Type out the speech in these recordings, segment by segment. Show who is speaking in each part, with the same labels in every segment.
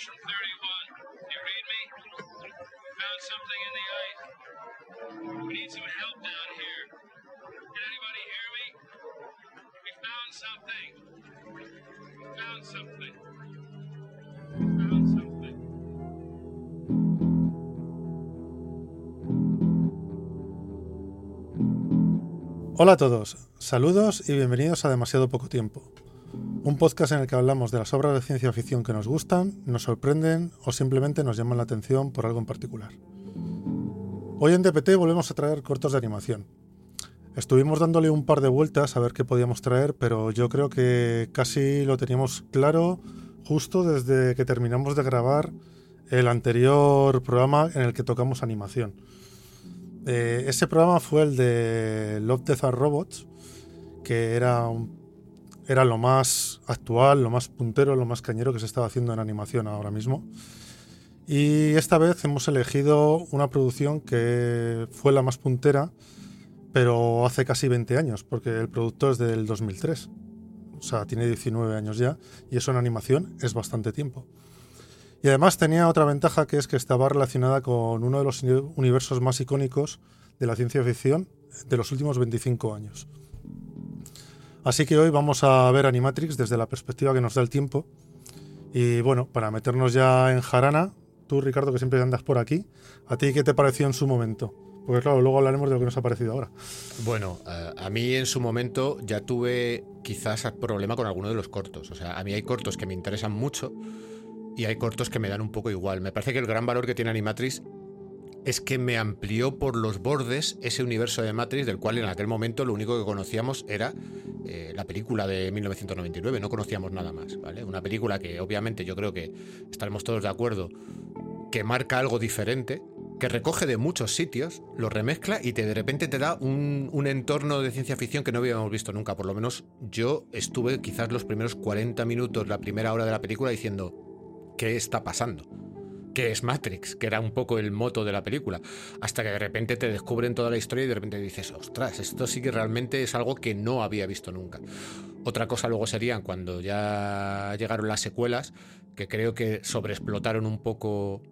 Speaker 1: Station 31. You read me? Found something in the ice. We need some help down here. Can anybody hear me? We found something. We found something.
Speaker 2: Hola a todos, saludos y bienvenidos a Demasiado Poco Tiempo, un podcast en el que hablamos de las obras de ciencia ficción que nos gustan, nos sorprenden o simplemente nos llaman la atención por algo en particular. Hoy en DPT volvemos a traer cortos de animación. Estuvimos dándole un par de vueltas a ver qué podíamos traer, pero yo creo que casi lo teníamos claro justo desde que terminamos de grabar el anterior programa en el que tocamos animación. Eh, ese programa fue el de Love, Death and Robots, que era, un- era lo más actual, lo más puntero, lo más cañero que se estaba haciendo en animación ahora mismo. Y esta vez hemos elegido una producción que fue la más puntera, pero hace casi 20 años, porque el producto es del 2003. O sea, tiene 19 años ya, y eso en animación es bastante tiempo. Y además tenía otra ventaja que es que estaba relacionada con uno de los uni- universos más icónicos de la ciencia ficción de los últimos 25 años. Así que hoy vamos a ver Animatrix desde la perspectiva que nos da el tiempo. Y bueno, para meternos ya en jarana, tú Ricardo que siempre andas por aquí, ¿a ti qué te pareció en su momento? Porque claro, luego hablaremos de lo que nos ha parecido ahora.
Speaker 3: Bueno, a, mí en su momento ya tuve quizás problema con alguno de los cortos. O sea, a mí hay cortos que me interesan mucho y hay cortos que me dan un poco igual. Me parece que el gran valor que tiene Animatrix es que me amplió por los bordes ese universo de Matrix del cual en aquel momento lo único que conocíamos era eh, la película de 1999, no conocíamos nada más, ¿vale? Una película que obviamente yo creo que estaremos todos de acuerdo que marca algo diferente, que recoge de muchos sitios, lo remezcla y te de repente te da un, un entorno de ciencia ficción que no habíamos visto nunca. Por lo menos yo estuve quizás los primeros 40 minutos, la primera hora de la película diciendo, ¿qué está pasando? ¿Qué es Matrix? Que era un poco el moto de la película. Hasta que de repente te descubren toda la historia y de repente dices, ostras, esto sí que realmente es algo que no había visto nunca. Otra cosa luego serían cuando ya llegaron las secuelas, que creo que sobreexplotaron un poco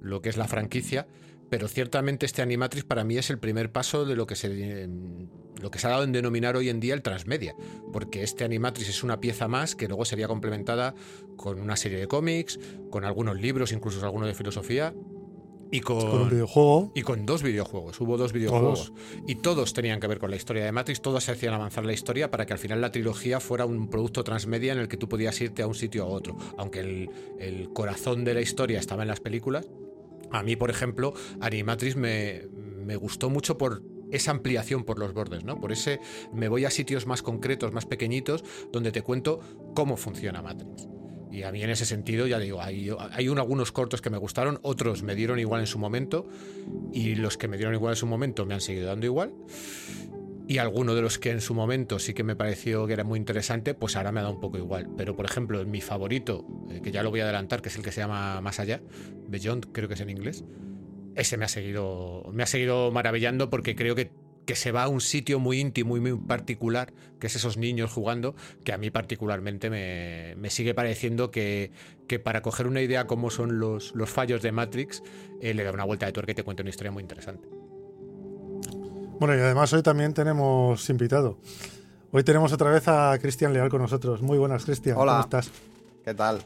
Speaker 3: lo que es la franquicia, pero ciertamente este Animatrix para mí es el primer paso de lo que se lo que se ha dado en denominar hoy en día el transmedia, porque este Animatrix es una pieza más que luego sería complementada con una serie de cómics, con algunos libros, incluso algunos de filosofía y con,
Speaker 2: Con un videojuego.
Speaker 3: y con dos videojuegos. Hubo dos videojuegos. Y todos tenían que ver con la historia de Matrix. Todos se hacían avanzar la historia para que al final la trilogía fuera un producto transmedia en el que tú podías irte a un sitio a otro. Aunque el, el corazón de la historia estaba en las películas. A mí, por ejemplo, Animatrix me, me gustó mucho por esa ampliación por los bordes, ¿no? Por ese me voy a sitios más concretos, más pequeñitos, donde te cuento cómo funciona Matrix. Y a mí en ese sentido, ya digo, hay, hay un- algunos cortos que me gustaron, otros me dieron igual en su momento, y los que me dieron igual en su momento me han seguido dando igual. Y alguno de los que en su momento sí que me pareció que era muy interesante, pues ahora me ha dado un poco igual. Pero por ejemplo, mi favorito, eh, que ya lo voy a adelantar, que es el que se llama Más allá, Beyond, creo que es en inglés. Ese me ha seguido, me ha seguido maravillando porque creo que, que se va a un sitio muy íntimo y muy particular, que es esos niños jugando, que a mí particularmente me, me sigue pareciendo que, que para coger una idea cómo son los, los fallos de Matrix, eh, le da una vuelta de tuerca y te cuenta una historia muy interesante.
Speaker 2: Bueno, y además hoy también tenemos invitado. Hoy tenemos otra vez a Cristian Leal con nosotros. Muy buenas, Cristian.
Speaker 4: Hola.
Speaker 2: ¿Cómo estás?
Speaker 4: ¿Qué tal?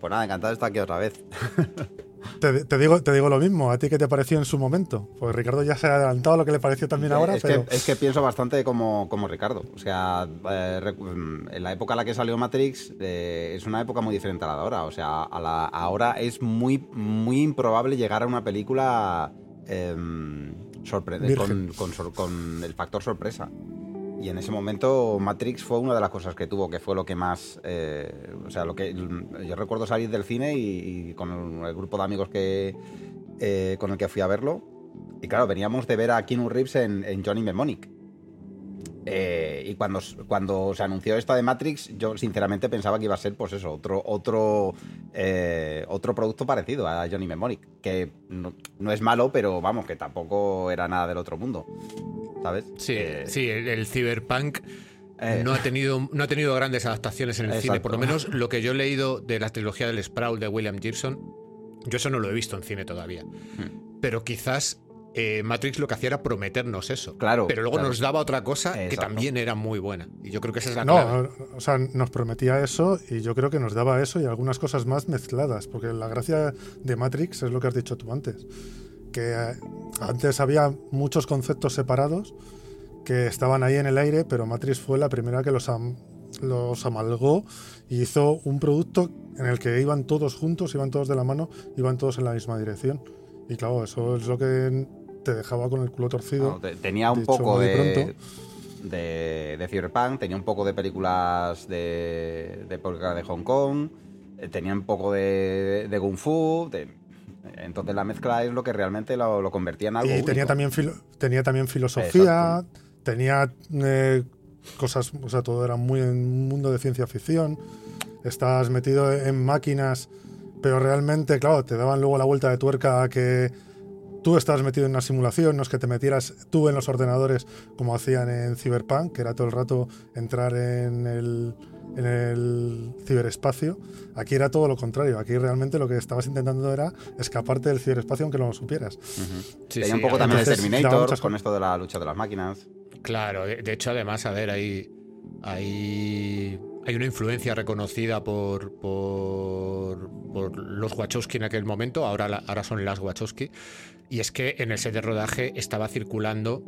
Speaker 4: Pues nada, encantado de estar aquí otra vez.
Speaker 2: Te, te digo, te digo lo mismo. ¿A ti qué te pareció en su momento? Pues Ricardo ya se ha adelantado a lo que le pareció también ahora,
Speaker 4: es,
Speaker 2: pero...
Speaker 4: que, es que pienso bastante como, como Ricardo. O sea, eh, mm, en la época en la que salió Matrix eh, es una época muy diferente a la de ahora. O sea, a la, ahora es muy, muy improbable llegar a una película em, sorpre-
Speaker 2: Virgen.
Speaker 4: con, con sor- con el factor sorpresa. Y en ese momento Matrix fue una de las cosas que tuvo, que fue lo que más... eh, o sea, lo que yo recuerdo salir del cine y, y con el grupo de amigos que eh, con el que fui a verlo. Y claro, veníamos de ver a Keanu Reeves en, en Johnny Mnemonic. Eh, y cuando, cuando se anunció esta de Matrix, yo sinceramente pensaba que iba a ser, pues eso, otro, otro, eh, otro producto parecido a Johnny Mnemonic. Que no, no es malo, pero vamos, que tampoco era nada del otro mundo. ¿Sabes?
Speaker 3: Sí,
Speaker 4: Eh,
Speaker 3: sí, el, el cyberpunk no, ha tenido, no ha tenido grandes adaptaciones en el cine. Por lo menos lo que yo he leído de la trilogía del Sproul de William Gibson, yo eso no lo he visto en cine todavía.
Speaker 4: Hmm.
Speaker 3: Pero quizás eh, Matrix lo que hacía era prometernos eso.
Speaker 4: Claro,
Speaker 3: Pero luego
Speaker 4: claro.
Speaker 3: nos daba otra cosa que también era muy buena. Y yo creo que esa es la clave.
Speaker 2: No, o sea, nos prometía eso y yo creo que nos daba eso y algunas cosas más mezcladas, porque la gracia de Matrix es lo que has dicho tú antes, que eh, antes había muchos conceptos separados que estaban ahí en el aire, pero Matrix fue la primera que los, am- los amalgó y hizo un producto en el que iban todos juntos, iban todos de la mano, iban todos en la misma dirección. Y claro, eso es lo que te dejaba con el culo torcido.
Speaker 4: No, tenía un poco de, de, de Cyberpunk, tenía un poco de películas de, de de Hong Kong, eh, tenía un poco de, de Kung Fu. de- entonces la mezcla es lo que realmente lo, lo convertía en algo.
Speaker 2: Y tenía también, filo- tenía también filosofía, tenía eh, cosas, o sea, todo era muy en un mundo de ciencia ficción. Estabas metido en máquinas, pero realmente, claro, te daban luego la vuelta de tuerca a que tú estabas metido en una simulación, no es que te metieras tú en los ordenadores como hacían en Cyberpunk, que era todo el rato entrar en el, en el ciberespacio. Aquí era todo lo contrario, aquí realmente lo que estabas intentando era escaparte del ciberespacio aunque no lo supieras.
Speaker 3: Sí,
Speaker 4: tenía
Speaker 3: sí,
Speaker 4: un poco también de Terminator
Speaker 2: muchas
Speaker 4: con esto de la lucha de las máquinas.
Speaker 3: Claro, de, de hecho, además, a ver, hay, hay, hay una influencia reconocida por, por, por los Wachowski en aquel momento, ahora, ahora son las Wachowski, y es que en el set de rodaje estaba circulando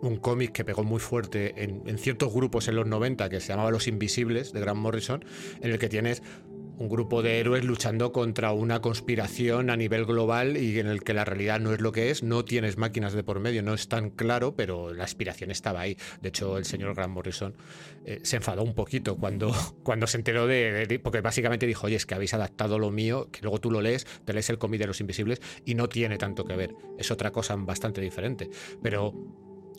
Speaker 3: un cómic que pegó muy fuerte en, en ciertos grupos en los 90 que se llamaba Los Invisibles de Grant Morrison, en el que tienes un grupo de héroes luchando contra una conspiración a nivel global y en el que la realidad no es lo que es, no tienes máquinas de por medio, no es tan claro, pero la aspiración estaba ahí. De hecho, el señor Grant Morrison eh, se enfadó un poquito cuando, cuando se enteró de, Porque básicamente dijo, oye, es que habéis adaptado lo mío, que luego tú lo lees, te lees el cómic de Los Invisibles y no tiene tanto que ver. Es otra cosa bastante diferente. Pero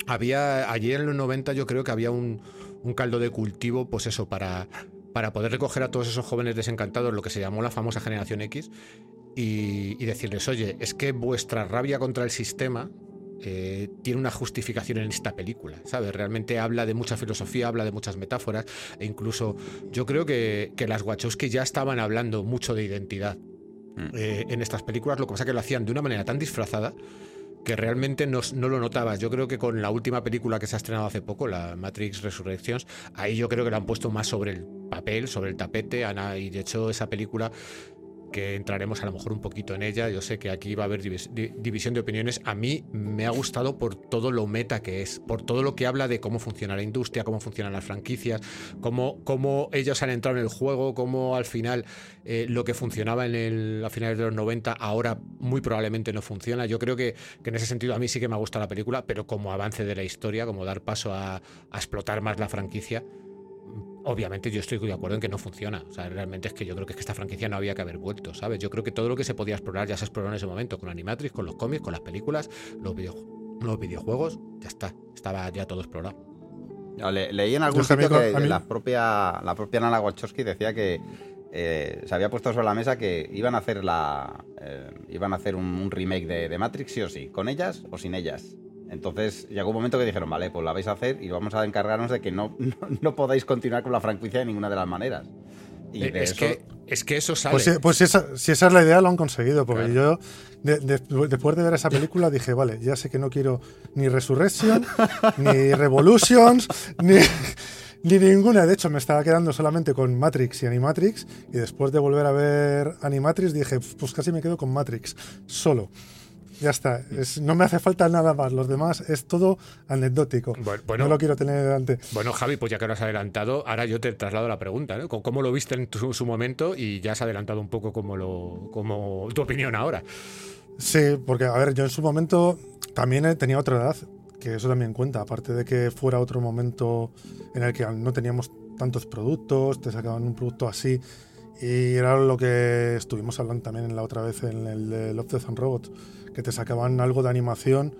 Speaker 3: había allí en los 90 yo creo que había un, un caldo de cultivo, pues eso, para, para poder recoger a todos esos jóvenes desencantados, lo que se llamó la famosa generación X, y, y decirles, oye, es que vuestra rabia contra el sistema eh, tiene una justificación en esta película, ¿sabes? Realmente habla de mucha filosofía, habla de muchas metáforas, e incluso yo creo que, que las Wachowski ya estaban hablando mucho de identidad
Speaker 4: Mm.
Speaker 3: eh, en estas películas, lo que pasa es que lo hacían de una manera tan disfrazada que realmente no, no lo notabas. Yo creo que con la última película que se ha estrenado hace poco, la Matrix Resurrections, ahí yo creo que la han puesto más sobre el papel, sobre el tapete, Ana, y de hecho esa película que entraremos a lo mejor un poquito en ella. Yo sé que aquí va a haber divis- di- división de opiniones. A mí me ha gustado por todo lo meta que es, por todo lo que habla de cómo funciona la industria, cómo funcionan las franquicias, cómo, cómo ellos han entrado en el juego, cómo al final eh, lo que funcionaba en el, a finales de los 90 ahora muy probablemente no funciona. Yo creo que, en ese sentido a mí sí que me ha gustado la película, pero como avance de la historia, como dar paso a explotar más la franquicia, obviamente yo estoy de acuerdo en que no funciona. O sea, realmente es que yo creo que, es que esta franquicia no había que haber vuelto, ¿sabes? Yo creo que todo lo que se podía explorar ya se exploró en ese momento, con Animatrix, con los cómics, con las películas, los, video- los videojuegos, ya está, estaba ya todo explorado.
Speaker 4: No, le- leí en algún sitio que la propia, la propia Nana Wachowski decía que eh, se había puesto sobre la mesa que iban a hacer la eh, iban a hacer un, un remake de, de Matrix sí o sí, con ellas o sin ellas. Entonces llegó un momento que dijeron, vale, pues la vais a hacer y vamos a encargarnos de que no, no, no podáis continuar con la franquicia de ninguna de las maneras. Y
Speaker 3: Eh,
Speaker 4: de
Speaker 3: es,
Speaker 4: eso-
Speaker 3: que, es que eso sale.
Speaker 2: Pues, si, pues si, esa, si esa es la idea, lo han conseguido. Porque yo, de- de- después de ver esa película, dije, vale, ya sé que no quiero ni Resurrection, ni Revolutions, ni, ni ninguna. De hecho, me estaba quedando solamente con Matrix y Animatrix. Y después de volver a ver Animatrix, dije, pues casi me quedo con Matrix, solo. Ya está, es- no me hace falta nada más. Los demás es todo anecdótico.
Speaker 3: Bueno, bueno.
Speaker 2: no lo quiero tener delante.
Speaker 3: Bueno, Javi, pues ya que lo has adelantado, ahora yo te traslado la pregunta, ¿no? ¿Cómo- ¿Cómo lo viste en tu- su momento? Y ya has adelantado un poco como lo, como tu opinión ahora.
Speaker 2: Sí, porque a ver, yo en su momento también tenía otra edad, que eso también cuenta, aparte de que fuera otro momento en el que no teníamos tantos productos, te sacaban un producto así, y era lo que estuvimos hablando también en la otra vez en el de Love, Death and Robots, que te sacaban algo de animación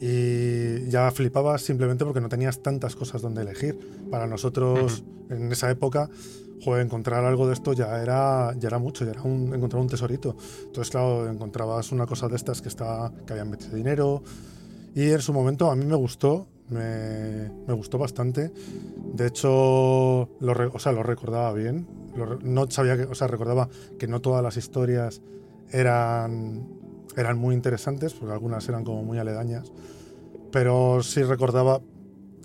Speaker 2: y ya flipabas simplemente porque no tenías tantas cosas donde elegir. Para nosotros, en esa época, joder, encontrar algo de esto ya era, ya era mucho, ya era un, encontrar un tesorito. Entonces, claro, encontrabas una cosa de estas que, está, que habían metido dinero. Y en su momento a mí me gustó, me, me gustó bastante. De hecho, lo, re- o sea, lo recordaba bien. Lo no sabía que, o sea, recordaba que no todas las historias eran, eran muy interesantes, porque algunas eran como muy aledañas. Pero sí recordaba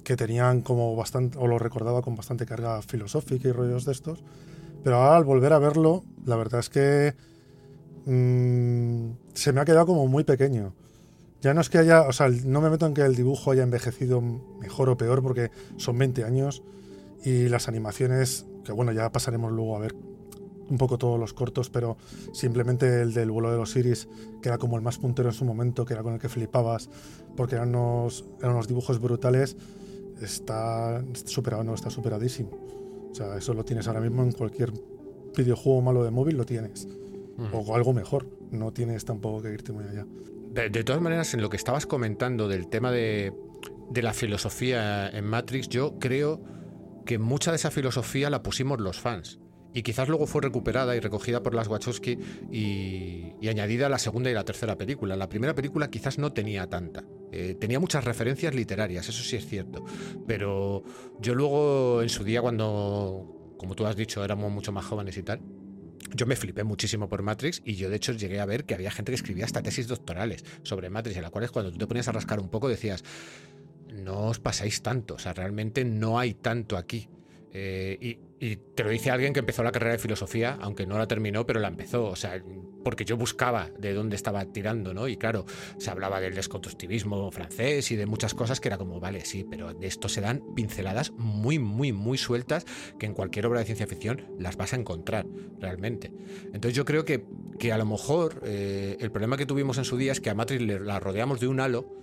Speaker 2: que tenían como bastante, o lo recordaba con bastante carga filosófica y rollos de estos. Pero ahora al volver a verlo, la verdad es que mm, se me ha quedado como muy pequeño. Ya no es que haya, o sea, no me meto en que el dibujo haya envejecido mejor o peor porque son 20 años y las animaciones, que bueno, ya pasaremos luego a ver un poco todos los cortos, pero simplemente el del vuelo de los iris, que era como el más puntero en su momento, que era con el que flipabas, porque eran unos, eran unos dibujos brutales, está superado, no, está superadísimo. O sea, eso lo tienes ahora mismo en cualquier videojuego malo de móvil, lo tienes. O algo mejor, no tienes tampoco que irte muy allá.
Speaker 3: De, de todas maneras, en lo que estabas comentando del tema de, de la filosofía en Matrix, yo creo que mucha de esa filosofía la pusimos los fans. Y quizás luego fue recuperada y recogida por las Wachowski y, y añadida a la segunda y la tercera película. La primera película quizás no tenía tanta. Eh, tenía muchas referencias literarias, eso sí es cierto. Pero yo luego, en su día, cuando, como tú has dicho, éramos mucho más jóvenes y tal, yo me flipé muchísimo por Matrix y yo de hecho llegué a ver que había gente que escribía hasta tesis doctorales sobre Matrix, en las cuales cuando tú te ponías a rascar un poco decías, no os pasáis tanto, o sea, realmente no hay tanto aquí. Eh, y, y te lo dice alguien que empezó la carrera de filosofía, aunque no la terminó, pero la empezó, o sea, porque yo buscaba de dónde estaba tirando, ¿no? Y claro, se hablaba del desconstructivismo francés y de muchas cosas que era como, vale, sí, pero de esto se dan pinceladas muy, muy, muy sueltas que en cualquier obra de ciencia ficción las vas a encontrar realmente. Entonces yo creo que, que a lo mejor eh, el problema que tuvimos en su día es que a Matrix la rodeamos de un halo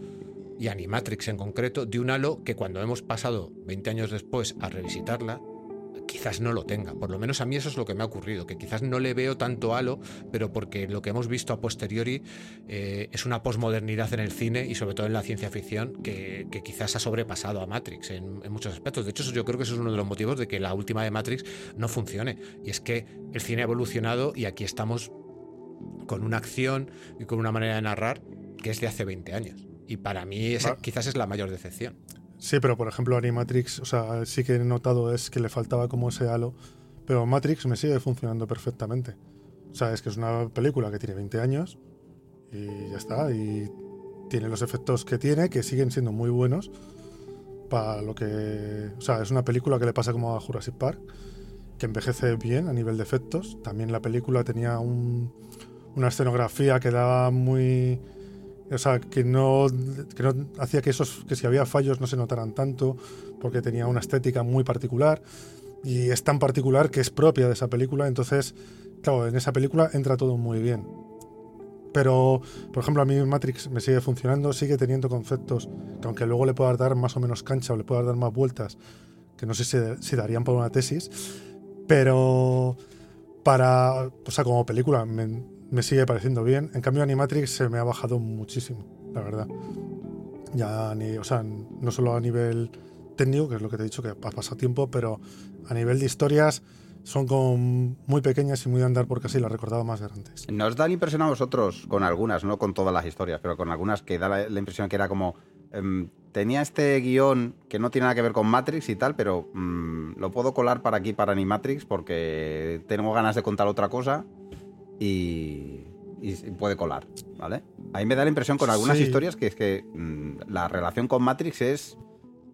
Speaker 3: y Animatrix en concreto, de un halo que cuando hemos pasado 20 años después a revisitarla, quizás no lo tenga. Por lo menos a mí eso es lo que me ha ocurrido, que quizás no le veo tanto halo, pero porque lo que hemos visto a posteriori eh, es una posmodernidad en el cine y sobre todo en la ciencia ficción que, que quizás ha sobrepasado a Matrix en, en muchos aspectos. De hecho, yo creo que eso es uno de los motivos de que la última de Matrix no funcione. Y es que el cine ha evolucionado y aquí estamos con una acción y con una manera de narrar que es de hace 20 años. Y para mí esa quizás es la mayor decepción.
Speaker 2: Sí, pero por ejemplo Animatrix, o sea, sí que he notado es que le faltaba como ese halo, pero Matrix me sigue funcionando perfectamente. O sea, es que es una película que tiene 20 años y ya está, y tiene los efectos que tiene, que siguen siendo muy buenos para lo que... O sea, es una película que le pasa como a Jurassic Park, que envejece bien a nivel de efectos. También la película tenía un- una escenografía que daba muy... O sea, que no, que no hacía que esos que si había fallos no se notaran tanto, porque tenía una estética muy particular y es tan particular que es propia de esa película. Entonces, claro, en esa película entra todo muy bien. Pero, por ejemplo, a mí Matrix me sigue funcionando, sigue teniendo conceptos que aunque luego le puedas dar más o menos cancha o le puedas dar más vueltas, que no sé si, si darían para una tesis, pero para, o sea, como película me, me sigue pareciendo bien. En cambio, Animatrix se me ha bajado muchísimo, la verdad. Ya, ni, o sea, no solo a nivel técnico, que es lo que te he dicho, que ha pasado tiempo, pero a nivel de historias son como muy pequeñas y muy de andar porque así las recordaba más grandes.
Speaker 4: ¿Nos da la impresión a vosotros, con algunas, no con todas las historias, pero con algunas que da la, la impresión que era como... em, tenía este guion que no tiene nada que ver con Matrix y tal, pero mm, lo puedo colar para aquí, para Animatrix, porque tengo ganas de contar otra cosa y, y puede colar, ¿vale? A mí me da la impresión con algunas
Speaker 2: Sí.
Speaker 4: historias que es que mm, la relación con Matrix es...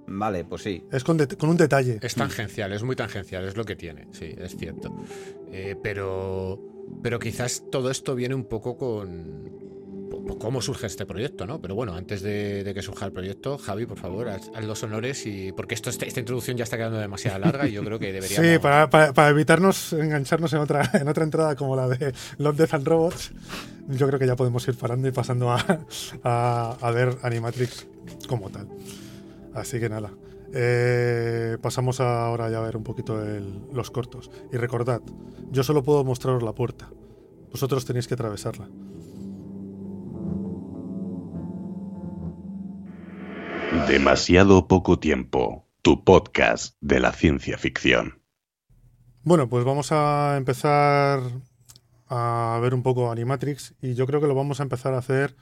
Speaker 4: Vale, pues sí.
Speaker 2: Es con, un detalle.
Speaker 3: Es tangencial, es muy tangencial, es lo que tiene, sí, es cierto. Eh, pero, pero quizás todo esto viene un poco con cómo surge este proyecto, ¿no? Pero bueno, antes de, de que surja el proyecto, Javi, por favor, haz, haz los honores y porque esto esta introducción ya está quedando demasiado larga y yo creo que deberíamos.
Speaker 2: Sí, para, para- para evitarnos engancharnos en otra, en otra entrada como la de Love, Death and Robots, yo creo que ya podemos ir parando y pasando a, a- a ver Animatrix como tal. Así que nada. Eh, pasamos ahora ya a ver un poquito el- los cortos. Y recordad, yo solo puedo mostraros la puerta. Vosotros tenéis que atravesarla.
Speaker 5: Demasiado poco tiempo. Tu podcast de la ciencia ficción.
Speaker 2: Bueno, pues vamos a empezar a ver un poco Animatrix y yo creo que lo vamos a empezar a hacer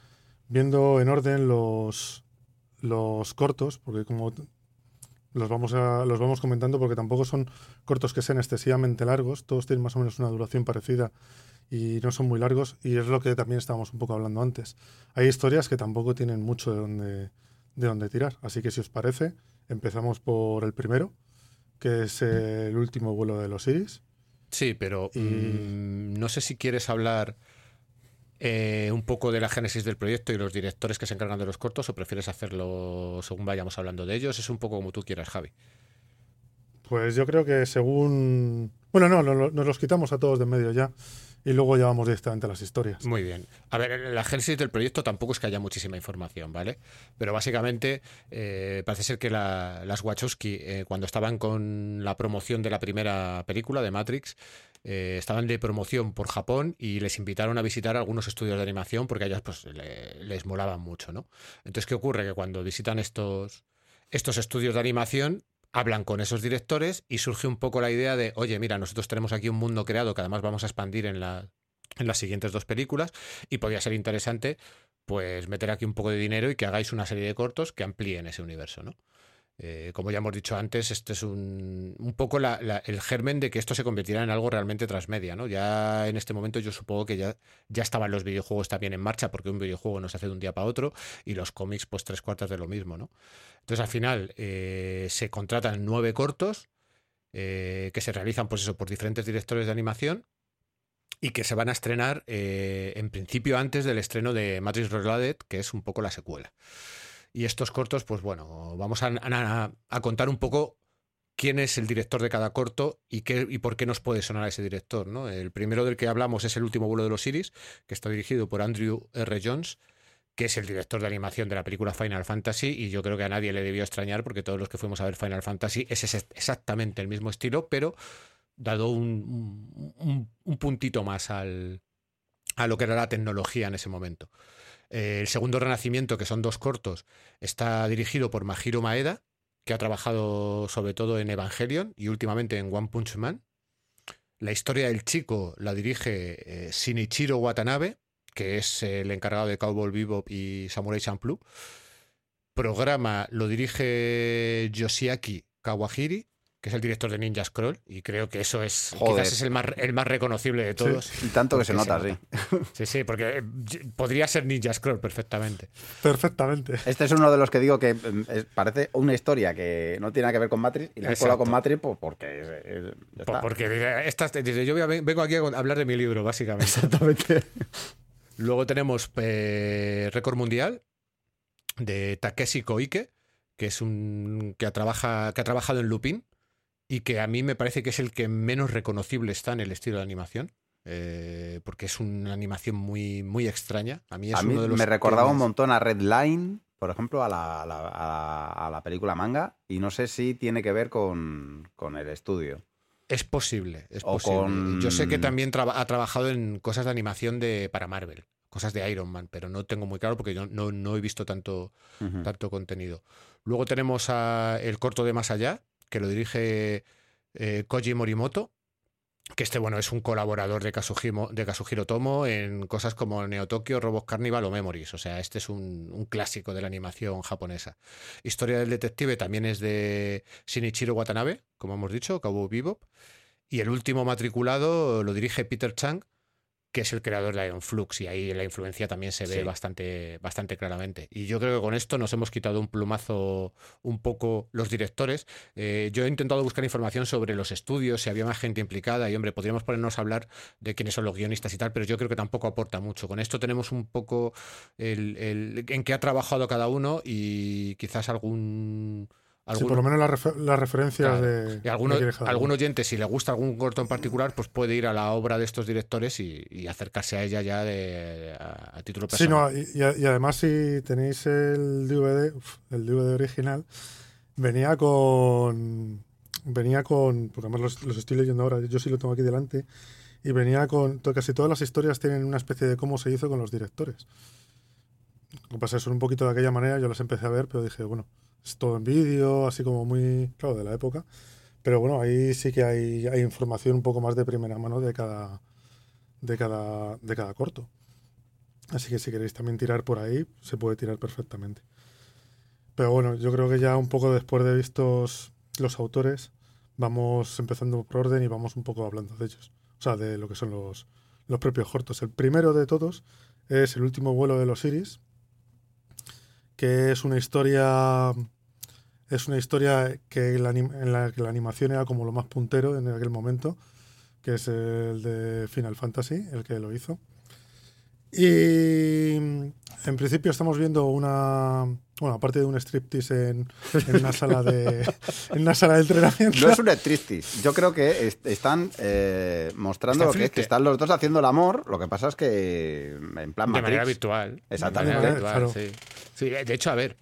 Speaker 2: viendo en orden los, los cortos, porque como los vamos, a, los vamos comentando porque tampoco son cortos que sean excesivamente largos, todos tienen más o menos una duración parecida y no son muy largos y es lo que también estábamos un poco hablando antes. Hay historias que tampoco tienen mucho de dónde, de dónde tirar, así que si os parece, empezamos por el primero, que es el último vuelo de los Iris.
Speaker 3: Sí, pero
Speaker 2: Y-
Speaker 3: mm, no sé si quieres hablar eh, un poco de la génesis del proyecto y los directores que se encargan de los cortos o prefieres hacerlo según vayamos hablando de ellos. Es un poco como tú quieras, Javi.
Speaker 2: Pues yo creo que según... Bueno, no, no, no, nos los quitamos a todos de en medio ya y luego ya vamos directamente a las historias.
Speaker 3: Muy bien. A ver, la génesis del proyecto tampoco es que haya muchísima información, ¿vale? Pero básicamente eh, parece ser que la- las Wachowski, eh, cuando estaban con la promoción de la primera película de Matrix, eh, estaban de promoción por Japón y les invitaron a visitar algunos estudios de animación porque a ellas pues, le- les molaban mucho, ¿no? Entonces, ¿qué ocurre? Que cuando visitan estos, estos estudios de animación, hablan con esos directores y surge un poco la idea de, oye, mira, nosotros tenemos aquí un mundo creado que además vamos a expandir en, la, en las siguientes dos películas y podría ser interesante pues meter aquí un poco de dinero y que hagáis una serie de cortos que amplíen ese universo, ¿no? Eh, como ya hemos dicho antes, este es un, un poco el germen de que esto se convirtiera en algo realmente transmedia, ¿no? Ya en este momento yo supongo que ya, ya estaban los videojuegos también en marcha, porque un videojuego no se hace de un día para otro, y los cómics, pues tres cuartas de lo mismo, ¿no? Entonces al final eh, se contratan nueve cortos eh, que se realizan, pues eso, por diferentes directores de animación y que se van a estrenar en principio antes del estreno de Matrix Reloaded, que es un poco la secuela. Y estos cortos, pues bueno, vamos a, contar un poco quién es el director de cada corto y, qué, y por qué nos puede sonar a ese director. ¿no? El primero del que hablamos es El último vuelo de los Iris, que está dirigido por Andrew R. Jones, que es el director de animación de la película Final Fantasy, y yo creo que a nadie le debió extrañar porque todos los que fuimos a ver Final Fantasy es exactamente el mismo estilo, pero dado un- un puntito más al, a lo que era la tecnología en ese momento. Eh, el segundo renacimiento, que son dos cortos, está dirigido por Mahiro Maeda, que ha trabajado sobre todo en Evangelion y últimamente en One Punch Man. La historia del chico la dirige eh, Shinichiro Watanabe, que es el encargado de Cowboy Bebop y Samurai Champloo. Programa lo dirige Yoshiaki Kawahiri, que es el director de Ninja Scroll, y creo que eso es
Speaker 4: Joder.
Speaker 3: quizás es el más, el más reconocible de todos.
Speaker 4: Y tanto que se nota,
Speaker 3: se
Speaker 4: sí.
Speaker 3: Sí, sí, porque eh, podría ser Ninja Scroll perfectamente.
Speaker 2: Perfectamente.
Speaker 4: Este es uno de los que digo que mm, parece una historia que no tiene nada que ver con Matrix y la he colado con Matrix pues, porque ya está.
Speaker 3: porque estas- yo voy a- vengo aquí a hablar de mi libro, básicamente.
Speaker 4: Exactamente.
Speaker 3: Luego tenemos eh, Récord Mundial de Takeshi Koike, que es un que, trabaja, que ha trabajado en Lupin y que a mí me parece que es el que menos reconocible está en el estilo de animación. eh, porque es una animación muy, muy extraña. A mí es
Speaker 4: A mí
Speaker 3: uno de los
Speaker 4: me recordaba un montón a Red Line, por ejemplo, a la, a la- a la- película manga, y no sé si tiene que ver con, con el estudio.
Speaker 3: Es posible, es
Speaker 4: O
Speaker 3: posible.
Speaker 4: con-
Speaker 3: Yo sé que también ha trabajado en cosas de animación de para Marvel, cosas de Iron Man, pero no tengo muy claro porque yo no, no he visto tanto, tanto contenido. Luego tenemos a el corto de Más Allá, que lo dirige eh, Koji Morimoto, que este, bueno, es un colaborador de, Kazuhiro Tomo en cosas como Neo Tokyo, Robot Carnival o Memories. O sea, este es un, un clásico de la animación japonesa. Historia del detective también es de Shinichiro Watanabe, como hemos dicho, Cowboy Bebop. Y el último matriculado lo dirige Peter Chang, que es el creador de Iron Flux, y ahí la influencia también se ve
Speaker 4: Sí.
Speaker 3: bastante, bastante claramente. Y yo creo que con esto nos hemos quitado un plumazo un poco los directores. Eh, yo he intentado buscar información sobre los estudios, si había más gente implicada, y hombre, podríamos ponernos a hablar de quiénes son los guionistas y tal, pero yo creo que tampoco aporta mucho. Con esto tenemos un poco el, el- en qué ha trabajado cada uno y quizás algún...
Speaker 2: Sí, por lo menos las, refer- las referencias
Speaker 3: Claro.
Speaker 2: de.
Speaker 3: y alguno,
Speaker 2: de
Speaker 3: algún oyente, si le gusta algún corto en particular, pues puede ir a la obra de estos directores y, y acercarse a ella ya de, a, a título
Speaker 2: Sí,
Speaker 3: personal.
Speaker 2: no, y, además si tenéis el DVD, el DVD original, venía con... Venía con... Porque además los, los estoy leyendo ahora, yo sí lo tengo aquí delante, y venía con... Casi todas las historias tienen una especie de cómo se hizo con los directores. Lo que pasa es que son un poquito de aquella manera, yo las empecé a ver, pero dije, bueno, es todo en vídeo, así como muy... Claro, de la época. Pero bueno, ahí sí que hay, hay información un poco más de primera mano de cada, de cada, de cada corto. Así que si queréis también tirar por ahí, se puede tirar perfectamente. Pero bueno, yo creo que ya un poco después de vistos los autores, vamos empezando por orden y vamos un poco hablando de ellos. O sea, de lo que son los, los propios cortos. El primero de todos es El último vuelo de los Iris, que es una historia es una historia que la en la que la animación era como lo más puntero en aquel momento, que es el de Final Fantasy, el que lo hizo. Y en principio estamos viendo una, bueno, aparte de un striptease en, en una sala de en una sala de entrenamiento.
Speaker 4: No es un striptease. Yo creo que est- están eh, mostrando
Speaker 3: Está
Speaker 4: lo que es que están los dos haciendo el amor. Lo que pasa es que en plan
Speaker 3: De manera virtual.
Speaker 4: Exactamente.
Speaker 3: De manera
Speaker 2: Claro.
Speaker 3: virtual, sí. Sí, de hecho, a ver,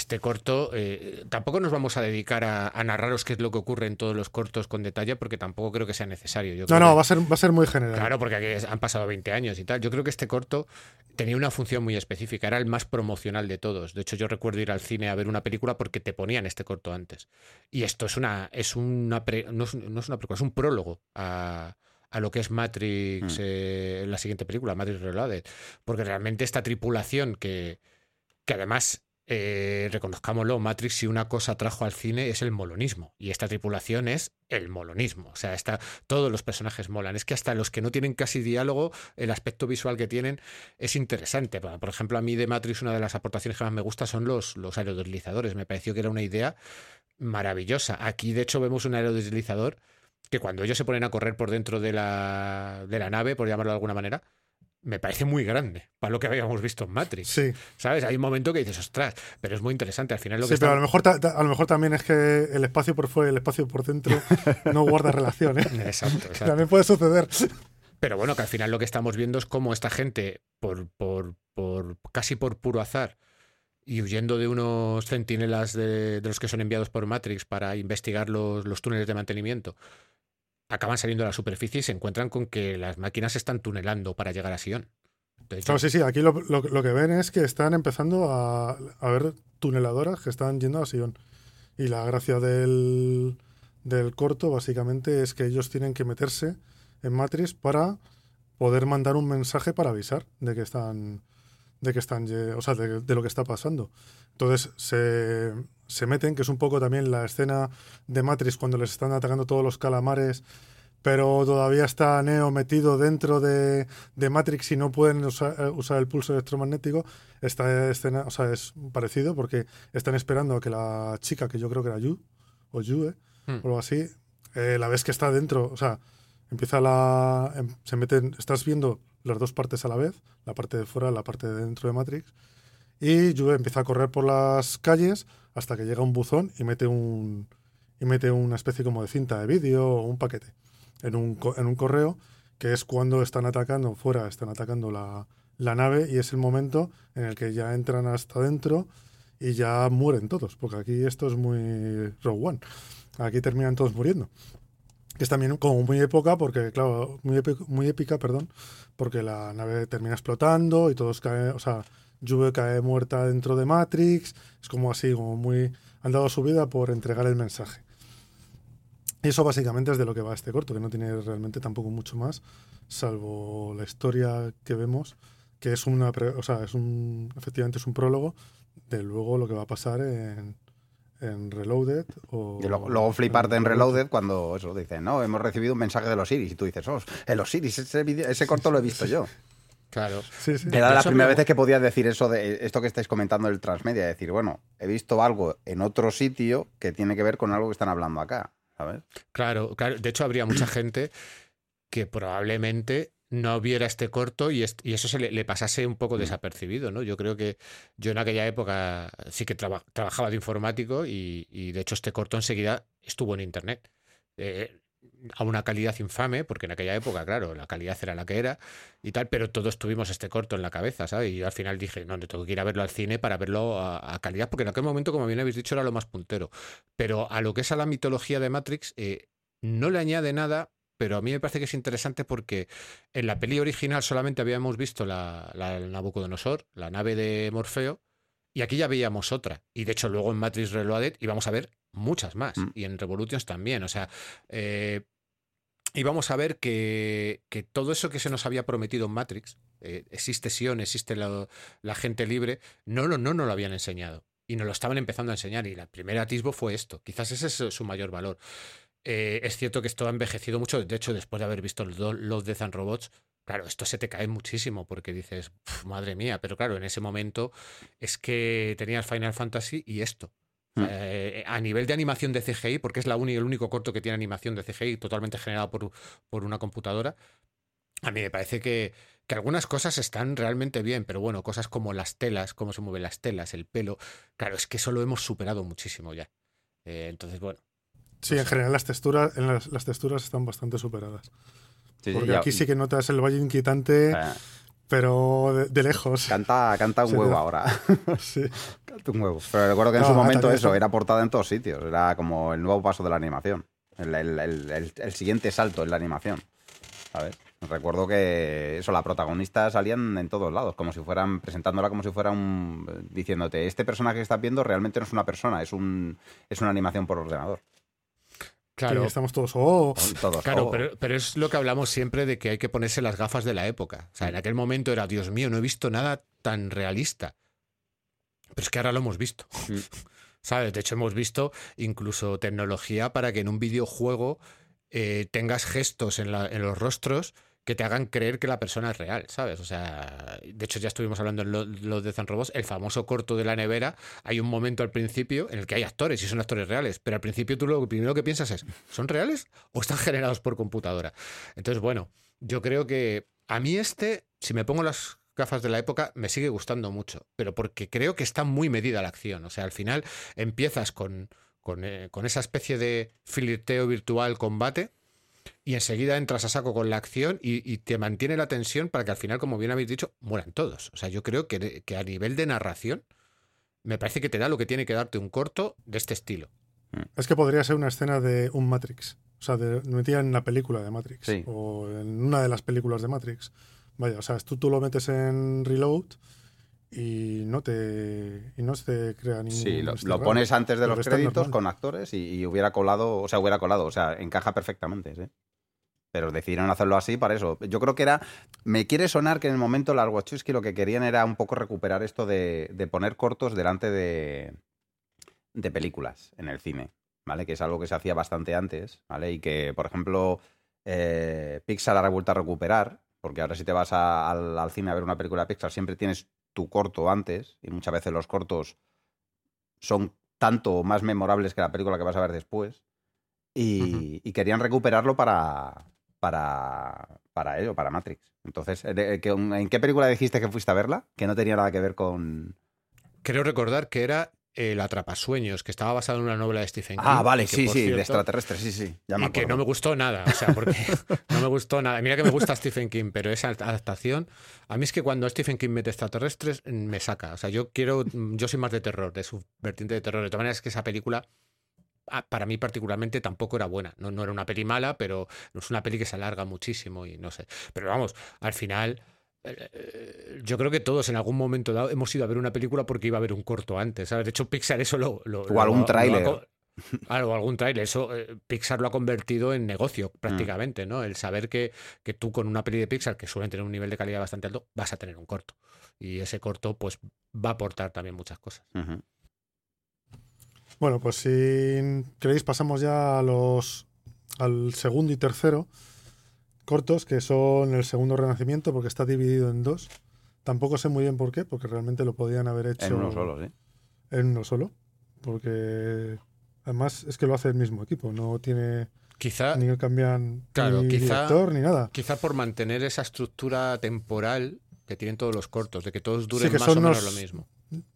Speaker 3: este corto, eh, tampoco nos vamos a dedicar a, a narraros qué es lo que ocurre en todos los cortos con detalle, porque tampoco creo que sea necesario. Yo
Speaker 2: No,
Speaker 3: creo
Speaker 2: no,
Speaker 3: que-
Speaker 2: va a ser, va a ser muy general.
Speaker 3: Claro, porque aquí han pasado 20 años y tal. Yo creo que este corto tenía una función muy específica, era el más promocional de todos. De hecho, yo recuerdo ir al cine a ver una película porque te ponían este corto antes. Y esto es una, es una pre- no, es, no es una película, es un prólogo a, a lo que es Matrix,
Speaker 4: Mm.
Speaker 3: eh, la siguiente película, Matrix Reloaded. Porque realmente esta tripulación que, que además eh, reconozcámoslo, Matrix si una cosa trajo al cine es el molonismo y esta tripulación es el molonismo, o sea, está, todos los personajes molan, es que hasta los que no tienen casi diálogo, el aspecto visual que tienen es interesante. Por ejemplo, a mí de Matrix una de las aportaciones que más me gusta son los, los aerodeslizadores, me pareció que era una idea maravillosa. Aquí de hecho vemos un aerodeslizador que cuando ellos se ponen a correr por dentro de la, de la nave, por llamarlo de alguna manera, me parece muy grande para lo que habíamos visto en Matrix.
Speaker 2: Sí,
Speaker 3: ¿Sabes? Hay un momento que dices, ostras, pero es muy interesante. Al final lo
Speaker 2: sí
Speaker 3: que
Speaker 2: pero a lo, mejor a lo mejor también es que el espacio por fuera y el espacio por dentro no guarda relación. ¿eh?
Speaker 3: Exacto, exacto.
Speaker 2: También puede suceder.
Speaker 3: Pero bueno, que al final lo que estamos viendo es cómo esta gente, por, por, por casi por puro azar, y huyendo de unos centinelas de, de los que son enviados por Matrix para investigar los, los túneles de mantenimiento, acaban saliendo a la superficie y se encuentran con que las máquinas están tunelando para llegar a Sion. Entonces,
Speaker 2: Claro, sí, sí, aquí lo, lo- lo que ven es que están empezando a, a ver tuneladoras que están yendo a Sion. Y la gracia del, del corto, básicamente, es que ellos tienen que meterse en Matrix para poder mandar un mensaje para avisar de que están. de que están. O sea, de, de lo que está pasando. Entonces se, se meten, que es un poco también la escena de Matrix cuando les están atacando todos los calamares. Pero todavía está Neo metido dentro de, de Matrix y no pueden usar, eh, usar el pulso electromagnético. Esta escena, o sea, es parecido porque están esperando a que la chica, que yo creo que era Yu, o Yue,
Speaker 3: Hmm.
Speaker 2: o algo así, eh, la vez que está dentro, o sea, empieza la. em- se meten. Estás viendo las dos partes a la vez, la parte de fuera, la parte de dentro de Matrix. Y Yue empieza a correr por las calles hasta que llega un buzón y mete un. y mete una especie como de cinta de vídeo o un paquete en un, en un correo, que es cuando están atacando, fuera están atacando la, la nave y es el momento en el que ya entran hasta dentro y ya mueren todos, porque aquí esto es muy Rogue One. Aquí terminan todos muriendo. Es también como muy época, porque, claro, muy, épico- muy épica, perdón, porque la nave termina explotando y todos caen, o sea, Juve cae muerta dentro de Matrix, es como así, como muy... Han dado su vida por entregar el mensaje. Y eso básicamente es de lo que va este corto, que no tiene realmente tampoco mucho más, salvo la historia que vemos, que es una, pre- o sea, es un, efectivamente es un prólogo de luego lo que va a pasar en, en Reloaded. O,
Speaker 4: Y luego, luego fliparte en Reloaded cuando eso dicen, no, hemos recibido un mensaje de los Iris. Y tú dices, oh, en los Iris, ese, ese corto lo he visto yo.
Speaker 3: Claro.
Speaker 2: Sí, sí.
Speaker 4: Era primeras
Speaker 3: me-
Speaker 4: veces que podías decir eso de esto que estáis comentando del transmedia, decir, bueno, he visto algo en otro sitio que tiene que ver con algo que están hablando acá, ¿sabes?
Speaker 3: Claro, claro. De hecho, habría mucha gente que probablemente no viera este corto y, est- y eso se le, le pasase un poco desapercibido, ¿no? Yo creo que yo en aquella época sí que traba- trabajaba de informático y, y, de hecho este corto enseguida estuvo en internet. Eh, a una calidad infame, porque en aquella época, claro, la calidad era la que era y tal, pero todos tuvimos este corto en la cabeza, ¿sabes? Y yo al final dije, no, tengo que ir a verlo al cine para verlo a, calidad, porque en aquel momento, como bien habéis dicho, era lo más puntero. Pero a lo que es a la mitología de Matrix, eh, no le añade nada, pero a mí me parece que es interesante porque en la peli original solamente habíamos visto la, la Nabucodonosor, la nave de Morfeo, y aquí ya veíamos otra. Y de hecho, luego en Matrix Reloaded íbamos a ver muchas más.
Speaker 4: Mm.
Speaker 3: Y en Revolutions también. O sea, eh, íbamos a ver que, que todo eso que se nos había prometido en Matrix, eh, existe Sion, existe la, la gente libre, no, lo- no nos lo habían enseñado. y nos lo estaban empezando a enseñar. Y el primer atisbo fue esto. Quizás ese es su mayor valor. Eh, es cierto que esto ha envejecido mucho. De hecho, después de haber visto los, los Death and Robots, claro, esto se te cae muchísimo porque dices, madre mía. Pero claro, en ese momento es que tenías Final Fantasy y esto.
Speaker 4: Mm.
Speaker 3: Eh, a nivel de animación de CGI, porque es la el único corto que tiene animación de CGI totalmente generado por, por una computadora, a mí me parece que, que, algunas cosas están realmente bien, pero bueno, cosas como las telas, cómo se mueven las telas, el pelo, claro, es que eso lo hemos superado muchísimo ya. Eh, entonces, bueno.
Speaker 2: Sí, en general las texturas, en las, las texturas están bastante superadas.
Speaker 4: Sí, sí,
Speaker 2: Porque
Speaker 4: ya-
Speaker 2: aquí sí que notas el valle inquietante,
Speaker 4: Eh,
Speaker 2: pero de, de lejos.
Speaker 4: canta, canta un huevo ahora.
Speaker 2: Sí.
Speaker 4: canta un huevo. Pero recuerdo que en
Speaker 2: No,
Speaker 4: su momento eso era portada en todos sitios. Era como el nuevo paso de la animación. El, el- el- el- el siguiente salto en la animación. ¿Sabes? Recuerdo que eso, la protagonista salían en todos lados, como si fueran, presentándola como si fuera un. diciéndote, este personaje que estás viendo realmente no es una persona, es un es una animación por ordenador.
Speaker 3: Claro,
Speaker 2: estamos todos, oh,
Speaker 4: Todos.
Speaker 3: Claro,
Speaker 4: oh.
Speaker 3: pero, pero es lo que hablamos siempre de que hay que ponerse las gafas de la época. O sea, en aquel momento era, Dios mío, no he visto nada tan realista. Pero es que ahora lo hemos visto. ¿Sabes? De hecho, hemos visto incluso tecnología para que en un videojuego eh, tengas gestos en, la- en los rostros que te hagan creer que la persona es real, ¿sabes? O sea, de hecho ya estuvimos hablando en lo- los de Zan Robots, el famoso corto de la nevera, hay un momento al principio en el que hay actores y son actores reales, pero al principio tú lo primero que piensas es, ¿son reales o están generados por computadora? Entonces, bueno, yo creo que a mí este, si me pongo las gafas de la época, me sigue gustando mucho, pero porque creo que está muy medida la acción, o sea, al final empiezas con, con, eh, con esa especie de flirteo virtual combate y enseguida entras a saco con la acción y, y te mantiene la tensión para que al final, como bien habéis dicho, mueran todos. O sea, yo creo que, que a nivel de narración, me parece que te da lo que tiene que darte un corto de este estilo.
Speaker 2: es que podría ser una escena de un Matrix. O sea, de, metida en la película de Matrix.
Speaker 4: Sí.
Speaker 2: O en una de las películas de Matrix. Vaya, o sea, tú, tú lo metes en Reload y no te, y no se crea ningún.
Speaker 4: Sí, lo, pones antes de
Speaker 2: Pero
Speaker 4: los créditos
Speaker 2: normal.
Speaker 4: con actores y, y hubiera colado, o sea, hubiera colado, o sea, encaja perfectamente, sí. Pero decidieron hacerlo así para eso. Yo creo que era. Me quiere sonar que en el momento las Wachowski lo que querían era un poco recuperar esto de, de poner cortos delante de, de películas en el cine, ¿vale? Que es algo que se hacía bastante antes, ¿vale? Y que, por ejemplo, eh, Pixar ha vuelto a recuperar, porque ahora si te vas a- al, al cine a ver una película de Pixar, siempre tienes tu corto antes, y muchas veces los cortos son tanto o más memorables que la película que vas a ver después. Y, y querían recuperarlo para, para, para ello, para Matrix. Entonces, ¿de- que- ¿en qué película dijiste que fuiste a verla? Que no tenía nada que ver con...
Speaker 3: Creo recordar que era El Atrapasueños, que estaba basado en una novela de Stephen King.
Speaker 4: Ah, vale,
Speaker 3: que,
Speaker 4: sí, sí, de
Speaker 3: cierto,
Speaker 4: extraterrestres, sí, sí. Ya me
Speaker 3: y que no me gustó nada, o sea, porque no me gustó nada. Mira que me gusta Stephen King, pero esa adaptación, a mí es que cuando Stephen King mete extraterrestres, mm, me saca. O sea, yo quiero, mm, yo soy más de terror, de su vertiente de terror. De todas maneras, es que esa película, ah, para mí particularmente, tampoco era buena. No, no era una peli mala, pero es una peli que se alarga muchísimo y no sé. Pero vamos, al final... eh, Yo creo que todos en algún momento dado hemos ido a ver una película porque iba a haber un corto antes. ¿sabes? De hecho, Pixar eso lo. lo-
Speaker 4: O algún tráiler.
Speaker 3: Algo, algún tráiler. Eso eh, Pixar lo ha convertido en negocio prácticamente, ¿no? El saber que, que tú con una peli de Pixar, que suelen tener un nivel de calidad bastante alto, vas a tener un corto. Y ese corto, pues, va a aportar también muchas cosas.
Speaker 2: Bueno, pues si queréis pasamos ya a los al segundo y tercero cortos, que son el segundo renacimiento, porque está dividido en dos. Tampoco sé muy bien por qué, porque realmente lo podían haber hecho
Speaker 4: En uno solo, sí.
Speaker 2: en uno solo. Porque además es que lo hace el mismo equipo, no tiene
Speaker 3: Quizá,
Speaker 2: ni cambian
Speaker 3: claro,
Speaker 2: ni
Speaker 3: quizá-
Speaker 2: director ni nada.
Speaker 3: quizá por mantener esa estructura temporal que tienen todos los cortos, de que todos duren
Speaker 2: que
Speaker 3: más
Speaker 2: son
Speaker 3: o menos lo mismo.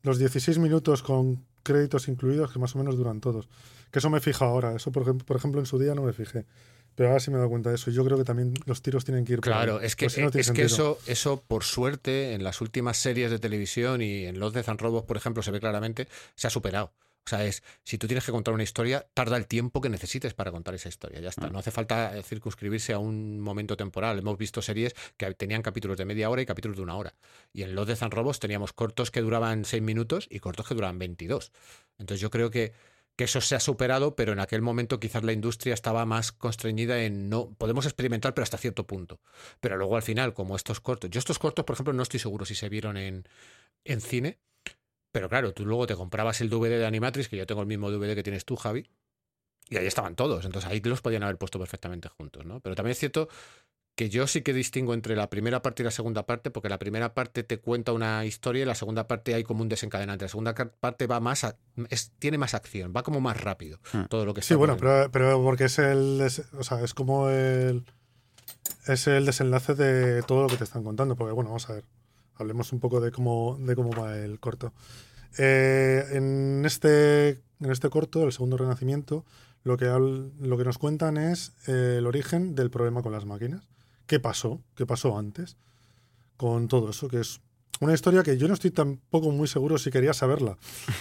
Speaker 2: Los 16 minutos con créditos incluidos, que más o menos duran todos. Que eso me fijo ahora. Eso, por ejemplo, por ejemplo, en su día no me fijé. Pero ahora sí me he dado cuenta de eso. Yo creo que también los tiros tienen que ir por
Speaker 3: Claro,
Speaker 2: ahí.
Speaker 3: es que,
Speaker 2: Pues si no tiene
Speaker 3: es que eso, eso, por suerte, en las últimas series de televisión y en los de Zan Robots, por ejemplo, se ve claramente, se ha superado. O sea, es, si tú tienes que contar una historia, tarda el tiempo que necesites para contar esa historia. Ya está. No hace falta eh, circunscribirse a un momento temporal. Hemos visto series que tenían capítulos de media hora y capítulos de una hora. Y en los de Zan Robots teníamos cortos que duraban seis minutos y cortos que duraban 22. Entonces yo creo que, que eso se ha superado, pero en aquel momento quizás la industria estaba más constreñida en no. Podemos experimentar, pero hasta cierto punto. Pero luego al final, como estos cortos. Yo estos cortos, por ejemplo, no estoy seguro si se vieron en, en cine. Pero claro, tú luego te comprabas el DVD de Animatrix, que yo tengo el mismo DVD que tienes tú, Javi, y ahí estaban todos. Entonces ahí los podían haber puesto perfectamente juntos, ¿no? Pero también es cierto que yo sí que distingo entre la primera parte y la segunda parte, porque la primera parte te cuenta una historia y la segunda parte hay como un desencadenante. La segunda parte va más, a- es, tiene más acción, va como más rápido
Speaker 4: Hmm.
Speaker 3: todo lo que
Speaker 2: Sí, bueno, pero, pero porque es el. des- O sea, es como el. Es el desenlace de todo lo que te están contando. Porque, bueno, vamos a ver. Hablemos un poco de cómo, de cómo va el corto. Eh, en, este, en este corto, el segundo renacimiento, lo que, lo que nos cuentan es eh, el origen del problema con las máquinas. ¿Qué pasó? ¿Qué pasó antes? Con todo eso, que es una historia que yo no estoy tampoco muy seguro si quería saberla.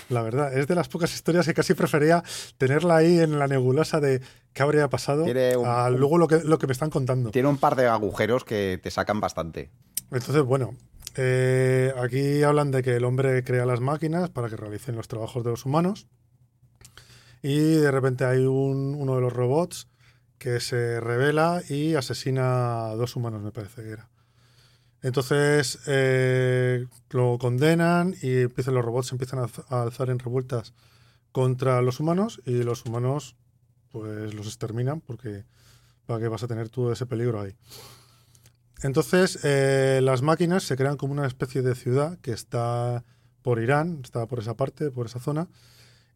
Speaker 2: La verdad, es de las pocas historias que casi prefería tenerla ahí en la nebulosa de qué habría pasado
Speaker 4: un-
Speaker 2: a luego lo que, lo que me están contando.
Speaker 4: Tiene un par de agujeros que te sacan bastante.
Speaker 2: Entonces, bueno, eh, aquí hablan de que el hombre crea las máquinas para que realicen los trabajos de los humanos. Y de repente hay un- uno de los robots que se revela y asesina a dos humanos, me parece que era. Entonces eh, lo condenan y empiezan los robots empiezan a alzar en revueltas contra los humanos y los humanos pues los exterminan porque para qué vas a tener todo ese peligro ahí. Entonces, eh, las máquinas se crean como una especie de ciudad que está por Irán, está por esa parte, por esa zona,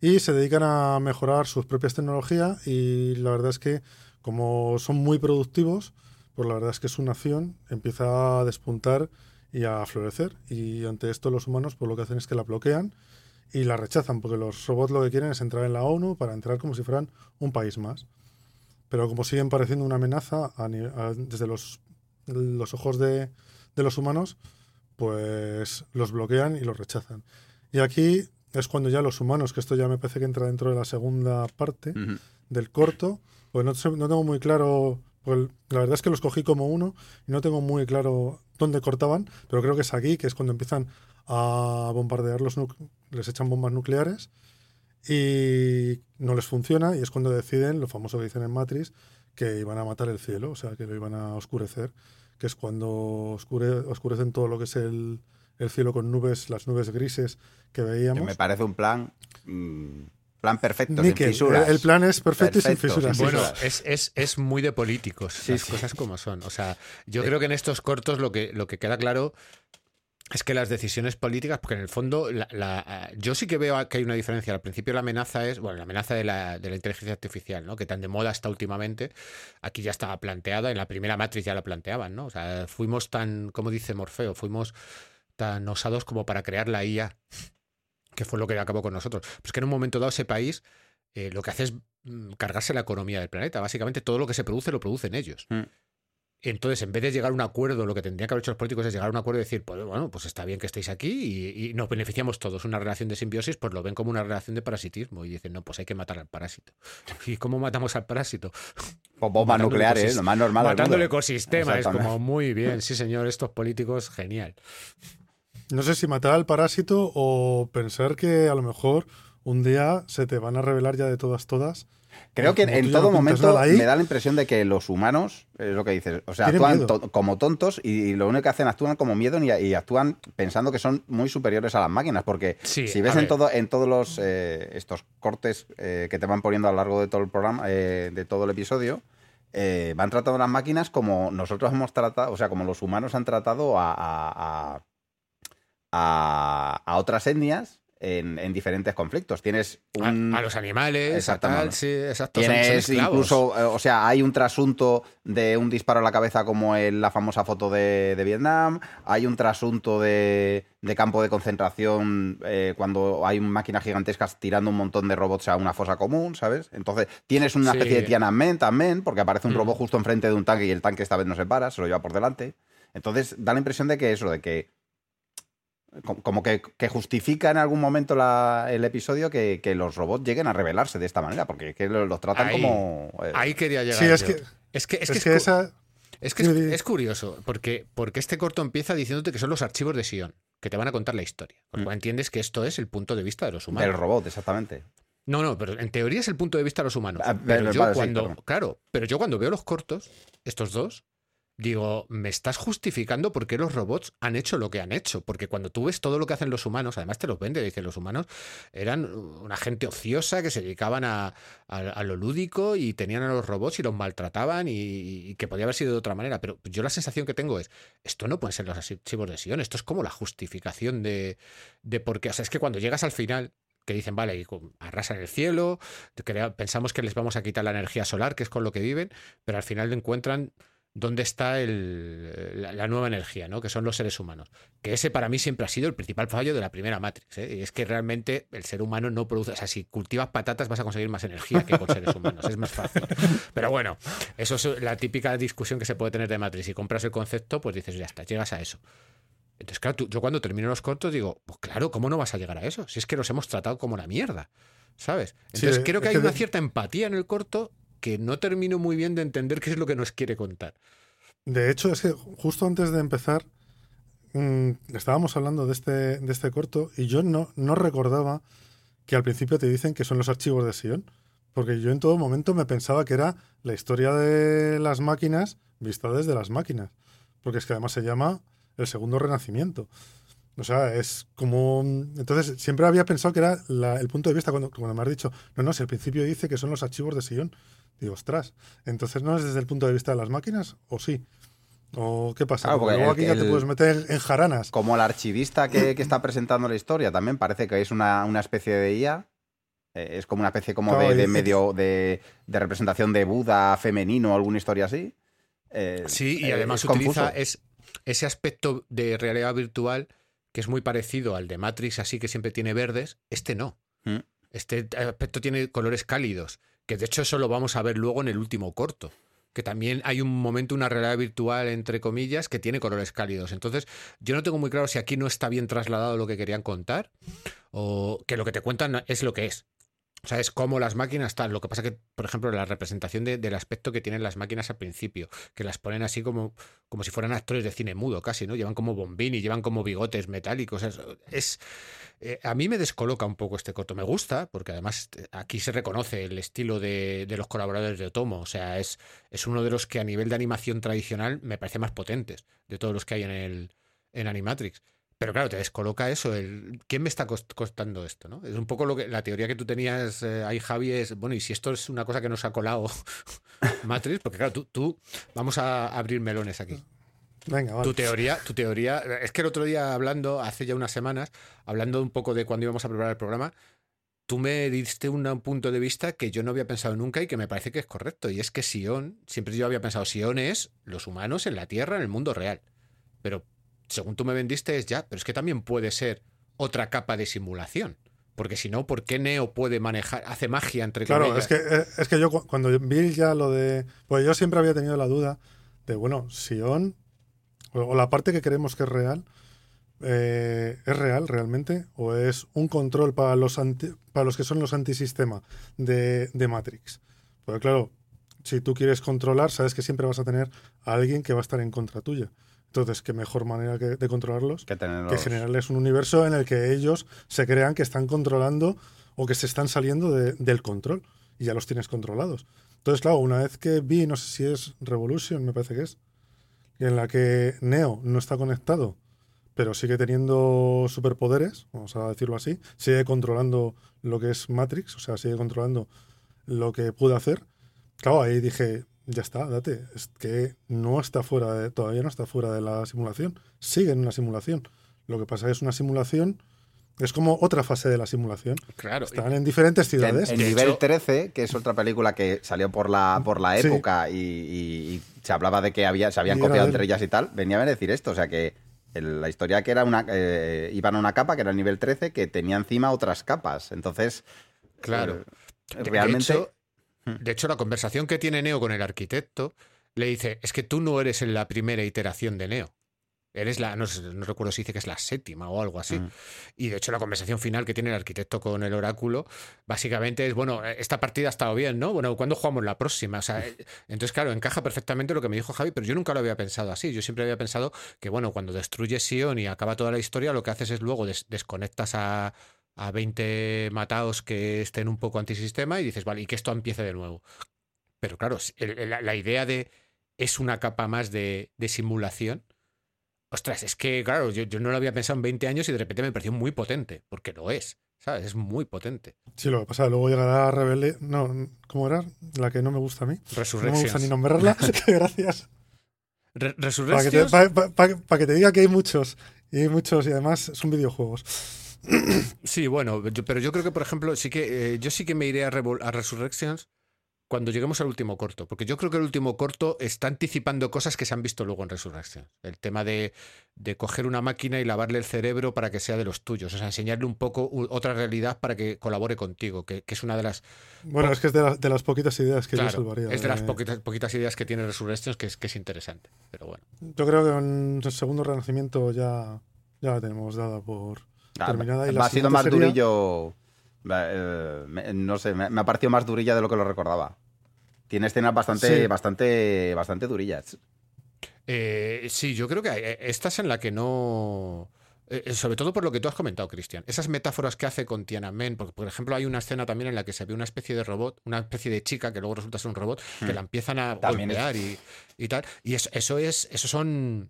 Speaker 2: y se dedican a mejorar sus propias tecnologías y la verdad es que como son muy productivos, pues la verdad es que su nación empieza a despuntar y a florecer. Y ante esto los humanos pues lo que hacen es que la bloquean y la rechazan, porque los robots lo que quieren es entrar en la ONU para entrar como si fueran un país más. Pero como siguen pareciendo una amenaza a ni- a- desde los, los ojos de, de los humanos, pues los bloquean y los rechazan. Y aquí es cuando ya los humanos, que esto ya me parece que entra dentro de la segunda parte del corto, pues no, tengo muy claro, la verdad es que los cogí como uno y no tengo muy claro dónde cortaban, pero creo que es aquí, que es cuando empiezan a bombardear los les echan bombas nucleares y no les funciona y es cuando deciden, lo famoso que dicen en Matrix, que iban a matar el cielo, o sea, que lo iban a oscurecer, que es cuando oscure- oscurecen todo lo que es el, el cielo con nubes, las nubes grises que
Speaker 4: Que
Speaker 2: veíamos.
Speaker 4: me parece un plan. mm, plan perfecto, sin fisuras.
Speaker 2: El, plan es perfecto, y sin fisuras.
Speaker 3: Bueno, es, es, es muy de políticos,
Speaker 4: Sí,
Speaker 3: las
Speaker 4: sí.
Speaker 3: cosas como son. O sea, yo creo que en estos cortos lo que, lo que queda claro es que las decisiones políticas, porque en el fondo la- la- yo sí que veo que hay una diferencia. Al principio la amenaza es, bueno, la amenaza de la, de la inteligencia artificial, ¿no? Que tan de moda está últimamente. Aquí ya estaba planteada, en la primera Matrix ya la planteaban, ¿no? O sea, fuimos tan, como dice Morfeo, fuimos tan osados como para crear la IA, que fue lo que acabó con nosotros. Pues que en un momento dado ese país eh, lo que hace es mm, cargarse la economía del planeta. Básicamente todo lo que se produce lo producen ellos.
Speaker 4: Mm.
Speaker 3: Entonces, en vez de llegar a un acuerdo, lo que tendrían que haber hecho los políticos es llegar a un acuerdo y decir, pues bueno, pues está bien que estéis aquí y, y nos beneficiamos todos. Una relación de simbiosis, pues lo ven como una relación de parasitismo y dicen, no, pues hay que matar al parásito. ¿Y cómo matamos al parásito?
Speaker 4: Pues bombas nucleares, lo más normal
Speaker 3: Matando el ecosistema. Es como, muy bien, sí señor, estos políticos, genial.
Speaker 2: No sé si matar al parásito o pensar que a lo mejor un día se te van a revelar ya de todas, todas.
Speaker 4: Creo que en todo
Speaker 2: no
Speaker 4: momento
Speaker 2: ahí.
Speaker 4: me da la impresión de que los humanos, es lo que dices, o sea, actúan to- como tontos y, lo único que hacen actúan como miedo y, y actúan pensando que son muy superiores a las máquinas, porque
Speaker 3: Sí,
Speaker 4: si ves en todo en todos los eh, estos cortes eh, que te van poniendo a lo largo de todo el programa, eh, de todo el episodio, eh, van tratando a las máquinas como nosotros hemos tratado, o sea, como los humanos han tratado a, a- a- a- a otras etnias en, en diferentes conflictos. Tienes
Speaker 3: A,
Speaker 4: un,
Speaker 3: a los animales, a
Speaker 4: Exactamente.
Speaker 3: tal, sí, exacto. son
Speaker 4: Tienes incluso, eh, o sea, hay un trasunto de un disparo a la cabeza como en la famosa foto de, de Vietnam, hay un trasunto de, de campo de concentración eh, cuando hay máquinas gigantescas tirando un montón de robots a una fosa común, ¿sabes? Entonces tienes una
Speaker 3: Sí.
Speaker 4: especie de Tiananmen también, porque aparece un
Speaker 3: Mm.
Speaker 4: robot justo enfrente de un tanque y el tanque esta vez no se para, se lo lleva por delante. Entonces da la impresión de que eso, de que como que, que justifica en algún momento la- el episodio que, que los robots lleguen a rebelarse de esta manera, porque es que los, los tratan
Speaker 3: Ahí-
Speaker 4: como... eh,
Speaker 3: Ahí quería llegar.
Speaker 2: Sí, es que,
Speaker 3: Es que, es
Speaker 2: es
Speaker 3: que,
Speaker 2: que
Speaker 3: es cu-
Speaker 2: esa...
Speaker 3: es, que es-
Speaker 2: Dime, dime.
Speaker 3: es curioso, porque, porque este corto empieza diciéndote que son los archivos de Sion, que te van a contar la historia. Cual
Speaker 4: Mm.
Speaker 3: entiendes que esto es el punto de vista de los humanos.
Speaker 4: del robot, exactamente.
Speaker 3: No, no, pero en teoría es el punto de vista de los humanos.
Speaker 4: Ah,
Speaker 3: pero
Speaker 4: vale,
Speaker 3: yo
Speaker 4: vale, sí,
Speaker 3: cuando,
Speaker 4: perdón.
Speaker 3: claro, pero yo cuando veo los cortos, estos dos, digo, me estás justificando por qué los robots han hecho lo que han hecho. Porque cuando tú ves todo lo que hacen los humanos, además te los vende, dice, los humanos eran una gente ociosa que se dedicaban a, lo lúdico y tenían a los robots y los maltrataban y, que podía haber sido de otra manera. Pero yo la sensación que tengo es, esto no pueden ser los archivos de Sion, esto es como la justificación de, de por qué. O sea, es que cuando llegas al final que dicen, vale, arrasan el cielo, pensamos que les vamos a quitar la energía solar, que es con lo que viven, pero al final encuentran dónde está la, nueva energía, ¿no? que son los seres humanos. Que ese para mí siempre ha sido el principal fallo de la primera Matrix. ¿eh? Y es que realmente el ser humano no produce, o sea, si cultivas patatas vas a conseguir más energía que con seres humanos, es más fácil. Pero bueno, eso es la típica discusión que se puede tener de Matrix. Si compras el concepto, pues dices, ya está, llegas a eso. Entonces, claro, yo cuando termino los cortos digo, pues claro, ¿cómo no vas a llegar a eso? Si es que los hemos tratado como la mierda, ¿sabes? Entonces creo que hay una cierta empatía en el corto que no termino muy bien de entender qué es lo que nos quiere contar.
Speaker 2: De hecho, es que justo antes de empezar, mm, estábamos hablando de este, de este corto y yo no, no recordaba que al principio te dicen que son los archivos de Sion, porque yo en todo momento me pensaba que era la historia de las máquinas vista desde las máquinas, porque es que además se llama el segundo renacimiento. O sea, es como... Entonces, siempre había pensado que era el punto de vista cuando, cuando me has dicho, no, no, si al principio dice que son los archivos de Sion. Digo, ostras, entonces no es desde el punto de vista de las máquinas, o sí. ¿O qué pasa?
Speaker 4: Claro, porque
Speaker 2: luego aquí ya te puedes meter en jaranas.
Speaker 4: Como el archivista que, está presentando la historia, también parece que es una, especie de IA. Eh, es como una especie como de, medio de, representación de Buda femenino o alguna historia así.
Speaker 3: Eh, sí, y además utiliza es, ese aspecto de realidad virtual que es muy parecido al de Matrix, así que siempre tiene verdes. Este no. Mm. Este aspecto tiene colores cálidos que de hecho eso lo vamos a ver luego en el último corto que también hay un momento, una realidad virtual, entre comillas, que tiene colores cálidos. Entonces, yo no tengo muy claro si aquí no está bien trasladado lo que querían contar, o que lo que te cuentan es lo que es. O sea, es como las máquinas están. Lo que pasa que, por ejemplo, la representación del aspecto que tienen las máquinas al principio, que las ponen así como, como si fueran actores de cine mudo casi, ¿no? Llevan como bombín y llevan como bigotes metálicos. es eh, a mí me descoloca un poco este corto. Me gusta, porque además eh, aquí se reconoce el estilo de, los colaboradores de Otomo. O sea, es, es uno de los que a nivel de animación tradicional me parece más potentes de todos los que hay en el en Animatrix. Pero claro, te descoloca eso, el ¿quién me está costando esto? ¿no? Es un poco lo que la teoría que tú tenías eh, ahí, Javi, es, bueno, y si esto es una cosa que nos ha colado Matrix, porque claro, tú, tú vamos a abrir melones aquí. Tu teoría, tu teoría, es que el otro día hablando, hace ya unas semanas, hablando un poco de cuando íbamos a preparar el programa, tú me diste un punto de vista que yo no había pensado nunca y que me parece que es correcto. Y es que Sion, siempre yo había pensado, Sion es los humanos en la Tierra, en el mundo real. Pero según tú me vendiste es ya, pero es que también puede ser otra capa de simulación. Porque si no, ¿por qué Neo puede manejar, hace magia entre
Speaker 2: Claro, es que, eh, es que yo cuando vi ya lo de... Pues yo siempre había tenido la duda de, bueno, Sion o, la parte que creemos que es real, eh, ¿es real realmente? ¿O es un control para los, para los que son los antisistema de, de Matrix? Porque claro, si tú quieres controlar, sabes que siempre vas a tener a alguien que va a estar en contra tuya. Entonces, qué mejor manera de controlarlos
Speaker 4: que,
Speaker 2: que, generarles un universo en el que ellos se crean que están controlando o que se están saliendo del control y ya los tienes controlados. Entonces, claro, una vez que vi, no sé si es Revolution, me parece que es, en la que Neo no está conectado, pero sigue teniendo superpoderes, vamos a decirlo así, sigue controlando lo que es Matrix, o sea, sigue controlando lo que puede hacer. Claro, ahí dije, ya está, date, es que no está fuera de, todavía no está fuera de la simulación, sigue en una simulación. Lo que pasa es una simulación es como otra fase de la simulación.
Speaker 3: Claro.
Speaker 2: Están en diferentes ciudades.
Speaker 4: En, nivel 13, que es otra película que salió por la, por la época y, se hablaba de que había, se habían copiado entre ellas y tal, venía a decir esto. O sea que la historia que era una. Eh, iban a una capa que era el nivel 13 que tenía encima otras capas. Entonces.
Speaker 3: Claro. Eh, realmente. De hecho, la conversación que tiene Neo con el arquitecto le dice: Es que tú no eres en la primera iteración de Neo. Eres la, no, recuerdo si dice que es la séptima o algo así. Y de hecho la conversación final que tiene el arquitecto con el oráculo, básicamente es, bueno, esta partida ha estado bien, ¿no? Bueno, ¿cuándo jugamos la próxima? O sea, eh, entonces, claro, encaja perfectamente lo que me dijo Javi, pero yo nunca lo había pensado así. Yo siempre había pensado que, bueno, cuando destruyes Sion y acaba toda la historia, lo que haces es luego desconectas a, a 20 matados que estén un poco antisistema y dices, vale, y que esto empiece de nuevo. Pero claro, la idea de es una capa más de, de simulación. Ostras, es que, claro, yo, yo no lo había pensado en 20 años y de repente me pareció muy potente, porque lo es, ¿sabes? Es muy potente.
Speaker 2: Sí, lo que pasa, luego llegará Rebelde. No, ¿cómo era? La que no me gusta a mí. No me gusta ni nombrarla. Gracias.
Speaker 3: Re-
Speaker 2: Para que, te,
Speaker 3: Resurrections,
Speaker 2: pa- pa- pa- pa que te diga que hay muchos. Y hay muchos, y además son videojuegos.
Speaker 3: Sí, bueno, yo- pero yo creo que, por ejemplo, sí que eh, yo sí que me iré a, Revol- a Resurrections cuando lleguemos al último corto, porque yo creo que el último corto está anticipando cosas que se han visto luego en Resurrections. El tema de, de coger una máquina y lavarle el cerebro para que sea de los tuyos, o sea, enseñarle un poco otra realidad para que colabore contigo, que, que es una de las,
Speaker 2: Bueno, es que es de, las- de las poquitas ideas que yo
Speaker 3: claro,
Speaker 2: salvaría.
Speaker 3: es de las poquitas, poquitas ideas que tiene Resurrections que es, que es interesante. Pero bueno,
Speaker 2: Yo creo que en el segundo renacimiento ya, ya la tenemos dada por terminada. Y
Speaker 4: me
Speaker 2: la
Speaker 4: ha sido más
Speaker 2: sería-
Speaker 4: durillo. eh, me- no sé, me, me ha parecido más durilla de lo que lo recordaba. Tiene escenas bastante,
Speaker 2: Sí.
Speaker 4: bastante, bastante durillas.
Speaker 3: Eh, sí, yo creo que hay- eh, esta es en la que no. eh, sobre todo por lo que tú has comentado, Cristian. Esas metáforas que hace con Tiananmen, porque por ejemplo hay una escena también en la que se ve una especie de robot, una especie de chica que luego resulta ser un robot, que
Speaker 4: Hmm.
Speaker 3: la empiezan a
Speaker 4: También es-
Speaker 3: golpear y, y tal. Y eso, eso es, esos son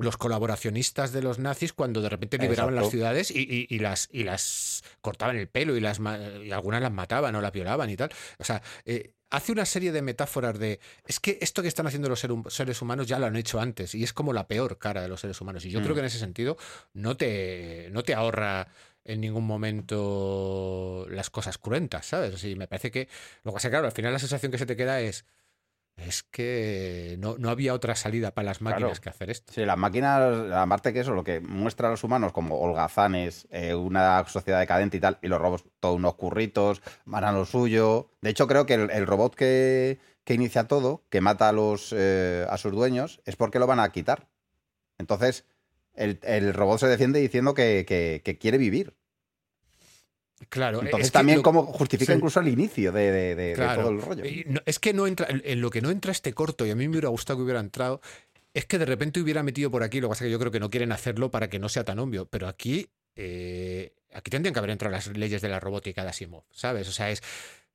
Speaker 3: los colaboracionistas de los nazis cuando de repente liberaban las ciudades y, y- y las, y las cortaban el pelo y, las, y algunas las mataban o las violaban y tal. O sea, eh, hace una serie de metáforas de es que esto que están haciendo los seres humanos ya lo han hecho antes y es como la peor cara de los seres humanos. Y yo creo
Speaker 4: Mm.
Speaker 3: que en ese sentido no te, no te ahorra en ningún momento las cosas cruentas, ¿sabes? Y me parece que, lo que pasa, claro, al final la sensación que se te queda es es que no, no había otra salida para las máquinas
Speaker 4: Claro.
Speaker 3: que hacer esto.
Speaker 4: Sí, las máquinas, aparte que eso, lo que muestra a los humanos como holgazanes, eh, una sociedad decadente y tal, y los robots, todos unos curritos, van a lo suyo. De hecho, creo que el, el robot que, que inicia todo, que mata a, los, eh, a sus dueños, es porque lo van a quitar. Entonces, el, el robot se defiende diciendo que, que- que quiere vivir.
Speaker 3: Claro,
Speaker 4: Entonces,
Speaker 3: es
Speaker 4: también
Speaker 3: lo-
Speaker 4: como justifica
Speaker 2: sí.
Speaker 4: incluso el inicio de, de- de- de
Speaker 3: Claro.
Speaker 4: todo el rollo.
Speaker 3: No- es que no entra, en- lo que no entra este corto, y a mí me hubiera gustado que hubiera entrado, es que de repente hubiera metido por aquí, lo que pasa es que yo creo que no quieren hacerlo para que no sea tan obvio, pero aquí, eh, aquí tendrían que haber entrado las leyes de la robótica de Asimov, ¿sabes? O sea, es...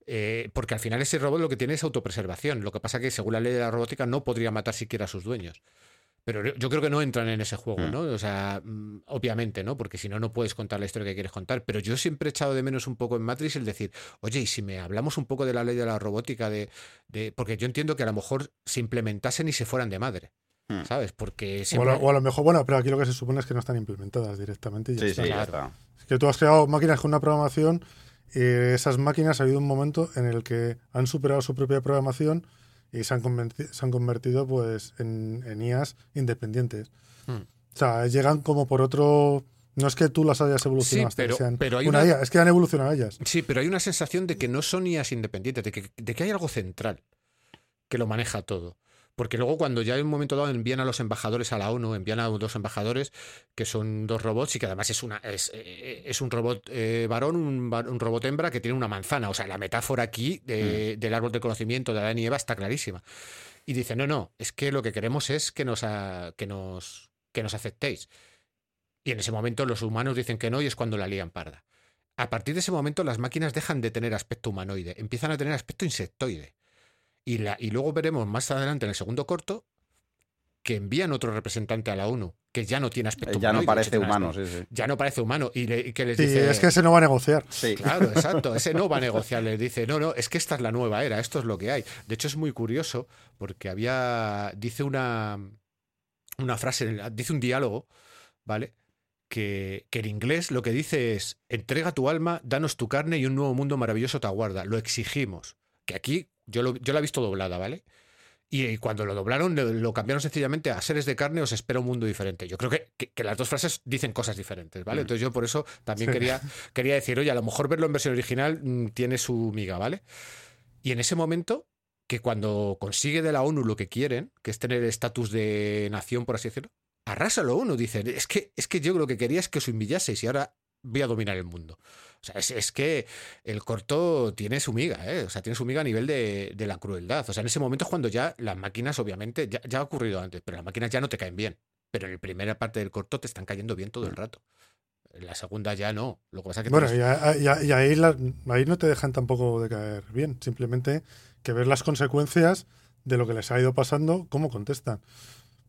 Speaker 3: eh, porque al final ese robot lo que tiene es autopreservación. Lo que pasa que según la ley de la robótica no podría matar siquiera a sus dueños. Pero yo- yo creo que no entran en ese juego,
Speaker 4: Mm.
Speaker 3: ¿no? O sea, mm, obviamente, ¿no? Porque si no, no puedes contar la historia que quieres contar. Pero yo siempre he echado de menos un poco en Matrix el decir, oye, y si me hablamos un poco de la ley de la robótica, de, de- porque yo entiendo que a lo mejor se implementasen y se fueran de madre,
Speaker 4: Hmm.
Speaker 3: ¿sabes? Porque
Speaker 2: O a,
Speaker 3: siempre...
Speaker 2: lo, o a lo mejor, bueno, pero aquí lo que se supone es que no están implementadas directamente. Y ya
Speaker 4: Sí,
Speaker 2: está.
Speaker 4: sí, ya está.
Speaker 2: Es que tú has creado máquinas con una programación y esas máquinas ha habido un momento en el que han superado su propia programación y se han, converti- se han convertido pues en, en IAs independientes.
Speaker 3: Hmm.
Speaker 2: O sea, llegan como por otro... No es que tú las hayas evolucionado
Speaker 3: Sí, pero-
Speaker 2: sean
Speaker 3: pero hay
Speaker 2: una
Speaker 3: una-
Speaker 2: IA, es que han evolucionado ellas.
Speaker 3: Sí, pero hay una sensación de que no son IAs independientes, de que, de que hay algo central que lo maneja todo. Porque luego cuando ya en un momento dado envían a los embajadores a la ONU, envían a dos embajadores que son dos robots y que además es una es, eh, es un robot eh, varón, un, robot hembra que tiene una manzana. O sea, la metáfora aquí de- del árbol del conocimiento de Adán y Eva está clarísima. Y dice, no, no, es que lo que queremos es que nos, a- que nos, que nos aceptéis. Y en ese momento los humanos dicen que no y es cuando la lían parda. A partir de ese momento las máquinas dejan de tener aspecto humanoide, empiezan a tener aspecto insectoide. Y, la, y luego veremos más adelante en el segundo corto que envían otro representante a la ONU, que ya no tiene aspecto
Speaker 4: Eh, Ya no parece humano, sí, sí.
Speaker 3: Ya no parece humano. Y, le- y que les
Speaker 2: Sí,
Speaker 3: dice...
Speaker 2: es que ese no va a negociar.
Speaker 4: Sí.
Speaker 3: Claro, exacto. Ese no va a negociar. Les dice, no, no, es que esta es la nueva era, esto es lo que hay. De hecho, es muy curioso porque había. Dice una. Una frase, dice un diálogo, ¿vale? Que, que en inglés lo que dice es: entrega tu alma, danos tu carne y un nuevo mundo maravilloso te aguarda. Lo exigimos. Que aquí yo, lo- yo la he visto doblada, ¿vale? Y, y cuando lo doblaron, lo, lo cambiaron sencillamente a seres de carne os espera un mundo diferente. Yo creo que, que- que las dos frases dicen cosas diferentes, ¿vale?
Speaker 4: Mm.
Speaker 3: Entonces yo por eso también
Speaker 2: Sí.
Speaker 3: quería, quería decir, oye, a lo mejor verlo en versión original mm, tiene su miga, ¿vale? Y en ese momento, que cuando consigue de la ONU lo que quieren, que es tener estatus de nación, por así decirlo, arrasa la ONU, dicen, es que, es que yo lo que quería es que os humillaseis y ahora voy a dominar el mundo. O sea, es, es que el corto tiene su miga, ¿eh? O sea, tiene su miga a nivel de, de la crueldad. O sea, en ese momento es cuando ya las máquinas, obviamente, ya, ya ha ocurrido antes, pero las máquinas ya no te caen bien. Pero en la primera parte del corto te están cayendo bien todo el rato. En la segunda ya no. Lo que pasa es que
Speaker 2: Bueno,
Speaker 3: tienes-
Speaker 2: y, a- y a- y ahí, la- ahí no te dejan tampoco de caer bien. Simplemente que ver las consecuencias de lo que les ha ido pasando, cómo contestan.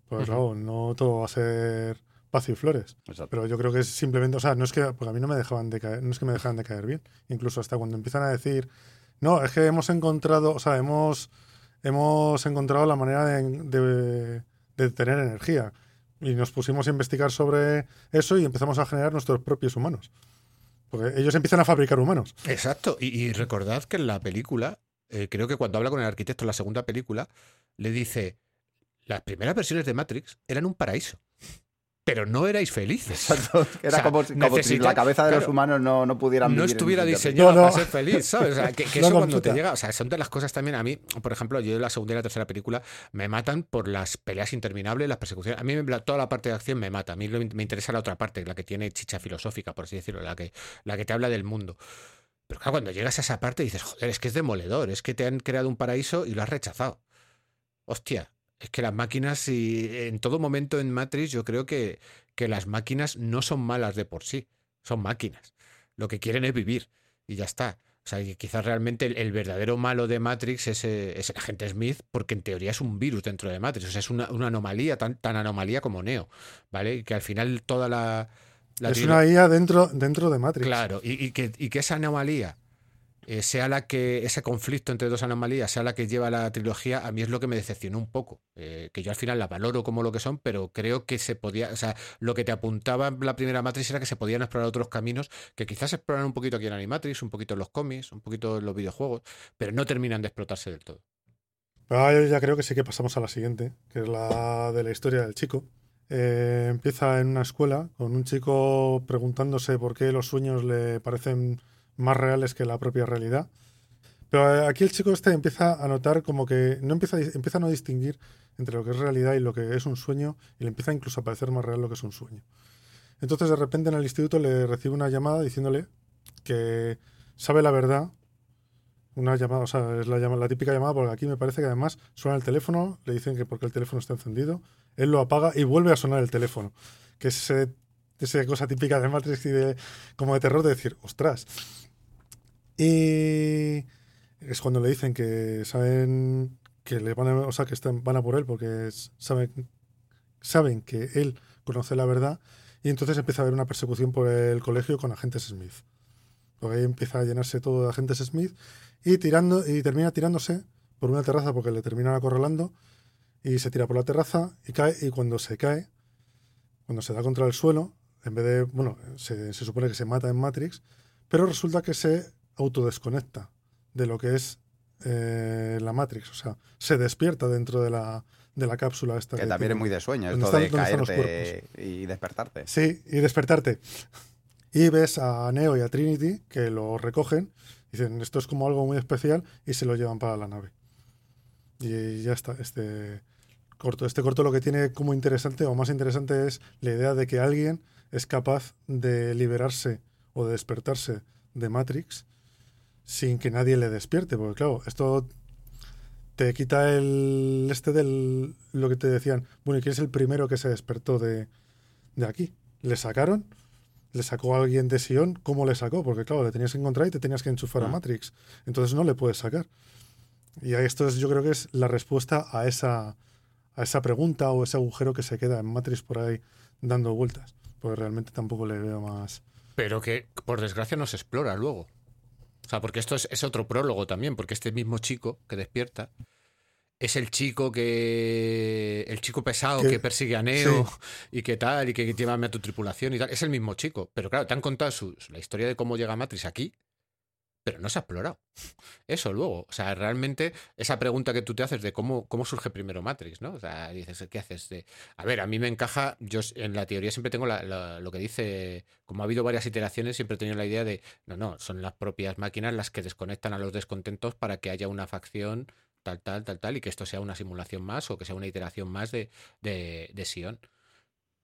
Speaker 2: Pues claro, no todo va a ser paz y flores.
Speaker 4: Exacto.
Speaker 2: Pero yo creo que es simplemente, o sea, no es que, porque a mí no me dejaban de caer, no es que me dejaran de caer bien. Incluso hasta cuando empiezan a decir, no, es que hemos encontrado, o sea, hemos, hemos encontrado la manera de, de- de tener energía. Y nos pusimos a investigar sobre eso y empezamos a generar nuestros propios humanos. Porque ellos empiezan a fabricar humanos.
Speaker 3: Exacto. Y, y recordad que en la película, eh, creo que cuando habla con el arquitecto en la segunda película, le dice, las primeras versiones de Matrix eran un paraíso, pero no erais felices.
Speaker 4: Exacto. Era
Speaker 3: O sea,
Speaker 4: como, si- como si
Speaker 3: necesita-
Speaker 4: la cabeza de los humanos no, no pudieran
Speaker 3: no
Speaker 4: vivir
Speaker 3: estuviera diseñado
Speaker 2: No, no.
Speaker 3: para ser feliz, ¿sabes? O sea, que, que
Speaker 2: No
Speaker 3: eso cuando te llega, o sea, son de las cosas también, a mí, por ejemplo, yo en la segunda y la tercera película me matan por las peleas interminables, las persecuciones. A mí toda la parte de acción me mata, a mí me interesa la otra parte, la que tiene chicha filosófica, por así decirlo, la que, la que te habla del mundo. Pero claro, cuando llegas a esa parte dices, joder, es que es demoledor, es que te han creado un paraíso y lo has rechazado. Hostia, es que las máquinas, y en todo momento en Matrix, yo creo que, que las máquinas no son malas de por sí, son máquinas. Lo que quieren es vivir y ya está. O sea, quizás realmente el, el verdadero malo de Matrix es, eh, es el agente Smith, porque en teoría es un virus dentro de Matrix. O sea, es una, una anomalía, tan, tan anomalía como Neo, ¿vale? Y que al final toda la. la
Speaker 2: es una IA dentro, dentro de Matrix.
Speaker 3: Claro, y, y que, y que esa anomalía eh, sea la que, ese conflicto entre dos anomalías sea la que lleva la trilogía, a mí es lo que me decepcionó un poco. Eh, que yo al final la valoro como lo que son, pero creo que se podía, o sea, lo que te apuntaba en la primera Matrix era que se podían explorar otros caminos que quizás exploran un poquito aquí en Animatrix, un poquito en los cómics, un poquito en los videojuegos, pero no terminan de explotarse del todo.
Speaker 2: Ahora yo ya creo que sí que pasamos a la siguiente, que es la de la historia del chico. Eh, empieza en una escuela con un chico preguntándose por qué los sueños le parecen más reales que la propia realidad. Pero eh, aquí el chico este empieza a notar como que no empieza, empieza a no distinguir entre lo que es realidad y lo que es un sueño y le empieza incluso a parecer más real lo que es un sueño. Entonces de repente en el instituto le recibe una llamada diciéndole que sabe la verdad una llamada, o sea, es la, la típica llamada, porque aquí me parece que además suena el teléfono, le dicen que porque el teléfono está encendido, él lo apaga y vuelve a sonar el teléfono. Que es esa cosa típica de Matrix y de, como de terror de decir, ostras. Y es cuando le dicen que saben que le van a, o sea, que están, van a por él porque saben, saben que él conoce la verdad y entonces empieza a haber una persecución por el colegio con agentes Smith. Porque ahí empieza a llenarse todo de agentes Smith y tirando y termina tirándose por una terraza porque le terminan acorralando y se tira por la terraza y cae y cuando se cae cuando se da contra el suelo en vez de bueno se supone que se mata en Matrix pero resulta que se autodesconecta de lo que es eh, la Matrix o sea se despierta dentro de la de la cápsula esta
Speaker 4: Que
Speaker 2: que
Speaker 4: también es muy de sueño,
Speaker 2: ¿Dónde
Speaker 4: esto de
Speaker 2: están los
Speaker 4: caerte y despertarte.
Speaker 2: Sí, y despertarte. Y ves a Neo y a Trinity que lo recogen, dicen esto es como algo muy especial y se lo llevan para la nave. Y ya está, este corto. Este corto lo que tiene como interesante o más interesante es la idea de que alguien es capaz de liberarse o de despertarse de Matrix sin que nadie le despierte, porque claro, esto te quita el este del lo que te decían, bueno, ¿y quién es el primero que se despertó de, de aquí? ¿Le sacaron? ¿Le sacó a alguien de Sion? ¿Cómo le sacó? Porque claro, le tenías que encontrar y te tenías que enchufar a
Speaker 4: Ah.
Speaker 2: Matrix. Entonces no le puedes sacar. Y esto es, yo creo que es la respuesta a esa, a esa pregunta o ese agujero que se queda en Matrix por ahí dando vueltas. Porque realmente tampoco le veo más.
Speaker 3: Pero que por desgracia no se explora luego. O sea, porque esto es, es otro prólogo también, porque este mismo chico que despierta es el chico que. el chico pesado
Speaker 2: Que-
Speaker 3: que, persigue a Neo
Speaker 2: sí.
Speaker 3: y que tal, y que llévame a tu tripulación y tal. Es el mismo chico. Pero claro, te han contado su- la historia de cómo llega Matrix aquí, pero no se ha explorado. Eso luego. O sea, realmente esa pregunta que tú te haces de cómo, cómo surge primero Matrix, ¿no? O sea, dices, ¿qué haces? De, a ver, a mí me encaja, yo en la teoría siempre tengo la- lo que dice, como ha habido varias iteraciones, siempre he tenido la idea de, no, no, son las propias máquinas las que desconectan a los descontentos para que haya una facción tal, tal, tal, tal, y que esto sea una simulación más o que sea una iteración más de, de, Sion.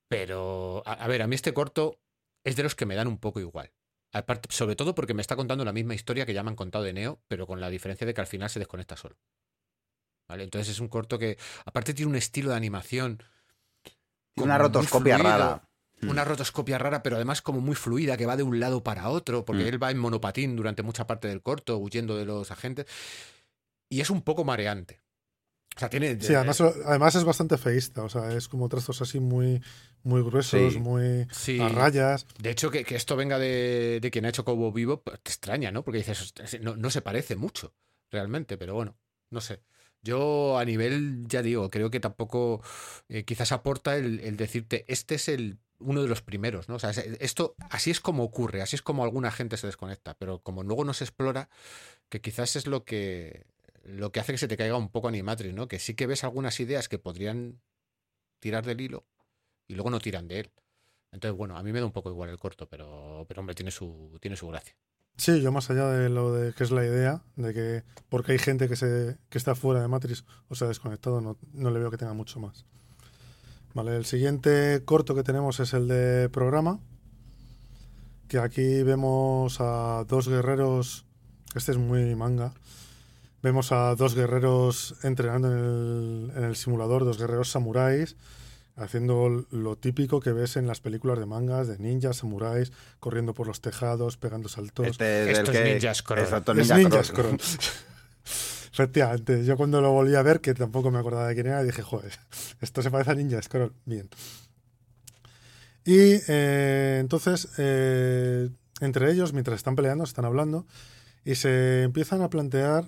Speaker 3: Pero, a ver, a mí este corto es de los que me dan un poco igual. Aparte, sobre todo porque me está contando la misma historia que ya me han contado de Neo, pero con la diferencia de que al final se desconecta solo. ¿Vale? Entonces es un corto que, aparte, tiene un estilo de animación.
Speaker 4: Una rotoscopia
Speaker 3: fluido,
Speaker 4: rara. Mm.
Speaker 3: Una rotoscopia rara, pero además como muy fluida, que va de un lado para otro, porque
Speaker 4: Mm.
Speaker 3: él va en monopatín durante mucha parte del corto, huyendo de los agentes. Y es un poco mareante. O sea, tiene.
Speaker 2: Sí, además, además es bastante feísta, o sea, es como trazos así muy, muy gruesos,
Speaker 4: Sí.
Speaker 2: muy
Speaker 3: Sí.
Speaker 2: a rayas.
Speaker 3: De hecho, que, que esto venga de, de quien ha hecho Cobo Vivo, pues, te extraña, ¿no? Porque dices, "Ostras, no, no se parece mucho, realmente, pero bueno, no sé. Yo a nivel, ya digo, creo que tampoco eh, quizás aporta el, el decirte, este es el uno de los primeros, ¿no? O sea, es- esto así es como ocurre, así es como alguna gente se desconecta, pero como luego no se explora, que quizás es lo que lo que hace que se te caiga un poco Animatrix, ¿no? Que sí que ves algunas ideas que podrían tirar del hilo y luego no tiran de él. Entonces, bueno, a mí me da un poco igual el corto, pero, pero hombre, tiene su, tiene su gracia.
Speaker 2: Sí, yo más allá de lo de que es la idea, de que porque hay gente que, se, que está fuera de Matrix o se ha desconectado, no, no le veo que tenga mucho más. Vale, el siguiente corto que tenemos es el de programa, que aquí vemos a dos guerreros, este es muy manga, vemos a dos guerreros entrenando en el, en el simulador, dos guerreros samuráis, haciendo lo típico que ves en las películas de mangas, de ninjas, samuráis, corriendo por los tejados, pegando saltos.
Speaker 4: Este es
Speaker 3: Esto
Speaker 4: el
Speaker 3: es
Speaker 4: que...
Speaker 3: Ninja Scroll.
Speaker 4: Exacto,
Speaker 2: Es
Speaker 4: Ninja,
Speaker 2: Ninja
Speaker 4: Scroll.
Speaker 2: Scroll. Efectivamente, yo cuando lo volví a ver, que tampoco me acordaba de quién era, dije, joder, esto se parece a Ninja Scroll. Bien. Y eh, entonces, eh, entre ellos, mientras están peleando, están hablando, y se empiezan a plantear,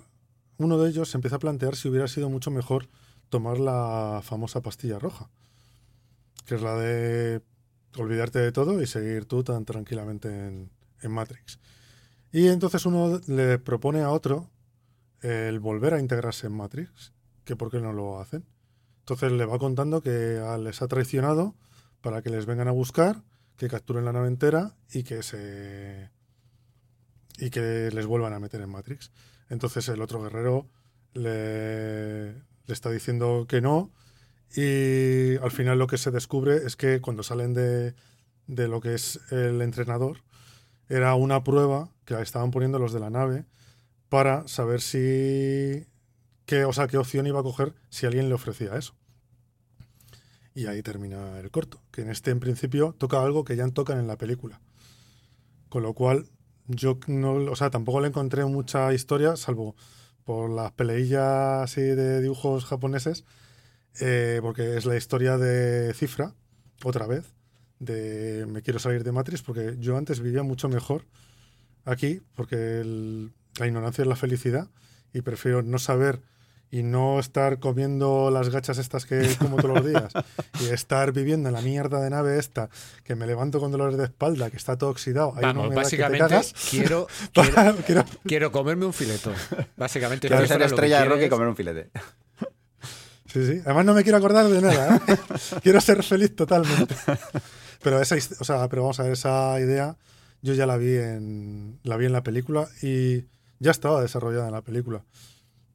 Speaker 2: uno de ellos se empieza a plantear si hubiera sido mucho mejor tomar la famosa pastilla roja, que es la de olvidarte de todo y seguir tú tan tranquilamente en, Matrix. Y entonces uno le propone a otro el volver a integrarse en Matrix, que por qué no lo hacen. Entonces le va contando que ah, les ha traicionado para que les vengan a buscar, que capturen la nave entera y que se y que les vuelvan a meter en Matrix. Entonces el otro guerrero le, está diciendo que no y al final lo que se descubre es que cuando salen de, de lo que es el entrenador era una prueba que estaban poniendo los de la nave para saber si qué, o sea, qué opción iba a coger si alguien le ofrecía eso. Y ahí termina el corto, que en este en principio toca algo que ya tocan en la película. Con lo cual yo no, o sea, tampoco le encontré mucha historia, salvo por las peleillas así de dibujos japoneses, eh, porque es la historia de Cifra, otra vez, de me quiero salir de Matrix, porque yo antes vivía mucho mejor aquí, porque el- la ignorancia es la felicidad, y prefiero no saber y no estar comiendo las gachas estas que como todos los días, y estar viviendo en la mierda de nave esta, que me levanto con dolores de espalda, que está todo oxidado. hay una
Speaker 3: Vamos,
Speaker 2: humedad que te
Speaker 3: básicamente
Speaker 2: cagas.
Speaker 3: quiero, quiero,
Speaker 2: Quiero-
Speaker 3: quiero comerme un fileto. Básicamente,
Speaker 4: Quiero ser estrella de rock y comer un filete.
Speaker 2: Sí, sí. Además no me quiero acordar de nada. ¿eh? quiero ser feliz totalmente. Pero esa, o sea, pero vamos a ver, esa idea yo ya la vi en la vi en la película y ya estaba desarrollada en la película.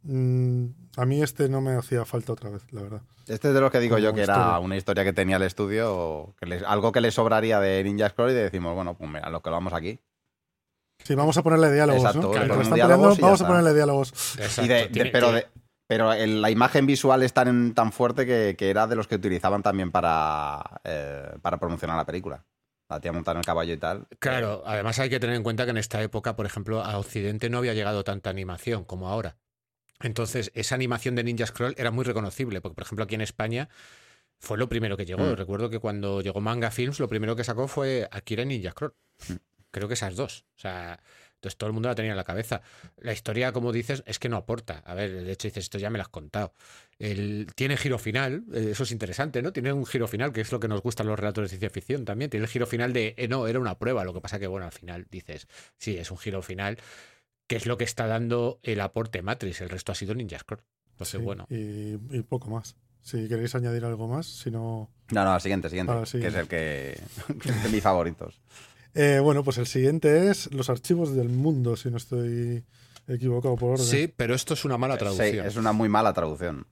Speaker 2: Mm, a mí este no me hacía falta otra vez, la verdad.
Speaker 4: Este es de los que digo
Speaker 2: Como
Speaker 4: yo que era una historia que tenía el estudio, que les- algo que le sobraría de Ninja Scroll y decimos, bueno, pues mira, lo que vamos aquí.
Speaker 2: Sí, vamos a ponerle diálogos,
Speaker 4: Exacto,
Speaker 2: ¿no? están
Speaker 4: diálogos
Speaker 2: peleando, vamos a ponerle diálogos.
Speaker 3: Exacto,
Speaker 4: Y de- de-
Speaker 3: tiene-
Speaker 4: pero
Speaker 3: tiene-
Speaker 4: de- pero el- la imagen visual es tan, tan fuerte que, que era de los que utilizaban también para, eh, para promocionar la película. La tía montada en el caballo y tal.
Speaker 3: Claro, además hay que tener en cuenta que en esta época, por ejemplo, a Occidente no había llegado tanta animación como ahora. Entonces, esa animación de Ninja Scroll era muy reconocible, porque, por ejemplo, aquí en España fue lo primero que llegó.
Speaker 4: Mm.
Speaker 3: Recuerdo que cuando llegó Manga Films, lo primero que sacó fue Akira y Ninja Scroll.
Speaker 4: Mm.
Speaker 3: Creo que esas dos. O sea, entonces todo el mundo la tenía en la cabeza. La historia, como dices, es que no aporta. A ver, de hecho dices, esto ya me lo has contado. El, tiene giro final, eh, eso es interesante, ¿no? Tiene un giro final, que es lo que nos gustan los relatos de ciencia ficción también. Tiene el giro final de, eh, no, era una prueba. Lo que pasa que, bueno, al final dices, sí, es un giro final, que es lo que está dando el aporte Matrix. El resto ha sido Ninja Scroll. Entonces,
Speaker 2: Sí,
Speaker 3: bueno.
Speaker 2: y, y poco más. Si queréis añadir algo más, si no...
Speaker 4: No, no, siguiente, siguiente.
Speaker 2: Ahora,
Speaker 4: Que es el que. que es de mis favoritos.
Speaker 2: Eh, bueno, pues el siguiente es los archivos del mundo, si no estoy equivocado por orden.
Speaker 3: Sí, pero esto es una mala
Speaker 4: Sí,
Speaker 3: traducción.
Speaker 4: es una muy mala traducción.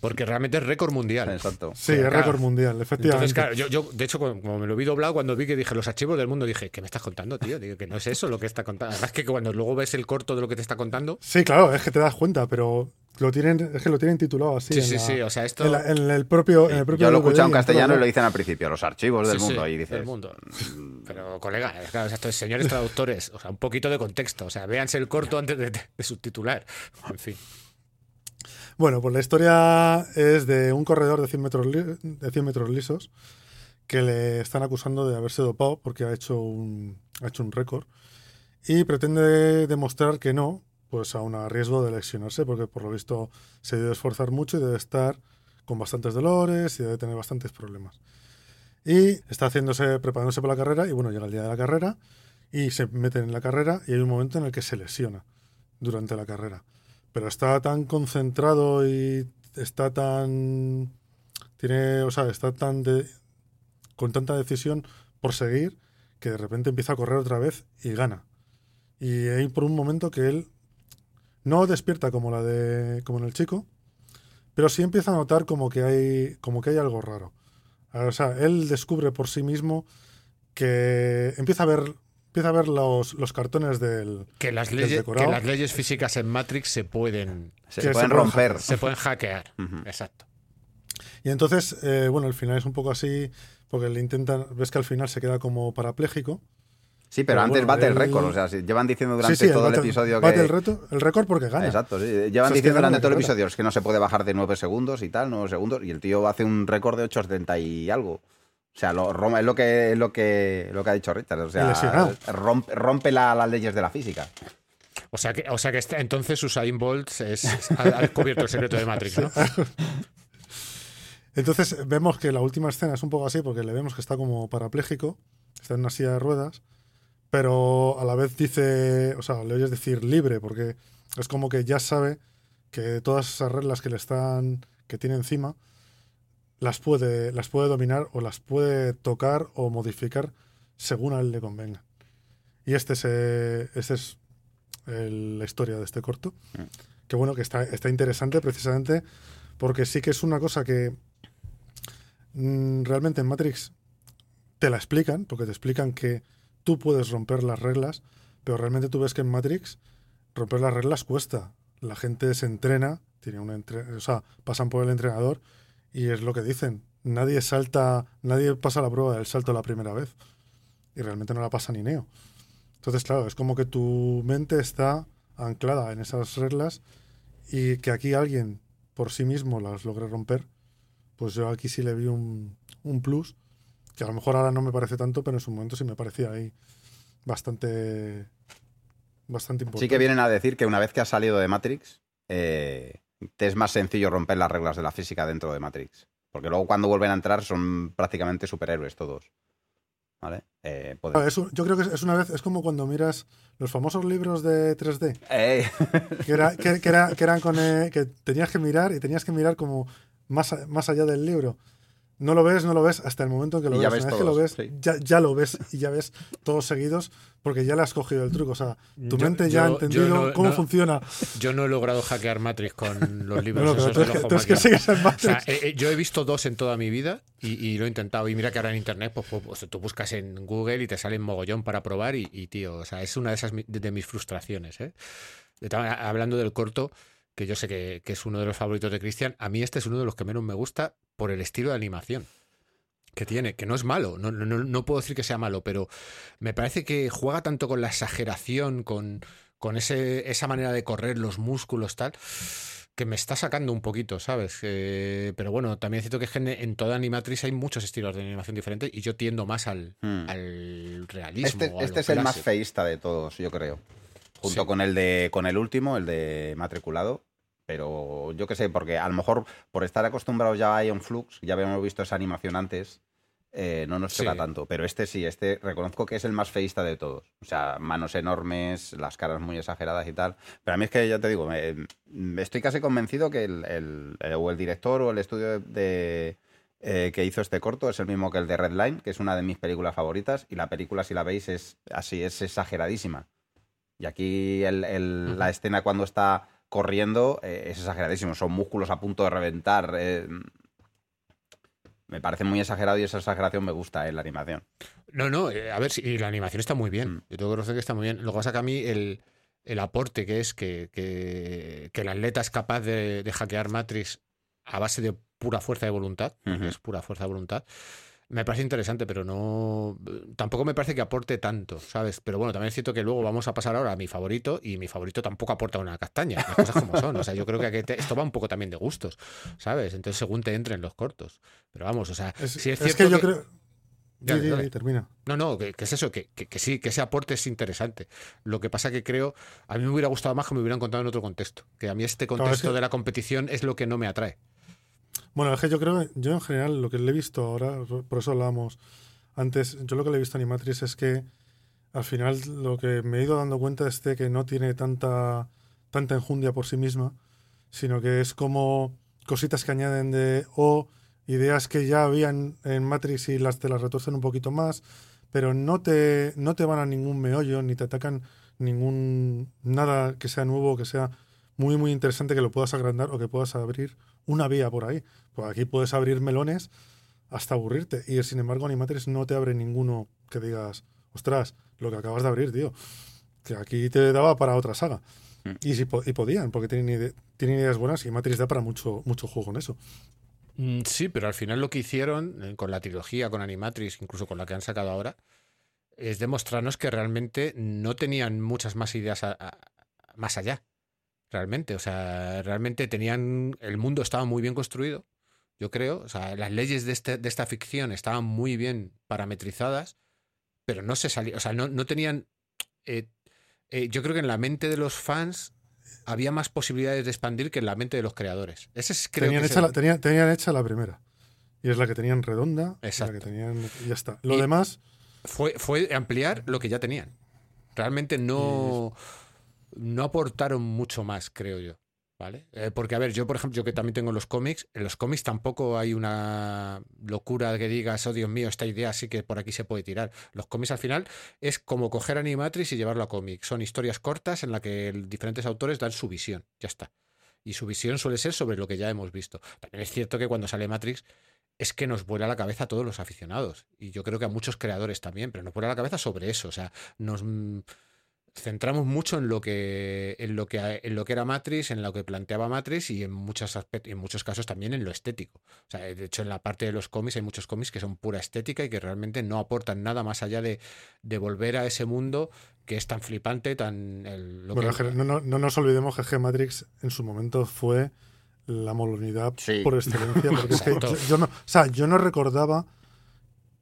Speaker 3: Porque realmente es récord mundial.
Speaker 4: Exacto.
Speaker 2: Sí,
Speaker 3: Pero
Speaker 2: es
Speaker 3: claro,
Speaker 2: récord mundial, efectivamente.
Speaker 3: Entonces, claro, yo, yo, de hecho, como me lo vi doblado, cuando vi que dije los archivos del mundo, dije, ¿qué me estás contando, tío? Digo, que no es eso lo que está contando. Además, que cuando luego ves el corto de lo que te está contando.
Speaker 2: Sí, claro, es que te das cuenta, pero lo tienen, es que lo tienen titulado así.
Speaker 3: Sí,
Speaker 2: en
Speaker 3: sí,
Speaker 2: la-
Speaker 3: sí. O sea, esto.
Speaker 2: En, la- en el propio, en el propio
Speaker 4: Yo lo he escuchado en castellano y lo dicen al principio, los archivos del
Speaker 3: Sí, sí,
Speaker 4: mundo. y
Speaker 3: del
Speaker 4: dices.
Speaker 3: mundo. Pero, colega, claro, o sea, estos señores traductores, o sea, un poquito de contexto. O sea, véanse el corto antes de, de subtitular. En fin.
Speaker 2: Bueno, pues la historia es de un corredor de 100 metros, de 100 metros lisos que le están acusando de haberse dopado porque ha hecho un, un récord y pretende demostrar que no, pues aún a riesgo de lesionarse porque por lo visto se debe esforzar mucho y debe estar con bastantes dolores y debe tener bastantes problemas. Y está haciéndose, preparándose para la carrera y bueno, llega el día de la carrera y se mete en la carrera y hay un momento en el que se lesiona durante la carrera. Pero está tan concentrado y está tan tiene, o sea, está tan con tanta decisión por seguir que de repente empieza a correr otra vez y gana. Y hay por un momento que él no despierta como la de como en el chico, pero sí empieza a notar como que hay como que hay algo raro. O sea, él descubre por sí mismo que empieza a ver empieza a ver los, los cartones del
Speaker 3: Que las,
Speaker 2: del
Speaker 3: leyes,
Speaker 2: decorado.
Speaker 3: que las leyes físicas en Matrix se pueden,
Speaker 4: Se pueden romper.
Speaker 3: se pueden hackear. Exacto.
Speaker 2: Y entonces, eh, bueno, el final es un poco así, porque le intentan, ves que al final se queda como parapléjico.
Speaker 4: Sí, pero
Speaker 2: Pero
Speaker 4: antes
Speaker 2: bueno,
Speaker 4: bate el récord. O sea, si llevan diciendo durante
Speaker 2: sí, sí,
Speaker 4: todo el,
Speaker 2: bate-
Speaker 4: episodio
Speaker 2: bate
Speaker 4: que.
Speaker 2: el, reto, el récord porque gana.
Speaker 4: Exacto, sí. Llevan
Speaker 2: O sea, es que
Speaker 4: diciendo durante todo el episodio es que no se puede bajar de 9 segundos y tal, 9 segundos, y el tío hace un récord de 8.70 y algo. O sea, lo, rom- es lo que, es lo que, lo que ha dicho Richard. O sea, rompe, rompe la- las leyes de la física.
Speaker 3: O sea que, o sea que este- entonces Usain Bolt es, es- ha, ha descubierto el secreto de Matrix, ¿no?
Speaker 2: Entonces vemos que la última escena es un poco así, porque le vemos que está como parapléjico, está en una silla de ruedas, pero a la vez dice, o sea, le oyes decir libre, porque es como que ya sabe que todas esas reglas que le están, que tiene encima, las puede, las puede dominar o las puede tocar o modificar según a él le convenga. Y este es, eh, este es el- la historia de este corto. Que bueno, que está, está interesante precisamente porque sí que es una cosa que mm, realmente en Matrix te la explican, porque te explican que tú puedes romper las reglas, pero realmente tú ves que en Matrix romper las reglas cuesta. La gente se entrena, tiene un entre- o sea, pasan por el entrenador y es lo que dicen. Nadie salta, nadie pasa la prueba del salto la primera vez. Y realmente no la pasa ni Neo. Entonces, claro, es como que tu mente está anclada en esas reglas y que aquí alguien por sí mismo las logre romper, pues yo aquí sí le vi un, un plus, que a lo mejor ahora no me parece tanto, pero en su momento sí me parecía ahí bastante, bastante importante.
Speaker 4: Sí que vienen a decir que una vez que has salido de Matrix, eh, te es más sencillo romper las reglas de la física dentro de Matrix. Porque luego cuando vuelven a entrar son prácticamente superhéroes todos. ¿Vale? Eh,
Speaker 2: es yo creo que es- una vez, es como cuando miras los famosos libros de 3D,
Speaker 4: Eh,
Speaker 2: que, era, que, que era- que eran con eh, que tenías que mirar y tenías que mirar como más, más allá del libro. No lo ves, no lo ves hasta el momento en que lo
Speaker 4: Y ya
Speaker 2: ves.
Speaker 4: ves
Speaker 2: Una vez que lo
Speaker 4: todos,
Speaker 2: ves,
Speaker 4: sí.
Speaker 2: ya, ya lo ves y ya ves todos seguidos porque ya le has cogido el truco. O sea, tu
Speaker 3: Yo-
Speaker 2: mente ya ha entendido
Speaker 3: no-
Speaker 2: cómo
Speaker 3: no-
Speaker 2: funciona.
Speaker 3: Yo no he logrado hackear Matrix con los libros
Speaker 2: No,
Speaker 3: esos
Speaker 2: tú es que, sigues en
Speaker 3: O sea,
Speaker 2: Matrix.
Speaker 3: eh, eh, yo he visto dos en toda mi vida y, y lo he intentado. Y mira que ahora en internet, pues, pues, pues, tú buscas en Google y te salen mogollón para probar. Y, y, tío, o sea, es una de esas de, de mis frustraciones. ¿eh? De Hablando del corto, que yo sé que, que es uno de los favoritos de Cristian, a mí este es uno de los que menos me gusta por el estilo de animación que tiene, que no es malo, no, no, no- no puedo decir que sea malo, pero me parece que juega tanto con la exageración, con, con ese, esa manera de correr, los músculos, tal, que me está sacando un poquito, ¿sabes? Eh, pero bueno, también es cierto que en, en toda Animatrix hay muchos estilos de animación diferentes y yo tiendo más al,
Speaker 4: Hmm.
Speaker 3: al realismo.
Speaker 4: este este es el más feísta de todos, yo creo. Junto
Speaker 3: Sí.
Speaker 4: con el de con el último, el de matriculado. Pero yo qué sé, porque a lo mejor por estar acostumbrados ya a Ion Flux, ya habíamos visto esa animación antes, eh, no nos choca
Speaker 3: Sí.
Speaker 4: tanto. Pero este sí, este reconozco que es el más feísta de todos. O sea, manos enormes, las caras muy exageradas y tal. Pero a mí es que ya te digo, me- me estoy casi convencido que el, el- eh, o el director o el estudio de, de, eh, que hizo este corto es el mismo que el de Red Line, que es una de mis películas favoritas. Y la película, si la veis, es así, es exageradísima. Y aquí el- el- la escena cuando está corriendo eh, es exageradísimo. Son músculos a punto de reventar. eh, me parece muy exagerado y esa exageración me gusta en la animación.
Speaker 3: No, no, eh, a ver, si y la animación está muy bien.
Speaker 4: Mm.
Speaker 3: Yo tengo que reconocer que está muy bien. Lo que pasa que a mí el, el aporte que es que, que, que el atleta es capaz de, de hackear Matrix a base de pura fuerza de voluntad, es pura fuerza de voluntad, me parece interesante, pero no. Tampoco me parece que aporte tanto, ¿sabes? Pero bueno, también es cierto que luego vamos a pasar ahora a mi favorito y mi favorito tampoco aporta una castaña, las cosas como son. O sea, yo creo que esto va un poco también de gustos, ¿sabes? Entonces, según te entren los cortos. Pero vamos, o sea,
Speaker 2: Es,
Speaker 3: si es
Speaker 2: es
Speaker 3: cierto.
Speaker 2: que yo
Speaker 3: que-
Speaker 2: creo. Di, termina.
Speaker 3: No, no, que, que es eso, que, que- que sí, que ese aporte es interesante. Lo que pasa que creo, a mí me hubiera gustado más que me hubieran contado en otro contexto. Que a mí este contexto de la competición es lo que no me atrae.
Speaker 2: Bueno, es que yo creo, yo en general, lo que le he visto ahora, por eso hablábamos antes, yo lo que le he visto a Animatrix es que al final lo que me he ido dando cuenta es de que no tiene tanta, tanta enjundia por sí misma, sino que es como cositas que añaden de o ideas que ya habían en Matrix y las te las retuercen un poquito más, pero no te, no te van a ningún meollo ni te atacan ningún nada que sea nuevo, que sea muy muy interesante que lo puedas agrandar o que puedas abrir una vía por ahí. Pues aquí puedes abrir melones hasta aburrirte. Y sin embargo, Animatrix no te abre ninguno que digas, ostras, lo que acabas de abrir, tío. Que aquí te daba para otra saga.
Speaker 4: Mm.
Speaker 2: Y, si y podían, porque tienen, ide- tienen ideas buenas y Matrix da para mucho, mucho juego en eso.
Speaker 3: Mm, Sí, pero al final lo que hicieron eh, con la trilogía, con Animatrix, incluso con la que han sacado ahora, es demostrarnos que realmente no tenían muchas más ideas a- a- más allá. Realmente, o sea, realmente tenían. El mundo estaba muy bien construido, yo creo. O sea, las leyes de, este- de esta ficción estaban muy bien parametrizadas, pero no se salían. O sea, no, no tenían. eh, eh, yo creo que en la mente de los fans había más posibilidades de expandir que en la mente de los creadores. Ese es, creo
Speaker 2: Tenían
Speaker 3: que
Speaker 2: hecha,
Speaker 3: el-
Speaker 2: la, tenían, tenían hecha la primera. Y es la que tenían redonda. La
Speaker 3: Exacto.
Speaker 2: que tenían, y ya está. Lo
Speaker 3: Y-
Speaker 2: demás,
Speaker 3: fue, fue ampliar lo que ya tenían. Realmente no, no aportaron mucho más, creo yo. ¿Vale? Eh, porque, a ver, yo, por ejemplo, yo que también tengo los cómics, en los cómics tampoco hay una locura que digas, oh Dios mío, esta idea sí que por aquí se puede tirar. Los cómics al final es como coger Animatrix y llevarlo a cómic. Son historias cortas en las que diferentes autores dan su visión. Ya está. Y su visión suele ser sobre lo que ya hemos visto. También es cierto que cuando sale Matrix es que nos vuela la cabeza a todos los aficionados. Y yo creo que a muchos creadores también, pero nos vuela la cabeza sobre eso. O sea, nos centramos mucho en lo que en lo que en lo que era Matrix, en lo que planteaba Matrix y en muchos aspectos, en muchos casos también en lo estético. O sea, de hecho en la parte de los cómics hay muchos cómics que son pura estética y que realmente no aportan nada más allá de, de volver a ese mundo que es tan flipante, tan el- lo
Speaker 2: bueno,
Speaker 3: que-
Speaker 2: no, no- no nos olvidemos que G Matrix en su momento fue la molonidad
Speaker 4: Sí.
Speaker 2: por excelencia. Porque es que yo, yo no, o sea, yo no recordaba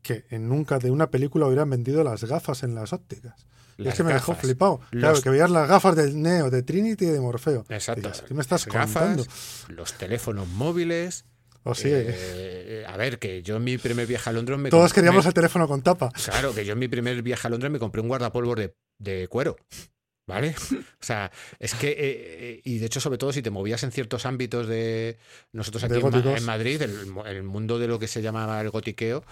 Speaker 2: que en nunca de una película hubieran vendido las gafas en las ópticas. Y es que me dejó
Speaker 3: gafas.
Speaker 2: flipado. Claro, que veías las gafas del Neo, de Trinity y de Morfeo.
Speaker 3: Exacto.
Speaker 2: ¿Qué me estás
Speaker 3: gafas,
Speaker 2: contando?
Speaker 3: los teléfonos móviles.
Speaker 2: O sí,
Speaker 3: eh, a ver, que yo en mi primer viaje a Londres me
Speaker 2: todos
Speaker 3: compré-
Speaker 2: queríamos
Speaker 3: me-
Speaker 2: el teléfono con tapa.
Speaker 3: Claro, que yo en mi primer viaje a Londres me compré un guardapolvos de, de cuero. ¿Vale? O sea, es que, eh, eh, y de hecho, sobre todo si te movías en ciertos ámbitos de nosotros
Speaker 2: De
Speaker 3: aquí en, Ma-
Speaker 2: góticos.
Speaker 3: en Madrid, el mundo de lo que se llamaba el gotiqueo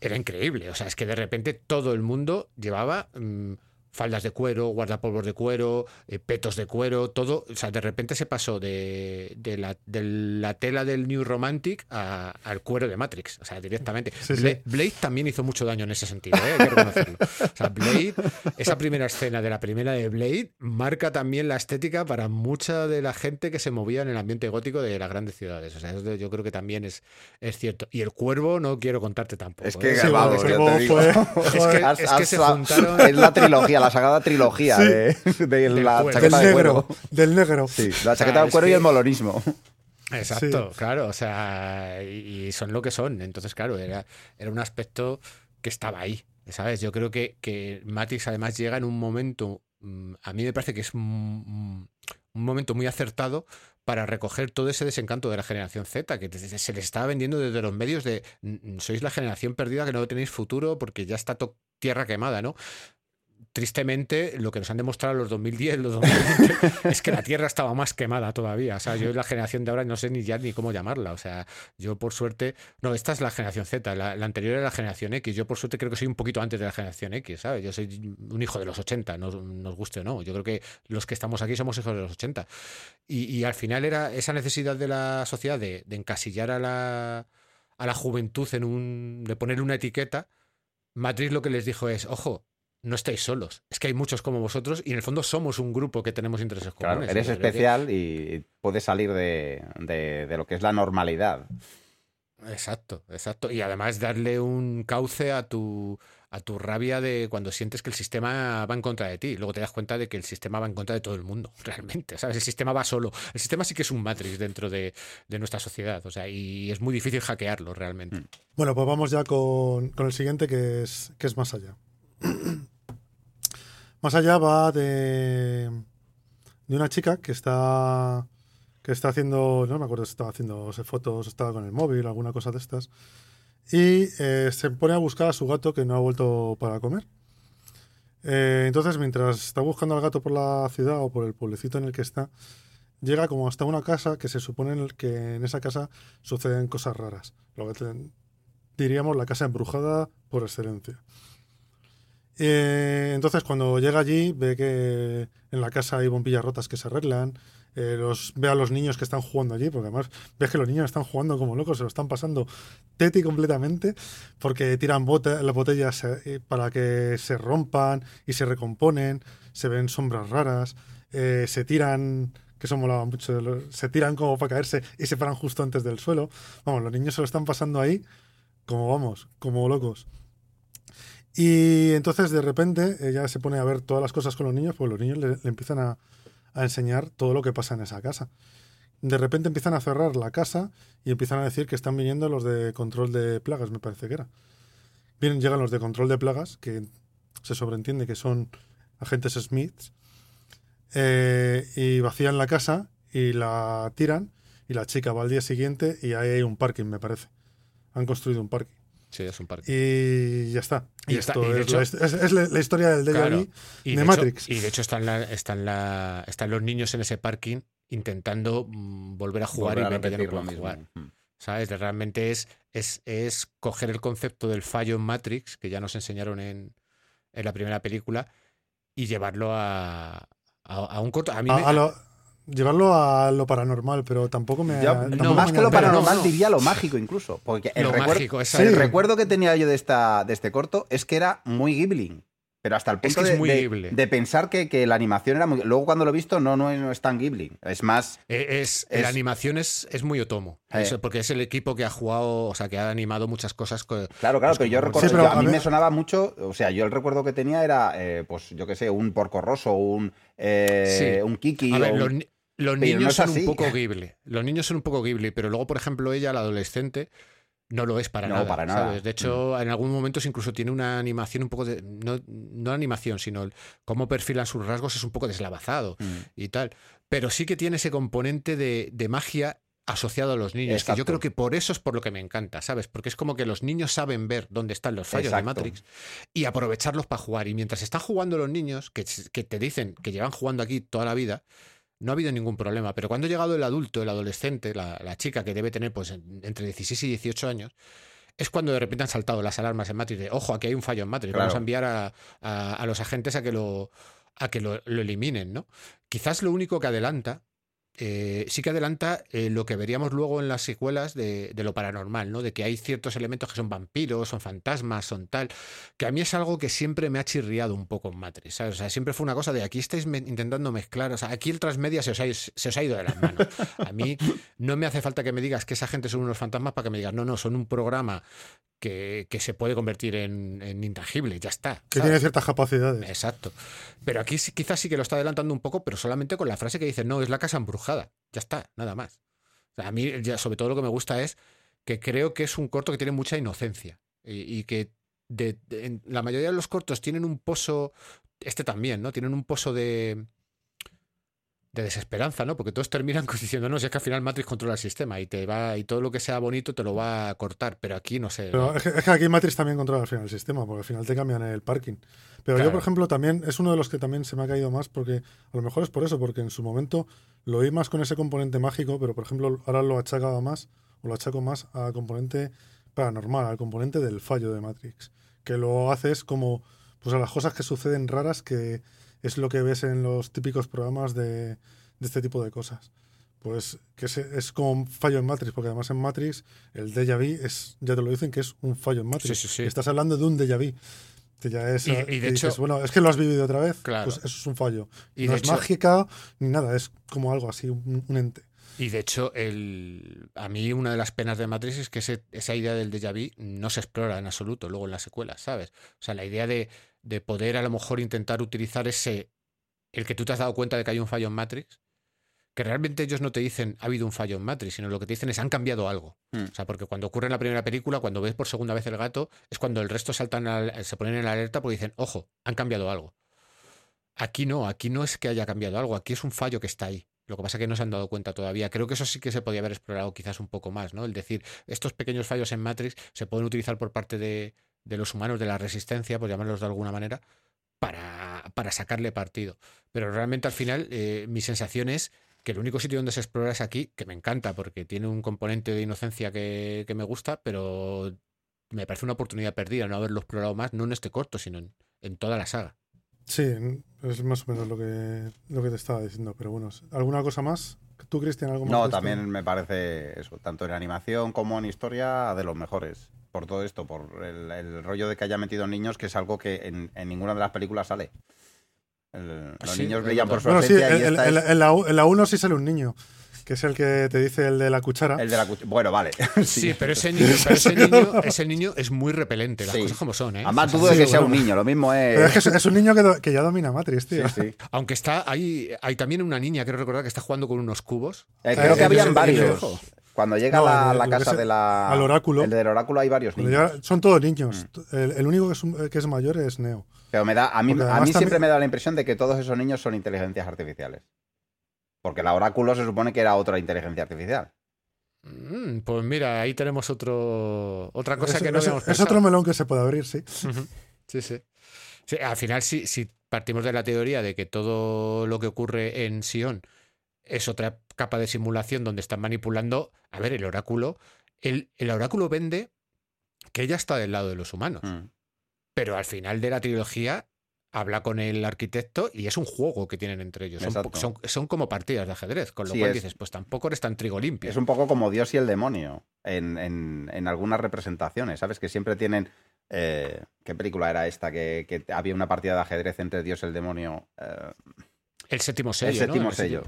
Speaker 3: era increíble. O sea, es que de repente todo el mundo llevaba mm, faldas de cuero, guardapolvos de cuero, eh, petos de cuero, todo. O sea, de repente se pasó de, de la, de la tela del New Romantic a- al cuero de Matrix. O sea, directamente.
Speaker 2: Sí, sí.
Speaker 3: Bla- Blade también hizo mucho daño en ese sentido, ¿eh? hay que reconocerlo. O sea, Blade, esa primera escena de la primera de Blade, marca también la estética para mucha de la gente que se movía en el ambiente gótico de las grandes ciudades. O sea, eso yo creo que también es, es cierto. Y el cuervo no quiero contarte tampoco.
Speaker 4: Es que,
Speaker 3: ¿eh?
Speaker 2: Sí,
Speaker 4: vamos, yo te digo.
Speaker 2: fue-
Speaker 3: Es que- es que se juntaron-
Speaker 4: Es la trilogía, la sagrada trilogía
Speaker 2: Sí.
Speaker 4: de, de la.
Speaker 2: Del
Speaker 4: chaqueta de
Speaker 2: negro,
Speaker 4: cuero.
Speaker 2: del negro.
Speaker 4: Sí, la chaqueta
Speaker 3: Ah,
Speaker 4: de cuero y
Speaker 3: que-
Speaker 4: el molonismo.
Speaker 3: Exacto, claro, o sea, y son lo que son. Entonces, claro, era, era un aspecto que estaba ahí, ¿sabes? Yo creo que, que Matrix además llega en un momento, mm, a mí me parece que es un, un momento muy acertado para recoger todo ese desencanto de la generación Z, que desde- se les estaba vendiendo desde los medios de "Mm, sois la generación perdida que no tenéis futuro porque ya está tierra quemada, ¿no? Tristemente, lo que nos han demostrado los 2010, los 2020, es que la Tierra estaba más quemada todavía. O sea, yo la generación de ahora no sé ni ya ni cómo llamarla. O sea, yo por suerte. No, esta es la generación Z, la, anterior era la generación X. Yo por suerte creo que soy un poquito antes de la generación X, ¿sabes? Yo soy un hijo de los 80, nos, nos guste o no. Yo creo que los que estamos aquí somos hijos de los 80. Y, y al final era esa necesidad de la sociedad de, encasillar a la, a la juventud en un. de poner una etiqueta. Matrix lo que les dijo es, ojo, no estáis solos. Es que hay muchos como vosotros y en el fondo somos un grupo que tenemos intereses
Speaker 4: Claro,
Speaker 3: comunes.
Speaker 4: eres
Speaker 3: Yo creo que-
Speaker 4: especial y puedes salir de, de- de lo que es la normalidad.
Speaker 3: Exacto, exacto. Y además darle un cauce a tu, a tu rabia de cuando sientes que el sistema va en contra de ti. Luego te das cuenta de que el sistema va en contra de todo el mundo, realmente. ¿Sabes? El sistema va solo. El sistema sí que es un matrix dentro de, de nuestra sociedad. O sea, y es muy difícil hackearlo realmente.
Speaker 2: Bueno, pues vamos ya con, con el siguiente que es, que es más allá. más allá va de, una chica que está que está haciendo, no me acuerdo si estaba haciendo fotos, estaba con el móvil, alguna cosa de estas, y eh, se pone a buscar a su gato que no ha vuelto para comer. Eh, entonces, mientras está buscando al gato por la ciudad o por el pueblecito en el que está, llega como hasta una casa que se supone en el que en esa casa suceden cosas raras. Lo que diríamos la casa embrujada por excelencia. Eh, entonces, cuando llega allí, ve que en la casa hay bombillas rotas que se arreglan. eh, ve a los niños que están jugando allí, porque además ves que los niños están jugando como locos, se lo están pasando teti completamente, porque tiran las botellas eh, para que se rompan y se recomponen, se ven sombras raras, eh, se tiran, que eso molaba mucho, se tiran como para caerse y se paran justo antes del suelo. Vamos, los niños se lo están pasando ahí como vamos, como locos. Y entonces de repente ella se pone a ver todas las cosas con los niños, pues los niños le, le empiezan a, a enseñar todo lo que pasa en esa casa. De repente empiezan a cerrar la casa y empiezan a decir que están viniendo los de control de plagas, me parece que era. Vienen, llegan los de control de plagas, que se sobreentiende que son agentes Smiths, eh, y vacían la casa y la tiran, y la chica va al día siguiente y ahí hay un parking, me parece. Han construido un parking.
Speaker 3: Sí, es un parque.
Speaker 2: Y ya está.
Speaker 3: Y
Speaker 2: Y,
Speaker 3: está-
Speaker 2: esto
Speaker 3: y de
Speaker 2: es,
Speaker 3: hecho-
Speaker 2: la, es- es la- historia del déjà
Speaker 3: Claro.
Speaker 2: de,
Speaker 3: de, hecho,
Speaker 2: Matrix.
Speaker 3: y de hecho están, la, están, la, están los niños en ese parking intentando mm, volver a jugar
Speaker 4: Volver a
Speaker 3: y ver que ya no pueden jugar.
Speaker 4: Mm.
Speaker 3: ¿Sabes? De Realmente es, es, es coger el concepto del fallo en Matrix, que ya nos enseñaron en, en la primera película, y llevarlo a, a, a un corto. A mí
Speaker 2: A-
Speaker 3: me-
Speaker 2: a lo- llevarlo a lo paranormal, pero tampoco me.
Speaker 4: Yo,
Speaker 2: tampoco
Speaker 3: no,
Speaker 4: más
Speaker 2: me
Speaker 4: que lo
Speaker 3: no,
Speaker 4: paranormal,
Speaker 3: no.
Speaker 4: diría lo mágico incluso. Porque el,
Speaker 3: lo
Speaker 4: recuerdo,
Speaker 3: mágico,
Speaker 2: Sí.
Speaker 4: el
Speaker 3: exacto.
Speaker 4: recuerdo que tenía yo de, esta, de este corto es que era muy Ghibli. Pero hasta el
Speaker 3: Es
Speaker 4: punto
Speaker 3: que es
Speaker 4: de,
Speaker 3: muy
Speaker 4: de-
Speaker 3: Ghibli.
Speaker 4: de pensar que, que la animación era muy. Luego cuando lo he visto, no, no, es- no es tan Ghibli. Es más.
Speaker 3: Eh, Es,
Speaker 4: Es-
Speaker 3: La animación es, es muy Otomo.
Speaker 4: Eh.
Speaker 3: Porque es el equipo que ha jugado, o sea, que ha animado muchas cosas. co-
Speaker 4: Claro, claro,
Speaker 3: Pues
Speaker 4: pero yo recuerdo.
Speaker 2: Sí, pero
Speaker 4: yo- a
Speaker 2: a
Speaker 4: mí me sonaba mucho. O sea, yo el recuerdo que tenía era, eh, pues yo qué sé, un porco roso, un, eh,
Speaker 3: Sí.
Speaker 4: un kiki.
Speaker 3: A ver,
Speaker 4: un-
Speaker 3: los, los
Speaker 4: Pero
Speaker 3: niños son
Speaker 4: así.
Speaker 3: un poco Ghibli. Los niños son un poco Ghibli, pero luego, por ejemplo, ella, la adolescente, no lo es para
Speaker 4: No,
Speaker 3: nada.
Speaker 4: para nada.
Speaker 3: ¿sabes? De hecho, en algún momento incluso tiene una animación un poco de. No, no animación, sino el- cómo perfilan sus rasgos es un poco deslavazado
Speaker 4: Mm.
Speaker 3: y tal. Pero sí que tiene ese componente de, de magia asociado a los niños, que yo creo que por eso es por lo que me encanta, ¿sabes? Porque es como que los niños saben ver dónde están los fallos de. Matrix y aprovecharlos para jugar. Y mientras están jugando los niños, que, que te dicen que llevan jugando aquí toda la vida, no ha habido ningún problema. Pero cuando ha llegado el adulto, el adolescente, la, la chica que debe tener pues en- entre 16 y 18 años, es cuando de repente han saltado las alarmas en Matrix de, ojo, aquí hay un fallo en Matrix, vamos a enviar a, a- a los agentes a que lo a que lo, lo eliminen, ¿no? Quizás lo único que adelanta, eh, sí que adelanta eh, lo que veríamos luego en las secuelas de, lo paranormal, ¿no? De que hay ciertos elementos que son vampiros, son fantasmas, son tal, que a mí es algo que siempre me ha chirriado un poco en Matrix. O sea, siempre fue una cosa de aquí estáis intentando mezclar, o sea, aquí el transmedia se os ha ido de las manos. A mí no me hace falta que me digas que esa gente son unos fantasmas para que me digas, no, no, son un programa que, que se puede convertir en, en intangible, ya está.
Speaker 2: Que tiene ciertas capacidades.
Speaker 3: Exacto. Pero aquí sí- quizás sí que lo está adelantando un poco, pero solamente con la frase que dice, no, es la casa embrujada. Ya está, nada más. O sea, a mí, ya, sobre todo lo que me gusta es que creo que es un corto que tiene mucha inocencia y, y que de- de- en la mayoría de los cortos tienen un pozo, este también, ¿no? Tienen un pozo de de desesperanza, ¿no? Porque todos terminan diciendo, no, si es que al final Matrix controla el sistema y te va y todo lo que sea bonito te lo va a cortar, pero aquí no sé.
Speaker 2: Pero es que, es que aquí Matrix también controla al final el sistema, porque al final te cambian el parking. Pero yo, por ejemplo, también es uno de los que también se me ha caído más, porque a lo mejor es por eso, porque en su momento lo oí más con ese componente mágico, pero por ejemplo ahora lo achacaba más, o lo achaco más al componente paranormal, al componente del fallo de Matrix. Que lo haces como pues a las cosas que suceden raras, que es lo que ves en los típicos programas de, de este tipo de cosas. Pues que es, es como un fallo en Matrix, porque además en Matrix el déjà vu es, ya te lo dicen, que es un fallo en Matrix.
Speaker 3: Sí, sí, sí.
Speaker 2: Estás hablando de un déjà vu. Que ya es,
Speaker 3: Y-
Speaker 2: eh,
Speaker 3: y de
Speaker 2: que dices,
Speaker 3: hecho-
Speaker 2: bueno, es que lo has vivido otra vez,
Speaker 3: Claro.
Speaker 2: pues eso es un fallo.
Speaker 3: Y
Speaker 2: no es
Speaker 3: hecho-
Speaker 2: mágica ni nada, es como algo así, un, un ente.
Speaker 3: Y de hecho, el, a mí una de las penas de Matrix es que ese- esa idea del déjà vu no se explora en absoluto luego en las secuelas, ¿sabes? O sea, la idea de, de poder a lo mejor intentar utilizar ese, el que tú te has dado cuenta de que hay un fallo en Matrix, que realmente ellos no te dicen ha habido un fallo en Matrix, sino lo que te dicen es han cambiado algo.
Speaker 4: Mm.
Speaker 3: O sea, porque cuando ocurre en la primera película, cuando ves por segunda vez el gato, es cuando el resto saltan al- se ponen en la alerta porque dicen, ojo, han cambiado algo. Aquí no, aquí no es que haya cambiado algo, aquí es un fallo que está ahí. Lo que pasa es que no se han dado cuenta todavía. Creo que eso sí que se podía haber explorado quizás un poco más, ¿no? El decir, estos pequeños fallos en Matrix se pueden utilizar por parte de, de los humanos, de la resistencia, por llamarlos de alguna manera, para, para sacarle partido. Pero realmente al final eh, mi sensación es que el único sitio donde se explora es aquí, que me encanta porque tiene un componente de inocencia que, que me gusta, pero me parece una oportunidad perdida no haberlo explorado más, no en este corto, sino en, en toda la saga.
Speaker 2: Sí, es más o menos lo que, lo que te estaba diciendo, pero bueno, ¿alguna cosa más? ¿Tú, Cristian, algo más?
Speaker 4: No, también me parece eso, tanto en animación como en historia, de los mejores. Por todo esto, por el, el rollo de que haya metido niños, que es algo que en, en ninguna de las películas sale. El- los
Speaker 3: Sí,
Speaker 4: niños brillan por su
Speaker 2: Bueno, sí,
Speaker 4: ausencia y
Speaker 2: en,
Speaker 4: esta
Speaker 2: en-
Speaker 4: es
Speaker 2: en la, u- en la 1 sí sale un niño, que es el que te dice el de la cuchara.
Speaker 4: el de la cuch- Bueno, vale.
Speaker 3: Sí, pero ese niño, pero ese niño, ese niño es muy repelente, las
Speaker 4: Sí.
Speaker 3: cosas como son, ¿eh?
Speaker 4: Además, dudo de
Speaker 2: sí,
Speaker 4: que sea
Speaker 2: bueno.
Speaker 4: un niño, lo mismo
Speaker 2: Pero es
Speaker 4: es.
Speaker 2: que es, es un niño que, do- que ya domina Matrix,
Speaker 4: Sí,
Speaker 2: tío.
Speaker 4: sí.
Speaker 3: Aunque está, hay, hay también una niña, quiero recordar, que está jugando con unos cubos.
Speaker 4: Eh, creo
Speaker 2: Eh,
Speaker 4: que habían
Speaker 2: el- el-
Speaker 4: varios. Cuando llega
Speaker 2: No,
Speaker 4: a la, casa de la.
Speaker 2: al oráculo.
Speaker 4: El del oráculo hay varios niños.
Speaker 2: llega- son todos niños.
Speaker 4: Mm.
Speaker 2: El, el único que es, un- que es mayor es Neo.
Speaker 4: Pero me da, a mí, a siempre
Speaker 2: también-
Speaker 4: me da la impresión de que todos esos niños son inteligencias artificiales. Porque la oráculo se supone que era otra inteligencia artificial.
Speaker 3: Mm, pues mira, ahí tenemos otro, otra cosa
Speaker 2: es,
Speaker 3: que no
Speaker 2: es-
Speaker 3: habíamos
Speaker 2: es
Speaker 3: pensado.
Speaker 2: otro melón que se puede abrir. Sí,
Speaker 3: sí. Sí, al final, si, si partimos de la teoría de que todo lo que ocurre en Sion es otra capa de simulación donde están manipulando, a ver, el oráculo, el, el oráculo vende que ella está del lado de los humanos,
Speaker 4: Mm.
Speaker 3: pero al final de la trilogía habla con el arquitecto y es un juego que tienen entre ellos. Son, son, son como partidas de ajedrez, con lo
Speaker 4: Sí,
Speaker 3: cual
Speaker 4: es.
Speaker 3: dices, pues tampoco eres tan trigo limpio.
Speaker 4: Es un poco como Dios y el demonio en, en- en algunas representaciones, ¿sabes? Que siempre tienen... eh, ¿Qué película era esta? Que, que había una partida de ajedrez entre Dios y el demonio. Eh,
Speaker 3: El séptimo sello.
Speaker 4: el séptimo
Speaker 3: El
Speaker 4: sello.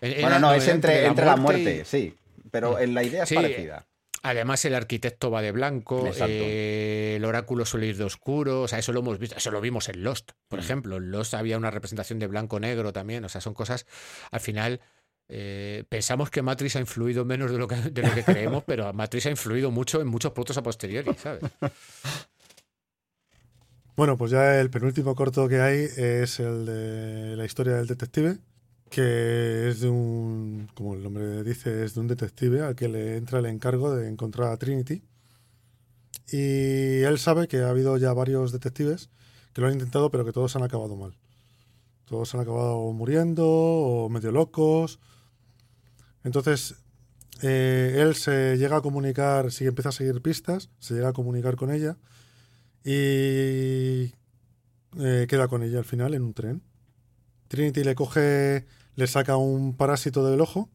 Speaker 3: En-
Speaker 4: Bueno, no, es entre, entre la muerte, sí. Pero en la idea es
Speaker 3: Sí,
Speaker 4: parecida.
Speaker 3: Además, el arquitecto va de blanco, eh, el oráculo suele ir de oscuro, o sea, eso lo hemos visto, eso lo vimos en Lost, por
Speaker 4: Mm.
Speaker 3: ejemplo. En Lost había una representación de blanco-negro también, o sea, son cosas, al final, eh, pensamos que Matrix ha influido menos de lo que, de lo que creemos, pero Matrix ha influido mucho en muchos productos a posteriori, ¿sabes?
Speaker 2: Bueno, pues ya el penúltimo corto que hay es el de la historia del detective, que es de un, como el nombre dice, es de un detective al que le entra el encargo de encontrar a Trinity. Y él sabe que ha habido ya varios detectives que lo han intentado, pero que todos han acabado mal. Todos han acabado muriendo o medio locos. Entonces, eh, él se llega a comunicar, si empieza a seguir pistas, se llega a comunicar con ella y eh, queda con ella al final en un tren. Trinity le coge, le saca un parásito del ojo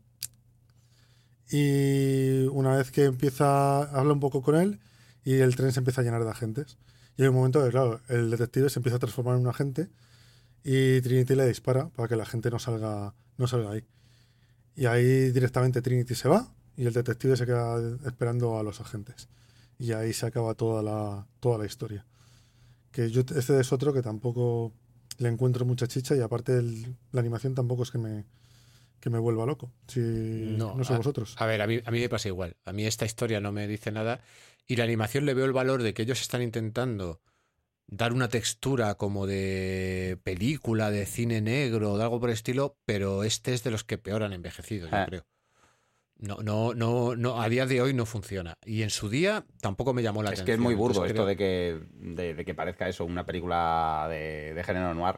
Speaker 2: y una vez que empieza, habla un poco con él y el tren se empieza a llenar de agentes. Y hay un momento que, claro, el detective se empieza a transformar en un agente y Trinity le dispara para que la gente no salga, no salga ahí. Y ahí directamente Trinity se va y el detective se queda esperando a los agentes. Y ahí se acaba toda la, toda la historia. Que yo, este es otro que tampoco le encuentro mucha chicha y aparte el- la animación tampoco es que me, que me vuelva loco. Si, no, sé
Speaker 3: a-
Speaker 2: vosotros.
Speaker 3: A ver, a mí, a mí me pasa igual. A mí esta historia no me dice nada y la animación le veo el valor de que ellos están intentando dar una textura como de película, de cine negro, de algo por el estilo, pero este es de los que peor han envejecido, yo
Speaker 4: Ah.
Speaker 3: creo. No, no, no, no, a día de hoy no funciona. Y en su día tampoco me llamó la
Speaker 4: Es
Speaker 3: atención.
Speaker 4: que es muy burdo
Speaker 3: Entonces
Speaker 4: esto
Speaker 3: creo-
Speaker 4: de que, de, de que parezca eso, una película de, de género noir.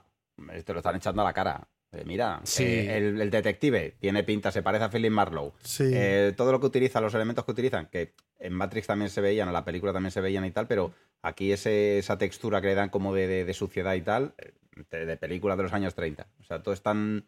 Speaker 4: Te lo están echando a la cara. Mira,
Speaker 3: Sí.
Speaker 4: eh, el, el detective tiene pinta, se parece a Philip Marlowe.
Speaker 2: Sí,
Speaker 4: Eh, todo lo que utiliza, los elementos que utilizan, que en Matrix también se veían, en la película también se veían y tal, pero aquí ese, esa textura que le dan como de, de- de suciedad y tal, de, de películas de los años 30. O sea, todo es tan...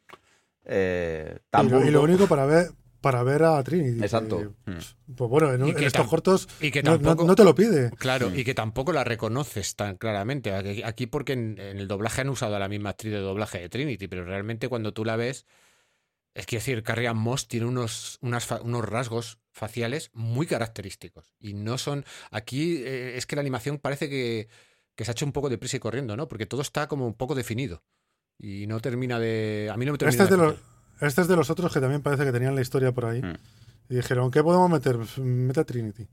Speaker 4: eh, tan
Speaker 2: y, lo, y lo
Speaker 4: burdo.
Speaker 2: único para ver, para ver a Trinity.
Speaker 4: Exacto.
Speaker 2: que,
Speaker 4: Mm.
Speaker 2: pues bueno, en,
Speaker 3: Y
Speaker 2: en
Speaker 3: que
Speaker 2: estos cortos
Speaker 3: y que
Speaker 2: no-
Speaker 3: tampoco-
Speaker 2: no te lo pide.
Speaker 3: Claro,
Speaker 4: Mm.
Speaker 3: y que tampoco la reconoces tan claramente. Aquí, porque en, en el doblaje han usado a la misma actriz de doblaje de Trinity, pero realmente cuando tú la ves, Es que decir, Carrie Ann Moss tiene unos, unas fa- unos rasgos faciales muy característicos. Y no son. Aquí eh, es que la animación parece que, que se ha hecho un poco de prisa y corriendo, ¿no? Porque todo está como un poco definido. Y no termina de. A mí no me termina
Speaker 2: Este es, de. Este es de los otros que también parece que tenían la historia por ahí.
Speaker 4: Mm.
Speaker 2: Y dijeron, ¿qué podemos meter? Pues, mete a Trinity.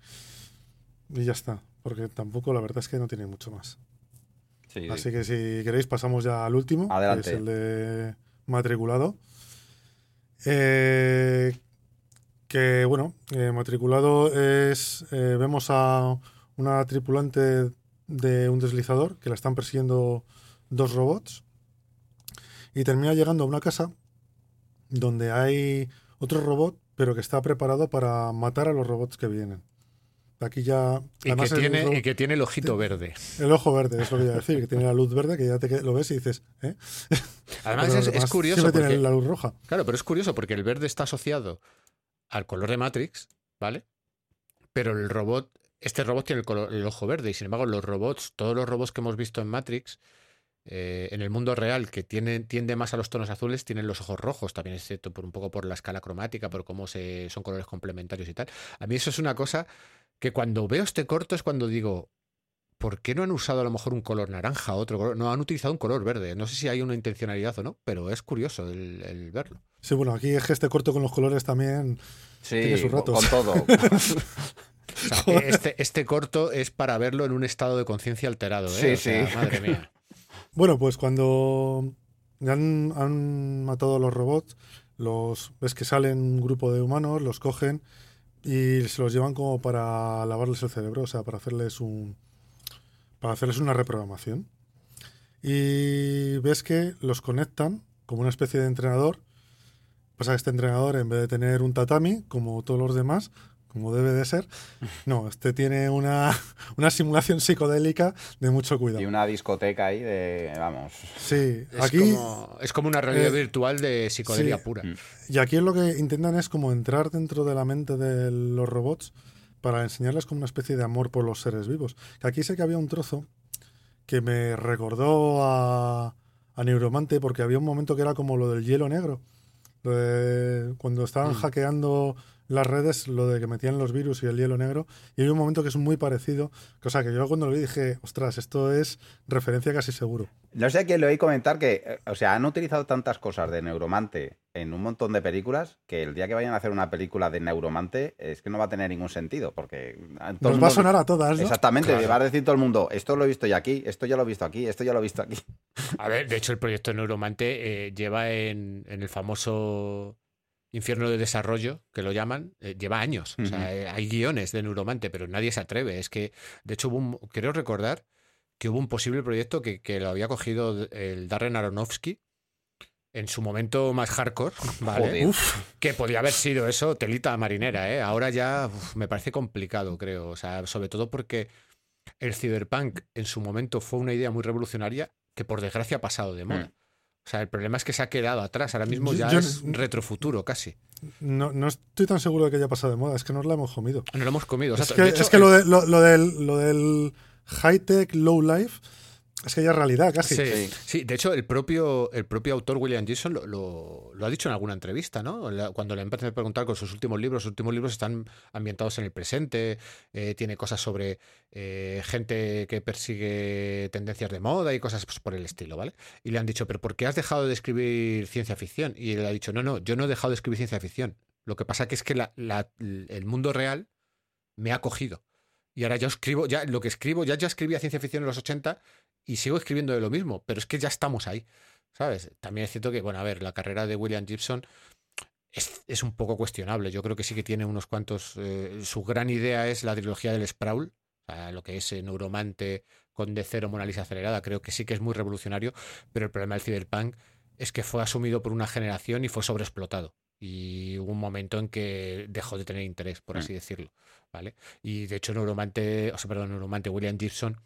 Speaker 2: Y ya está. Porque tampoco la verdad es que no tiene mucho más.
Speaker 4: Sí, sí.
Speaker 2: Así que si queréis pasamos ya al último,
Speaker 4: Adelante.
Speaker 2: que es el de matriculado. Eh, que bueno, eh, matriculado es, eh, vemos a una tripulante de un deslizador que la están persiguiendo dos robots y termina llegando a una casa donde hay otro robot pero que está preparado para matar a los robots que vienen. Aquí ya...
Speaker 3: Y que, tiene,
Speaker 2: robot-
Speaker 3: y que tiene el ojito verde.
Speaker 2: el ojo verde, es lo que iba a decir, que tiene la luz verde, que ya te lo ves y dices, ¿eh?
Speaker 3: Además,
Speaker 2: Pero
Speaker 3: es, es curioso.
Speaker 2: Siempre
Speaker 3: Porque,
Speaker 2: tienen la luz roja.
Speaker 3: Claro, pero es curioso porque el verde está asociado al color de Matrix, ¿vale? Pero el robot, este robot tiene el, color- el ojo verde y sin embargo los robots, todos los robots que hemos visto en Matrix, eh, en el mundo real, que tienen, tiende más a los tonos azules, tienen los ojos rojos, también es cierto, por un poco por la escala cromática, por cómo se, son colores complementarios y tal. A mí eso es una cosa que cuando veo este corto es cuando digo, ¿por qué no han usado a lo mejor un color naranja, otro color? No, han utilizado un color verde. No sé si hay una intencionalidad o no, pero es curioso el- el verlo.
Speaker 2: Sí, bueno, aquí es que este corto con los colores también.
Speaker 4: Sí,
Speaker 2: Tiene sus ratos.
Speaker 4: con todo.
Speaker 3: O sea, este, este corto es para verlo en un estado de conciencia alterado, ¿eh?
Speaker 4: Sí,
Speaker 3: O sea,
Speaker 4: sí.
Speaker 3: Madre mía.
Speaker 2: Bueno, pues cuando han matado a los robots, los ves que salen un grupo de humanos, los cogen y se los llevan como para lavarles el cerebro, o sea, para hacerles un para hacerles una reprogramación. Y ves que los conectan como una especie de entrenador. Pasa que este entrenador, en vez de tener un tatami, como todos los demás, como debe de ser, no, este tiene una, una simulación psicodélica de mucho cuidado.
Speaker 4: y una discoteca ahí de. Vamos.
Speaker 2: Sí,
Speaker 3: Es,
Speaker 2: aquí
Speaker 3: como, es como una realidad
Speaker 2: eh,
Speaker 3: virtual de psicodelia
Speaker 2: sí.
Speaker 3: pura.
Speaker 4: Mm.
Speaker 2: Y aquí lo que intentan es como entrar dentro de la mente de los robots para enseñarles como una especie de amor por los seres vivos. Que aquí sé que había un trozo que me recordó a, a Neuromante porque había un momento que era como lo del hielo negro. Lo de cuando estaban
Speaker 3: Mm.
Speaker 2: hackeando las redes, lo de que metían los virus y el hielo negro. Y hay un momento que es muy parecido. Cosa que yo cuando lo vi dije, ostras, esto es referencia casi seguro.
Speaker 4: No sé a quién le oí comentar que, eh, o sea, han utilizado tantas cosas de Neuromante en un montón de películas que el día que vayan a hacer una película de Neuromante es que no va a tener ningún sentido porque el
Speaker 2: Nos va a sonar a todas, ¿no?
Speaker 4: Exactamente,
Speaker 3: Claro.
Speaker 4: va a decir todo el mundo, esto lo he visto ya aquí, esto ya lo he visto aquí, esto ya lo he visto aquí.
Speaker 3: A ver, de hecho, el proyecto de Neuromante eh, lleva en, en el famoso infierno de desarrollo, que lo llaman, eh, lleva años. O sea, eh, hay guiones de Neuromante, pero nadie se atreve. Es que, de hecho, hubo un, creo recordar que hubo un posible proyecto que, que lo había cogido el Darren Aronofsky en su momento más hardcore, ¿vale?
Speaker 2: Uf,
Speaker 3: Que podía haber sido eso, telita marinera, ¿eh? Ahora ya uf, me parece complicado, creo. O sea, sobre todo porque el cyberpunk en su momento fue una idea muy revolucionaria que por desgracia ha pasado de moda.
Speaker 4: Mm.
Speaker 3: O sea, el problema es que se ha quedado atrás. Ahora mismo ya
Speaker 2: yo-
Speaker 3: es retrofuturo casi.
Speaker 2: no, no estoy tan seguro de que haya pasado de moda, es que nos la hemos comido.
Speaker 3: No lo hemos comido. O sea,
Speaker 2: es que,
Speaker 3: hecho,
Speaker 2: es que lo, de- lo, lo del, lo del high-tech, low-life, es que ya es realidad casi.
Speaker 3: Sí,
Speaker 4: Sí.
Speaker 3: sí, de hecho, el propio, el propio autor William Gibson lo, lo- lo ha dicho en alguna entrevista, ¿no? La- Cuando le empecé a preguntar con sus últimos libros, sus últimos libros están ambientados en el presente, eh, tiene cosas sobre eh, gente que persigue tendencias de moda y cosas pues, por el estilo, ¿vale? Y le han dicho, ¿pero por qué has dejado de escribir ciencia ficción? Y él ha dicho, no, no, yo no he dejado de escribir ciencia ficción. Lo que pasa que es que la- la- el mundo real me ha cogido. Y ahora yo escribo, ya lo que escribo, ya, ya escribía ciencia ficción en los 80 y sigo escribiendo de lo mismo, pero es que ya estamos ahí, ¿sabes? También es cierto que, bueno, a ver, la carrera de William Gibson es, es un poco cuestionable. Yo creo que sí que tiene unos cuantos... eh, su gran idea es la trilogía del Sprawl, o sea, lo que es eh, Neuromante con de cero Mona Lisa acelerada, creo que sí que es muy revolucionario, pero el problema del cyberpunk es que fue asumido por una generación y fue sobreexplotado. Y hubo un momento en que dejó de tener interés, por
Speaker 4: Mm.
Speaker 3: así decirlo. ¿vale? Y de hecho, Neuromante, o sea, perdón, Neuromante, William Gibson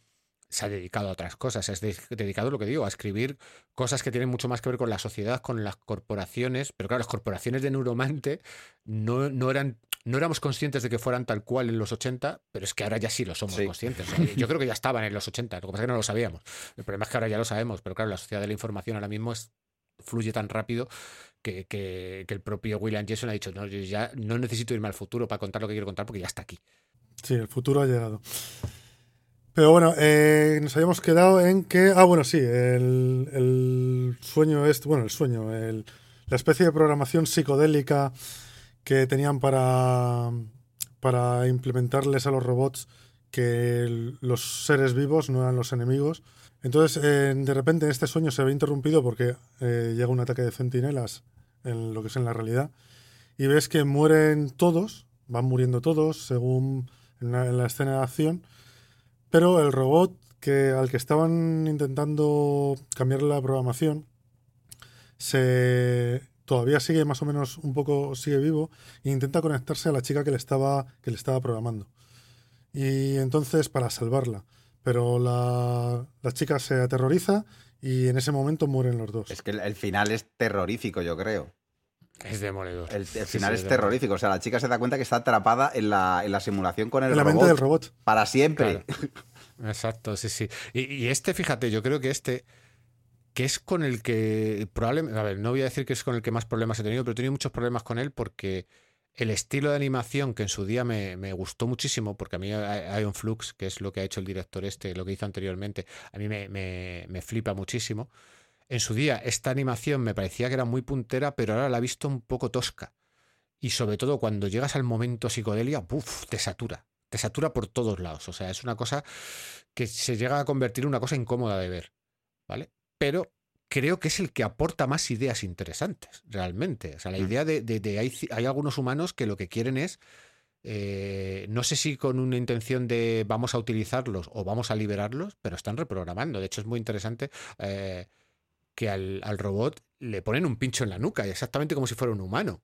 Speaker 3: se ha dedicado a otras cosas. Se ha de- dedicado, lo que digo, a escribir cosas que tienen mucho más que ver con la sociedad, con las corporaciones. Pero claro, las corporaciones de Neuromante no, no eran. No éramos conscientes de que fueran tal cual en los 80, pero es que ahora ya sí lo somos
Speaker 4: Sí.
Speaker 3: conscientes. O sea, yo creo que ya estaban en los 80, lo que pasa es que no lo sabíamos. El problema es que ahora ya lo sabemos, pero claro, la sociedad de la información ahora mismo es fluye tan rápido que, que- que el propio William Jason ha dicho, no, yo ya no necesito irme al futuro para contar lo que quiero contar porque ya está aquí.
Speaker 2: Sí, el futuro ha llegado. Pero bueno, eh, nos habíamos quedado en que. Ah, bueno, sí, el, el sueño este. Bueno, el sueño, el- la especie de programación psicodélica que tenían para, para implementarles a los robots que el- los seres vivos no eran los enemigos. Entonces, eh, de repente, este sueño se ve interrumpido porque eh, llega un ataque de centinelas en lo que es en la realidad. Y ves que mueren todos, van muriendo todos según en la, en la escena de acción. Pero el robot que, al que estaban intentando cambiar la programación se todavía sigue más o menos un poco sigue vivo e intenta conectarse a la chica que le estaba que le estaba programando. Y entonces para salvarla. Pero la, la chica se aterroriza y en ese momento mueren los dos.
Speaker 4: Es que el, final es terrorífico, yo creo.
Speaker 3: Es demoledor.
Speaker 4: El, el final
Speaker 3: sí,
Speaker 4: es terrorífico. O sea, la chica se da cuenta que está atrapada en la, en la simulación con el
Speaker 2: en la
Speaker 4: robot
Speaker 2: mente del robot
Speaker 4: para siempre.
Speaker 3: Exacto, sí, sí. Y, y este, fíjate, yo creo que este, que es con el que probablemente, a ver, no voy a decir que es con el que más problemas he tenido, pero he tenido muchos problemas con él porque el estilo de animación que en su día me, me gustó muchísimo, porque a mí Ion Flux, que es lo que ha hecho el director este, lo que hizo anteriormente, a mí me, me- me flipa muchísimo. En su día, esta animación me parecía que era muy puntera, pero ahora la he visto un poco tosca. Y sobre todo cuando llegas al momento psicodelia, ¡buf! te satura. Te satura por todos lados. O sea, es una cosa que se llega a convertir en una cosa incómoda de ver. ¿Vale? Pero creo que es el que aporta más ideas interesantes, realmente. O sea, la
Speaker 4: Mm.
Speaker 3: idea de, de- de hay, ci- hay algunos humanos que lo que quieren es. eh, no sé si con una intención de vamos a utilizarlos o vamos a liberarlos, pero están reprogramando. De hecho, es muy interesante eh, que al, al robot le ponen un pincho en la nuca, exactamente como si fuera un humano.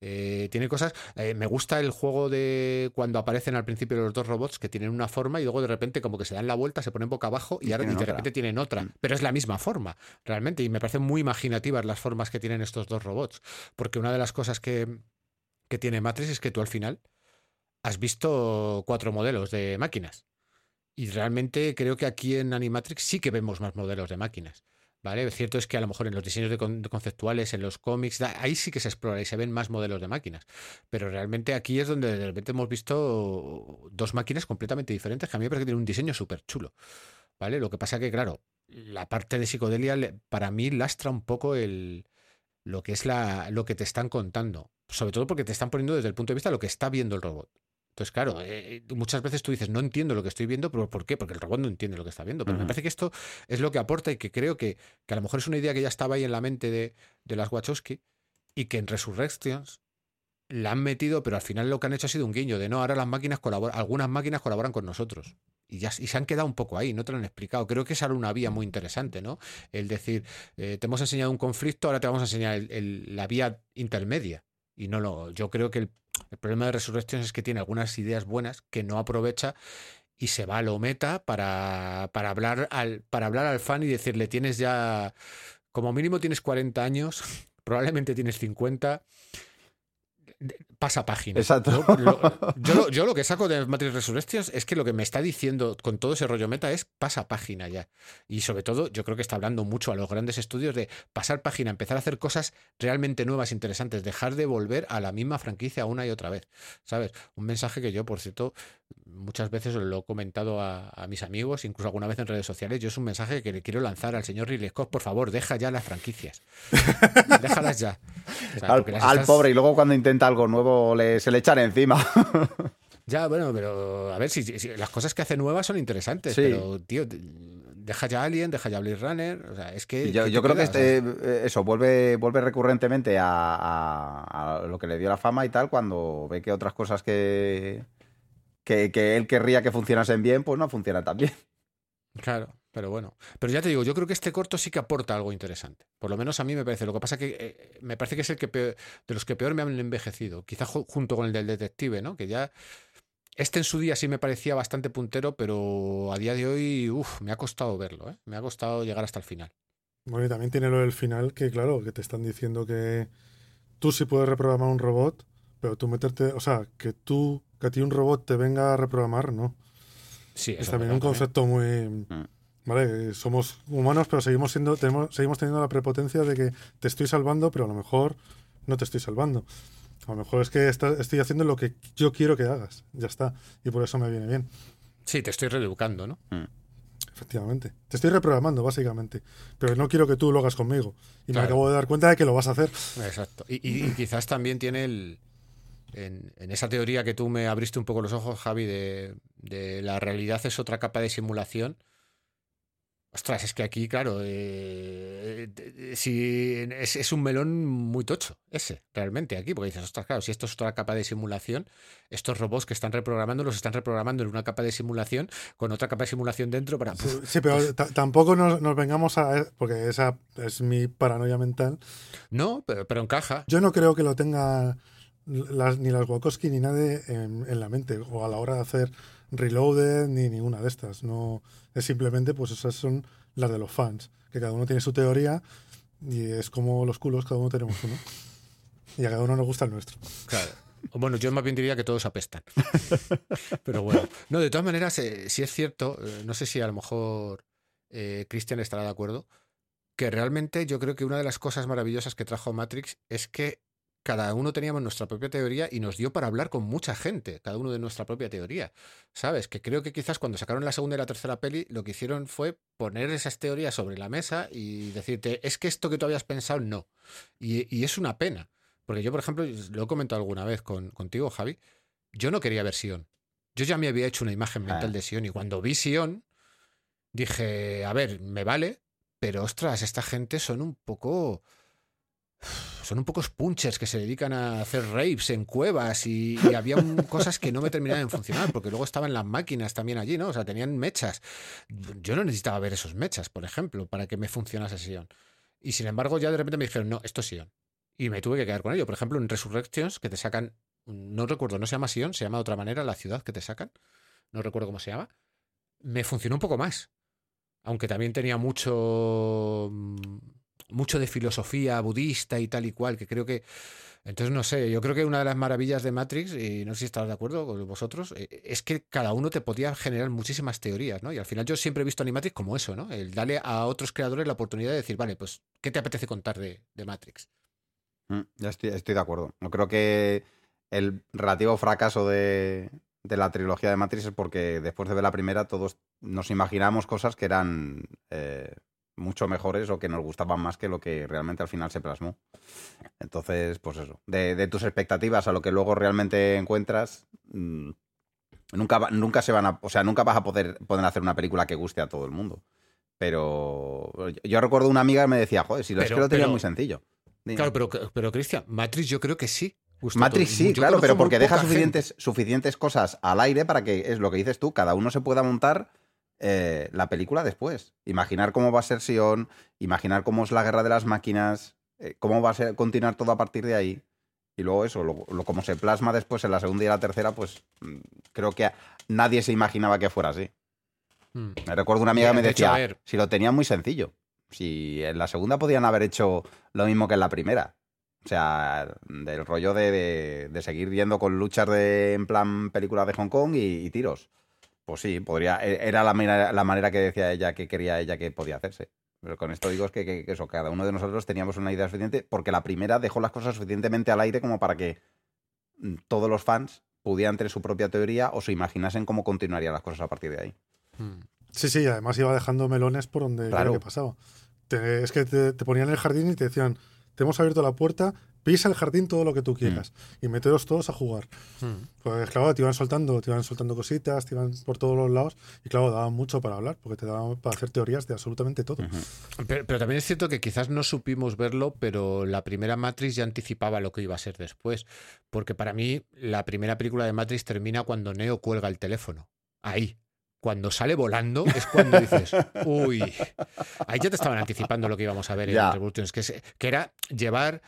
Speaker 3: Eh, tiene cosas. eh, me gusta el juego de cuando aparecen al principio los dos robots que tienen una forma y luego de repente, como que se dan la vuelta, se ponen boca abajo y,
Speaker 4: Y
Speaker 3: ahora, y de repente tienen otra.
Speaker 4: Mm.
Speaker 3: Pero es la misma forma, realmente. Y me parecen muy imaginativas las formas que tienen estos dos robots. Porque una de las cosas que, que tiene Matrix es que tú al final has visto cuatro modelos de máquinas. Y realmente creo que aquí en Animatrix sí que vemos más modelos de máquinas. ¿Vale? Cierto es que a lo mejor en los diseños conceptuales, en los cómics, ahí sí que se explora y se ven más modelos de máquinas. Pero realmente aquí es donde de repente hemos visto dos máquinas completamente diferentes que a mí me parece que tienen un diseño súper chulo. ¿Vale? Lo que pasa que, claro, la parte de psicodelia para mí lastra un poco el, lo que es la, lo que te están contando. Sobre todo porque te están poniendo desde el punto de vista de lo que está viendo el robot. Entonces, claro, eh, muchas veces tú dices, no entiendo lo que estoy viendo, pero ¿por qué? Porque el robot no entiende lo que está viendo. Pero me parece que esto es lo que aporta y que creo que, que a lo mejor es una idea que ya estaba ahí en la mente de, de las Wachowski y que en Resurrections la han metido, pero al final lo que han hecho ha sido un guiño de no, ahora las máquinas colaboran, algunas máquinas colaboran con nosotros. Y, ya, y se han quedado un poco ahí, no te lo han explicado. Creo que esa era una vía muy interesante, ¿no? El decir, eh, te hemos enseñado un conflicto, ahora te vamos a enseñar el- el- la vía intermedia. Y no lo, yo creo que el, problema de Resurrections es que tiene algunas ideas buenas que no aprovecha y se va a lo meta para, para, hablar al, para hablar al fan y decirle, tienes ya, como mínimo tienes 40 años, probablemente tienes 50, de- pasa página.
Speaker 4: Exacto.
Speaker 3: Yo lo, yo lo- yo lo que saco de Matrix Resurrections es que lo que me está diciendo con todo ese rollo meta es pasa página ya. Y sobre todo, yo creo que está hablando mucho a los grandes estudios de pasar página, empezar a hacer cosas realmente nuevas, interesantes, dejar de volver a la misma franquicia una y otra vez. ¿Sabes? Un mensaje que yo, por cierto, muchas veces lo he comentado a, a mis amigos, incluso alguna vez en redes sociales. Yo es un mensaje que le quiero lanzar al señor Ridley Scott. Por favor, deja ya las franquicias. Déjalas ya. O sea,
Speaker 4: Al,
Speaker 3: estás-
Speaker 4: pobre, y luego cuando intenta algo nuevo le, se le echan encima.
Speaker 3: Ya, bueno, pero a ver, si, si- las cosas que hace nuevas son interesantes,
Speaker 4: Sí.
Speaker 3: pero, tío, deja ya Alien, deja ya Blade Runner, o sea, es que...
Speaker 4: Yo,
Speaker 3: ¿qué
Speaker 4: yo
Speaker 3: te
Speaker 4: creo que
Speaker 3: queda?
Speaker 4: Este, eh, eso vuelve, vuelve recurrentemente a, a- a lo que le dio la fama y tal, cuando ve que otras cosas que, que, que él querría que funcionasen bien, pues no funcionan tan bien.
Speaker 3: Claro, pero bueno. Pero ya te digo, yo creo que este corto sí que aporta algo interesante. Por lo menos a mí me parece. Lo que pasa que eh, me parece que es el que peor- de los que peor me han envejecido. Quizá ju- junto con el del detective, ¿no? Que ya. Este en su día sí me parecía bastante puntero, pero a día de hoy, uff, me ha costado verlo, ¿eh? Me ha costado llegar hasta el final.
Speaker 2: Bueno, y también tiene lo del final, que claro, que te están diciendo que tú sí puedes reprogramar un robot, pero tú meterte, o sea, que tú, que a ti un robot te venga a reprogramar, no.
Speaker 3: Sí,
Speaker 2: Es también un concepto muy, ¿Vale? Somos humanos, pero seguimos siendo, tenemos, seguimos teniendo la prepotencia de que te estoy salvando, pero a lo mejor no te estoy salvando. A lo mejor es que está- estoy haciendo lo que yo quiero que hagas. Ya está. Y por eso me viene bien.
Speaker 3: Sí, te estoy reeducando, ¿no?
Speaker 2: Efectivamente. Te estoy reprogramando, básicamente. Pero no quiero que tú lo hagas conmigo. Y
Speaker 3: Claro.
Speaker 2: me acabo de dar cuenta de que lo vas a hacer.
Speaker 3: Exacto. Y, y- y quizás también tiene el. En, en esa teoría que tú me abriste un poco los ojos, Javi, de, de la realidad es otra capa de simulación. Ostras, es que aquí, claro, eh, eh, si es, es un melón muy tocho, ese, realmente, aquí, porque dices, ostras, claro, si esto es otra capa de simulación, estos robots que están reprogramando los están reprogramando en una capa de simulación con otra capa de simulación dentro para.
Speaker 2: Sí, sí, pero ta- tampoco nos, nos vengamos a... Porque esa es mi paranoia mental.
Speaker 3: No, pero, pero encaja.
Speaker 2: Yo no creo que lo tenga ni las Wachowski ni nadie en, la mente. O a la hora de hacer Reloaded ni ninguna de estas. No, es simplemente, pues esas son las de los fans. Que cada uno tiene su teoría y es como los culos, cada uno tenemos uno. Y a cada uno nos gusta el nuestro.
Speaker 3: Claro. Bueno, yo más bien diría que todos apestan. Pero bueno. No, de todas maneras, eh, sí es cierto, eh, no sé si a lo mejor eh, Cristian estará de acuerdo, que realmente yo creo que una de las cosas maravillosas que trajo Matrix es que cada uno teníamos nuestra propia teoría y nos dio para hablar con mucha gente, cada uno de nuestra propia teoría. ¿Sabes? Que creo que quizás cuando sacaron la segunda y la tercera peli, lo que hicieron fue poner esas teorías sobre la mesa y decirte, es que esto que tú habías pensado, no. Y, y es una pena. Porque yo, por ejemplo, lo he comentado alguna vez con, contigo, Javi, yo no quería ver Sion. Yo ya me había hecho una imagen mental
Speaker 4: Ah.
Speaker 3: de Sion y cuando vi Sion, dije, a ver, me vale, pero ostras, esta gente son un poco... Son un poco punchers que se dedican a hacer rapes en cuevas y, había cosas que no me terminaban de funcionar, porque luego estaban las máquinas también allí, ¿no? O sea, tenían mechas. Yo no necesitaba ver esos mechas, por ejemplo, para que me funcionase Sion. Y sin embargo, ya de repente me dijeron, no, esto es Sion. Y me tuve que quedar con ello. Por ejemplo, en Resurrections, que te sacan, no recuerdo, no se llama Sion, se llama de otra manera la ciudad que te sacan. No recuerdo cómo se llama. Me funcionó un poco más. Aunque también tenía mucho. Mucho de filosofía budista y tal y cual, que creo que. Entonces, no sé, yo creo que una de las maravillas de Matrix, y no sé si estarás de acuerdo con vosotros, eh, es que cada uno te podía generar muchísimas teorías, ¿no? Y al final yo siempre he visto Animatrix como eso, ¿no? El darle a otros creadores la oportunidad de decir, vale, pues, ¿qué te apetece contar de, de Matrix?
Speaker 4: Mm, Ya estoy, estoy de acuerdo. Yo creo que el relativo fracaso de, de la trilogía de Matrix es porque después de ver la primera todos nos imaginamos cosas que eran eh, mucho mejores o que nos gustaban más que lo que realmente al final se plasmó. Entonces, pues eso. De, de tus expectativas a lo que luego realmente encuentras, mm, nunca, va- nunca se van a. O sea, nunca vas a poder, poder hacer una película que guste a todo el mundo. Pero yo, recuerdo una amiga que me decía, joder, si lo, es
Speaker 3: Pero-
Speaker 4: que lo tenía
Speaker 3: pero-
Speaker 4: muy sencillo. Dime.
Speaker 3: Claro, pero, pero Cristian, Matrix yo creo que sí.
Speaker 4: Matrix
Speaker 3: todo-
Speaker 4: sí,
Speaker 3: yo
Speaker 4: claro, pero porque deja
Speaker 3: gente.
Speaker 4: suficientes, suficientes cosas al aire para que, es lo que dices tú, cada uno se pueda montar eh, la película después. Imaginar cómo va a ser Sion, imaginar cómo es la guerra de las máquinas, eh, cómo va a ser, continuar todo a partir de ahí. Y luego eso, lo, lo- como se plasma después en la segunda y la tercera, pues mm, creo que a- nadie se imaginaba que fuera así.
Speaker 3: Mm.
Speaker 4: Me recuerdo una amiga que me
Speaker 3: De
Speaker 4: decía, si lo tenían muy sencillo, si en la segunda podían haber hecho lo mismo que en la primera. O sea, del rollo de, de- de seguir yendo con luchas de, en plan película de Hong Kong y, y tiros. Pues sí, podría, e- era la manera, la manera que decía ella que quería ella que podía hacerse. Pero con esto digo es que, que- que eso, cada uno de nosotros teníamos una idea suficiente, porque la primera dejó las cosas suficientemente al aire como para que mm, todos los fans pudieran tener su propia teoría o se imaginasen cómo continuarían las cosas a partir de ahí.
Speaker 3: Mm.
Speaker 2: Sí, sí, además iba dejando melones por donde
Speaker 4: Claro.
Speaker 2: que pasaba. Te- es que te, te ponían en el jardín y te decían, te hemos abierto la puerta, pisa el jardín todo lo que tú quieras y meteros todos a jugar.
Speaker 3: Mm.
Speaker 2: Pues claro, te iban soltando, te iban soltando cositas, te iban por todos los lados y claro, daban mucho para hablar, porque te daban para hacer teorías de absolutamente todo.
Speaker 3: Pero, pero también es cierto que quizás no supimos verlo, pero la primera Matrix ya anticipaba lo que iba a ser después. Porque para mí, la primera película de Matrix termina cuando Neo cuelga el teléfono. Ahí. Cuando sale volando es cuando dices, uy. Ahí ya te estaban anticipando lo que íbamos a ver
Speaker 4: Ya.
Speaker 3: en Revolutions, que, es- que era llevar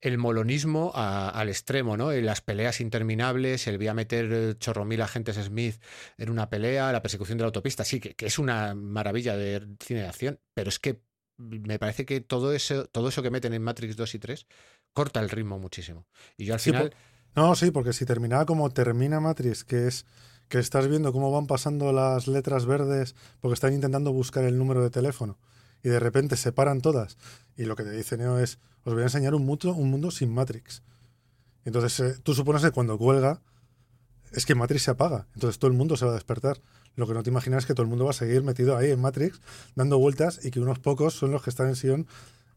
Speaker 3: el molonismo a- al extremo, ¿no? En las peleas interminables, el voy a meter eh, chorro mil agentes Smith en una pelea, la persecución de la autopista, sí, que, que es una maravilla de cine de acción, pero es que me parece que todo eso, todo eso que meten en Matrix 2 y 3 corta el ritmo muchísimo. Y yo al
Speaker 2: Sí,
Speaker 3: final...
Speaker 2: No, sí, porque si terminaba como termina Matrix, que es que estás viendo cómo van pasando las letras verdes porque están intentando buscar el número de teléfono y de repente se paran todas y lo que te dice Neo es, os voy a enseñar un mundo, un mundo sin Matrix. Entonces eh, tú supones que cuando cuelga es que Matrix se apaga, entonces todo el mundo se va a despertar. Lo que no te imaginas es que todo el mundo va a seguir metido ahí en Matrix, dando vueltas y que unos pocos son los que están en Sion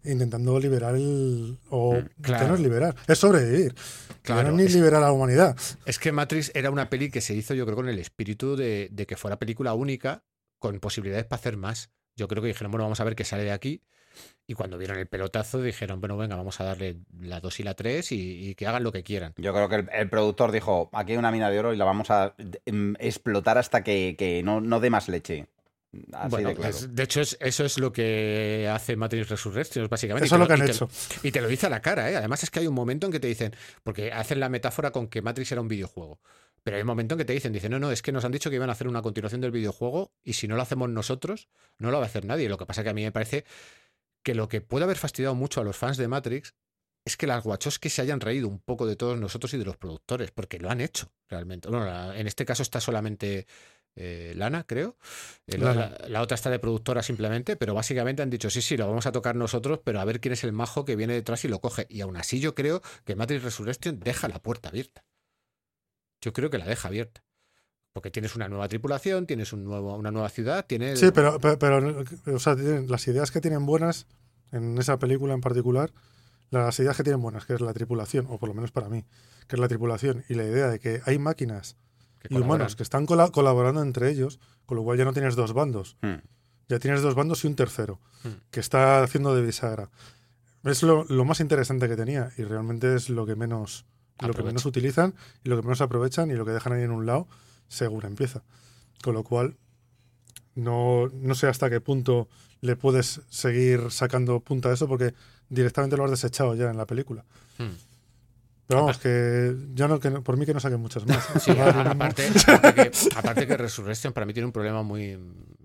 Speaker 2: intentando liberar el... o
Speaker 3: Mm, claro.
Speaker 2: que no es liberar, es sobrevivir.
Speaker 3: Claro,
Speaker 2: no es ni
Speaker 3: es-
Speaker 2: liberar a la humanidad.
Speaker 3: Es que Matrix era una peli que se hizo, yo creo, con el espíritu de, de que fuera película única, con posibilidades para hacer más. Yo creo que dijeron, bueno, vamos a ver qué sale de aquí. Y cuando vieron el pelotazo, dijeron, bueno, venga, vamos a darle la 2 y la 3 y, y que hagan lo que quieran.
Speaker 4: Yo creo que el, el productor dijo, aquí hay una mina de oro y la vamos a em, explotar hasta que, que no, no dé más leche. Así
Speaker 3: bueno,
Speaker 4: de claro.
Speaker 3: pues, de hecho, es- eso es lo que hace Matrix Resurrections, básicamente.
Speaker 2: Eso
Speaker 3: Y
Speaker 2: es
Speaker 3: te
Speaker 2: lo que han
Speaker 3: y te
Speaker 2: hecho.
Speaker 3: Y te lo dice a la cara, ¿eh? Además es que hay un momento en que te dicen, porque hacen la metáfora con que Matrix era un videojuego. Pero hay un momento en que te dicen, dicen, no, no, es que nos han dicho que iban a hacer una continuación del videojuego y si no lo hacemos nosotros, no lo va a hacer nadie. Lo que pasa que a mí me parece que lo que puede haber fastidiado mucho a los fans de Matrix es que las Wachowski se hayan reído un poco de todos nosotros y de los productores, porque lo han hecho realmente. Bueno, en este caso está solamente eh, Lana, creo. Eh, la-
Speaker 2: Lana.
Speaker 3: La, la otra está de productora simplemente, pero básicamente han dicho, sí, sí, lo vamos a tocar nosotros, pero a ver quién es el majo que viene detrás y lo coge. Y aún así yo creo que Matrix Resurrection deja la puerta abierta. Yo creo que la deja abierta. Porque tienes una nueva tripulación, tienes un nuevo, una nueva ciudad, tienes...
Speaker 2: Sí, pero, pero, pero, o sea, las ideas que tienen buenas en esa película en particular, las ideas que tienen buenas, que es la tripulación, o por lo menos para mí, que es la tripulación y la idea de que hay máquinas
Speaker 3: que
Speaker 2: y humanos que están cola- colaborando entre ellos, con lo cual ya no tienes dos bandos,
Speaker 4: Hmm.
Speaker 2: ya tienes dos bandos y un tercero,
Speaker 3: Hmm.
Speaker 2: que está haciendo de bisagra. Es lo, lo más interesante que tenía y realmente es lo que menos lo que
Speaker 3: Aprovecha.
Speaker 2: menos utilizan y lo que menos aprovechan y lo que dejan ahí en un lado según empieza. Con lo cual no, no sé hasta qué punto le puedes seguir sacando punta a eso porque directamente lo has desechado ya en la película.
Speaker 3: Hmm.
Speaker 2: Pero vamos, que yo no, que no- por mí que no saquen muchas más.
Speaker 3: Sí, aparte, aparte que, aparte que Resurrection para mí tiene un problema muy.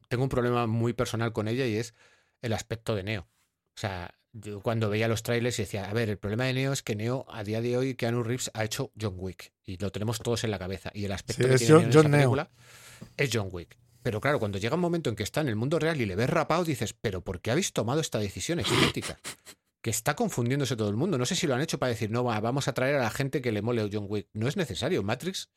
Speaker 3: Tengo un problema muy personal con ella y es el aspecto de Neo. O sea, yo cuando veía los trailers y decía, a ver, el problema de Neo es que Neo a día de hoy, Keanu Reeves ha hecho John Wick y lo tenemos todos en la cabeza. Y el aspecto
Speaker 2: Sí,
Speaker 3: que
Speaker 2: es
Speaker 3: tiene
Speaker 2: John-
Speaker 3: Neo en
Speaker 2: John
Speaker 3: esa
Speaker 2: Neo.
Speaker 3: película es John Wick. Pero claro, cuando llega un momento en que está en el mundo real y le ves rapado, dices, pero ¿por qué habéis tomado esta decisión estética? Que está confundiéndose todo el mundo. No sé si lo han hecho para decir, no, va, vamos a traer a la gente que le mole John Wick. No es necesario. Matrix,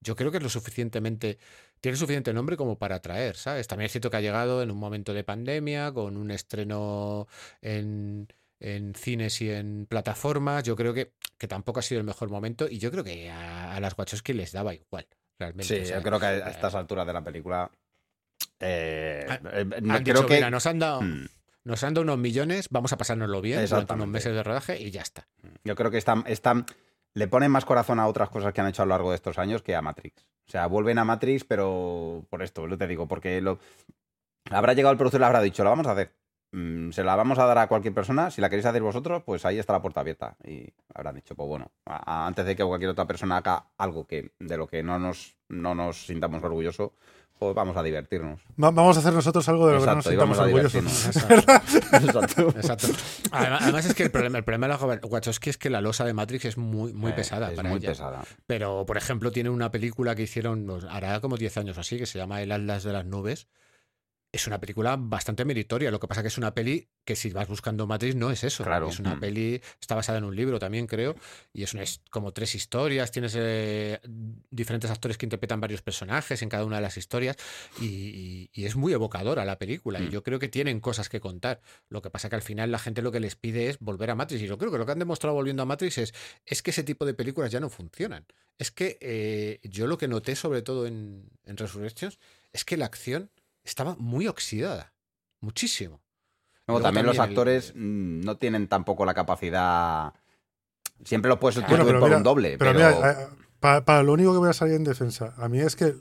Speaker 3: yo creo que es lo suficientemente. Tiene suficiente nombre como para atraer, ¿sabes? También es cierto que ha llegado en un momento de pandemia, con un estreno en, en cines y en plataformas. Yo creo que, que tampoco ha sido el mejor momento. Y yo creo que a, a las Wachowski les daba igual, realmente.
Speaker 4: Sí,
Speaker 3: o sea,
Speaker 4: yo creo que a
Speaker 3: eh,
Speaker 4: estas alturas de la película. eh, eh, no- creo
Speaker 3: dicho,
Speaker 4: que.
Speaker 3: mira, nos han dado.
Speaker 4: Hmm.
Speaker 3: Nos han dado unos millones, vamos a pasárnoslo bien durante unos meses de rodaje y ya está.
Speaker 4: Yo creo que están, están, le ponen más corazón a otras cosas que han hecho a lo largo de estos años que a Matrix. O sea, vuelven a Matrix, pero por esto, lo te digo, porque lo, habrá llegado el productor y le habrá dicho, lo vamos a hacer. Mm, se la vamos a dar a cualquier persona. Si la queréis hacer vosotros, pues ahí está la puerta abierta. Y habrán dicho, pues bueno, a- a- antes de que cualquier otra persona haga algo que de lo que no nos, no nos sintamos orgullosos, pues vamos a divertirnos.
Speaker 2: Va- vamos a hacer nosotros algo de lo
Speaker 4: Exacto,
Speaker 2: que no nos
Speaker 4: vamos a
Speaker 2: sintamos orgullosos.
Speaker 4: divertirnos. Exacto.
Speaker 3: Exacto. Además, además es que el problema, el problema de la Wachowski es que la losa de Matrix es muy, muy
Speaker 4: Eh,
Speaker 3: pesada
Speaker 4: es
Speaker 3: para
Speaker 4: muy
Speaker 3: ella.
Speaker 4: pesada.
Speaker 3: Pero, por ejemplo, tiene una película que hicieron, pues, hará como 10 años así, que se llama El Atlas de las Nubes. Es una película bastante meritoria. Lo que pasa que es una peli que si vas buscando Matrix no es eso.
Speaker 4: Claro.
Speaker 3: Es una
Speaker 4: Mm.
Speaker 3: peli, está basada en un libro también, creo. Y es una, es como tres historias. Tienes eh, diferentes actores que interpretan varios personajes en cada una de las historias. Y, y- y es muy evocadora la película. Y
Speaker 4: Mm.
Speaker 3: yo creo que tienen cosas que contar. Lo que pasa que al final la gente lo que les pide es volver a Matrix. Y yo creo que lo que han demostrado volviendo a Matrix es, es que ese tipo de películas ya no funcionan. Es que eh, yo lo que noté sobre todo en, en Resurrections es que la acción estaba muy oxidada. Muchísimo.
Speaker 4: Luego, también, los
Speaker 3: el-
Speaker 4: actores mm, no tienen tampoco la capacidad. Siempre los puedes
Speaker 3: Bueno,
Speaker 4: sustituir
Speaker 2: pero
Speaker 4: por
Speaker 2: mira-
Speaker 4: un doble.
Speaker 2: Pero
Speaker 4: Pero,
Speaker 2: mira, eh, pa- para, lo único que voy a salir en defensa, a mí es que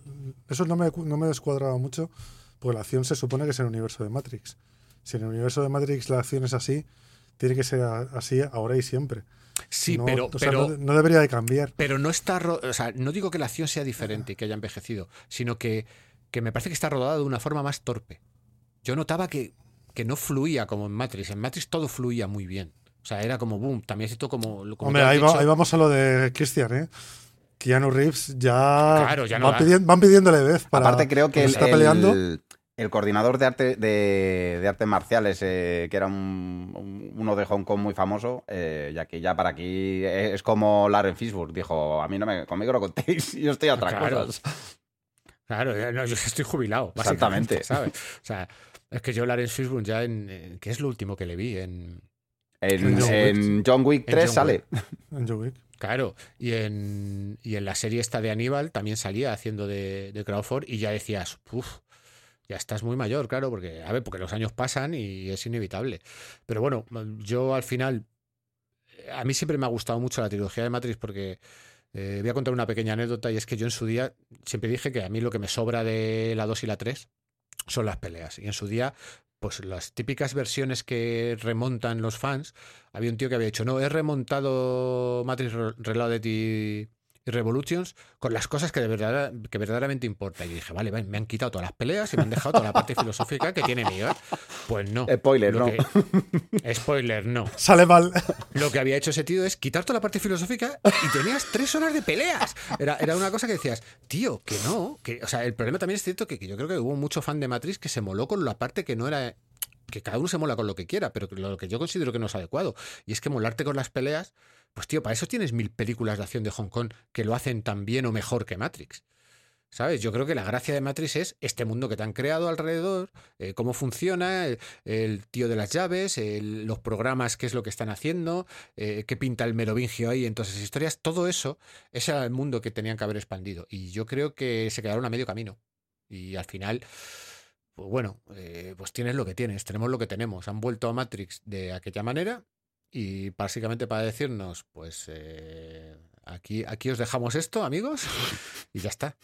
Speaker 2: eso no me, no me descuadraba mucho, porque la acción se supone que es en el universo de Matrix. Si en el universo de Matrix la acción es así, tiene que ser así ahora y siempre.
Speaker 3: Sí,
Speaker 2: No-
Speaker 3: pero,
Speaker 2: o sea,
Speaker 3: pero,
Speaker 2: no, no debería de cambiar.
Speaker 3: pero no está. ro- O sea, no digo que la acción sea diferente y que haya envejecido, sino que, que me parece que está rodada de una forma más torpe. Yo notaba que, que no fluía como en Matrix. En Matrix todo fluía muy bien. O sea, era como boom. También siento como. como
Speaker 2: Hombre, ahí, va- ahí vamos a lo de Christian, ¿eh? Keanu Reeves ya,
Speaker 3: Claro, ya no
Speaker 2: van,
Speaker 3: da.
Speaker 2: pidiendo, van pidiéndole vez para.
Speaker 4: Aparte, creo que el,
Speaker 2: está peleando.
Speaker 4: el- el coordinador de, arte, de, de artes marciales, eh, que era un- un- uno de Hong Kong muy famoso, eh, ya que ya para aquí es como Lauren Fishburne, dijo, a mí no me, conmigo no contéis, yo estoy a otras
Speaker 3: Claro.
Speaker 4: cosas.
Speaker 3: Claro, no, yo estoy jubilado.
Speaker 4: Exactamente.
Speaker 3: ¿sabes? O sea, es que yo Lawrence Fishburne ya en. en- ¿Qué es lo último que le vi? En.
Speaker 4: En,
Speaker 2: En John
Speaker 4: en John Wick
Speaker 3: En
Speaker 4: 3
Speaker 3: John
Speaker 4: sale.
Speaker 2: En John Wick.
Speaker 3: Claro, y en, y en la serie esta de Aníbal también salía haciendo de, de Crawford y ya decías, uff, ya estás muy mayor, claro, porque, a ver, porque los años pasan y es inevitable. Pero bueno, yo al final, a mí siempre me ha gustado mucho la trilogía de Matrix porque eh, voy a contar una pequeña anécdota y es que yo en su día siempre dije que a mí lo que me sobra de la 2 y la 3 son las peleas. Y en su día, pues las típicas versiones que remontan los fans, había un tío que había dicho, no, he remontado Matrix Re- Reloaded y, y Revolutions con las cosas que, de verdad, que verdaderamente importan. Y dije, vale, vale, me han quitado todas las peleas y me han dejado toda la parte filosófica que tiene mío. Pues no.
Speaker 4: Spoiler,
Speaker 3: Lo
Speaker 4: no.
Speaker 3: que- Spoiler, no.
Speaker 2: Sale mal.
Speaker 3: Lo que había hecho ese tío es quitar toda la parte filosófica y tenías tres horas de peleas. Era, era una cosa que decías, tío, que no. Que, o sea, el problema también es cierto que, que yo creo que hubo mucho fan de Matrix que se moló con la parte que no era. Que cada uno se mola con lo que quiera, pero lo que yo considero que no es adecuado. Y es que molarte con las peleas, pues tío, para eso tienes mil películas de acción de Hong Kong que lo hacen tan bien o mejor que Matrix. ¿Sabes? Yo creo que la gracia de Matrix es este mundo que te han creado alrededor, eh, cómo funciona, el, tío de las llaves, los programas, qué es lo que están haciendo, eh, qué pinta el merovingio ahí en todas esas historias. Todo eso, ese era el mundo que tenían que haber expandido. Y yo creo que se quedaron a medio camino. Y al final, pues bueno, eh, pues tienes lo que tienes, tenemos lo que tenemos. Han vuelto a Matrix de aquella manera y básicamente para decirnos, pues eh, aquí, aquí os dejamos esto, amigos, y ya está.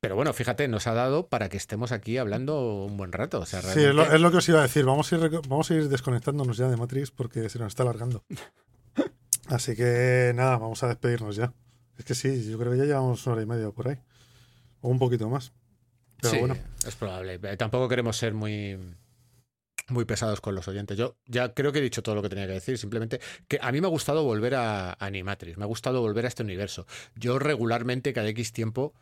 Speaker 3: Pero bueno, fíjate, nos ha dado para que estemos aquí hablando un buen rato. O sea,
Speaker 2: Sí, es lo,
Speaker 3: realmente-
Speaker 2: es lo que os iba a decir. Vamos a, ir, vamos a ir desconectándonos ya de Matrix porque se nos está alargando. Así que nada, vamos a despedirnos ya. Es que sí, yo creo que ya llevamos una hora y media por ahí. O un poquito más. Pero
Speaker 3: sí,
Speaker 2: bueno.
Speaker 3: es probable. Tampoco queremos ser muy, muy pesados con los oyentes. Yo ya creo que he dicho todo lo que tenía que decir. Simplemente que a mí me ha gustado volver a Animatrix. Me ha gustado volver a este universo. Yo regularmente, cada X tiempo,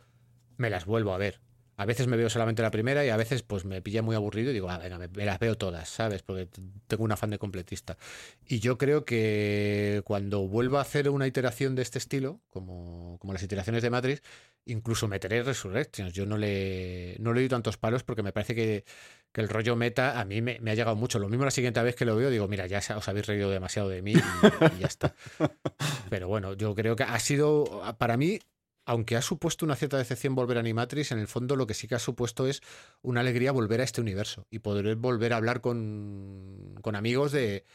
Speaker 3: me las vuelvo a ver. A veces me veo solamente la primera y a veces pues me pilla muy aburrido y digo, ah, venga, me, las veo todas, ¿sabes? Porque tengo un afán de completista. Y yo creo que cuando vuelva a hacer una iteración de este estilo, como, como las iteraciones de Matrix, incluso meteré Resurrections. Yo no le, no le doy tantos palos porque me parece que, que el rollo meta a mí me, me ha llegado mucho. Lo mismo la siguiente vez que lo veo, digo, mira, ya os habéis reído demasiado de mí y, y ya está. Pero bueno, yo creo que ha sido, para mí, aunque ha supuesto una cierta decepción volver a Animatrix, en el fondo lo que sí que ha supuesto es una alegría volver a este universo y poder volver a hablar con, con amigos de,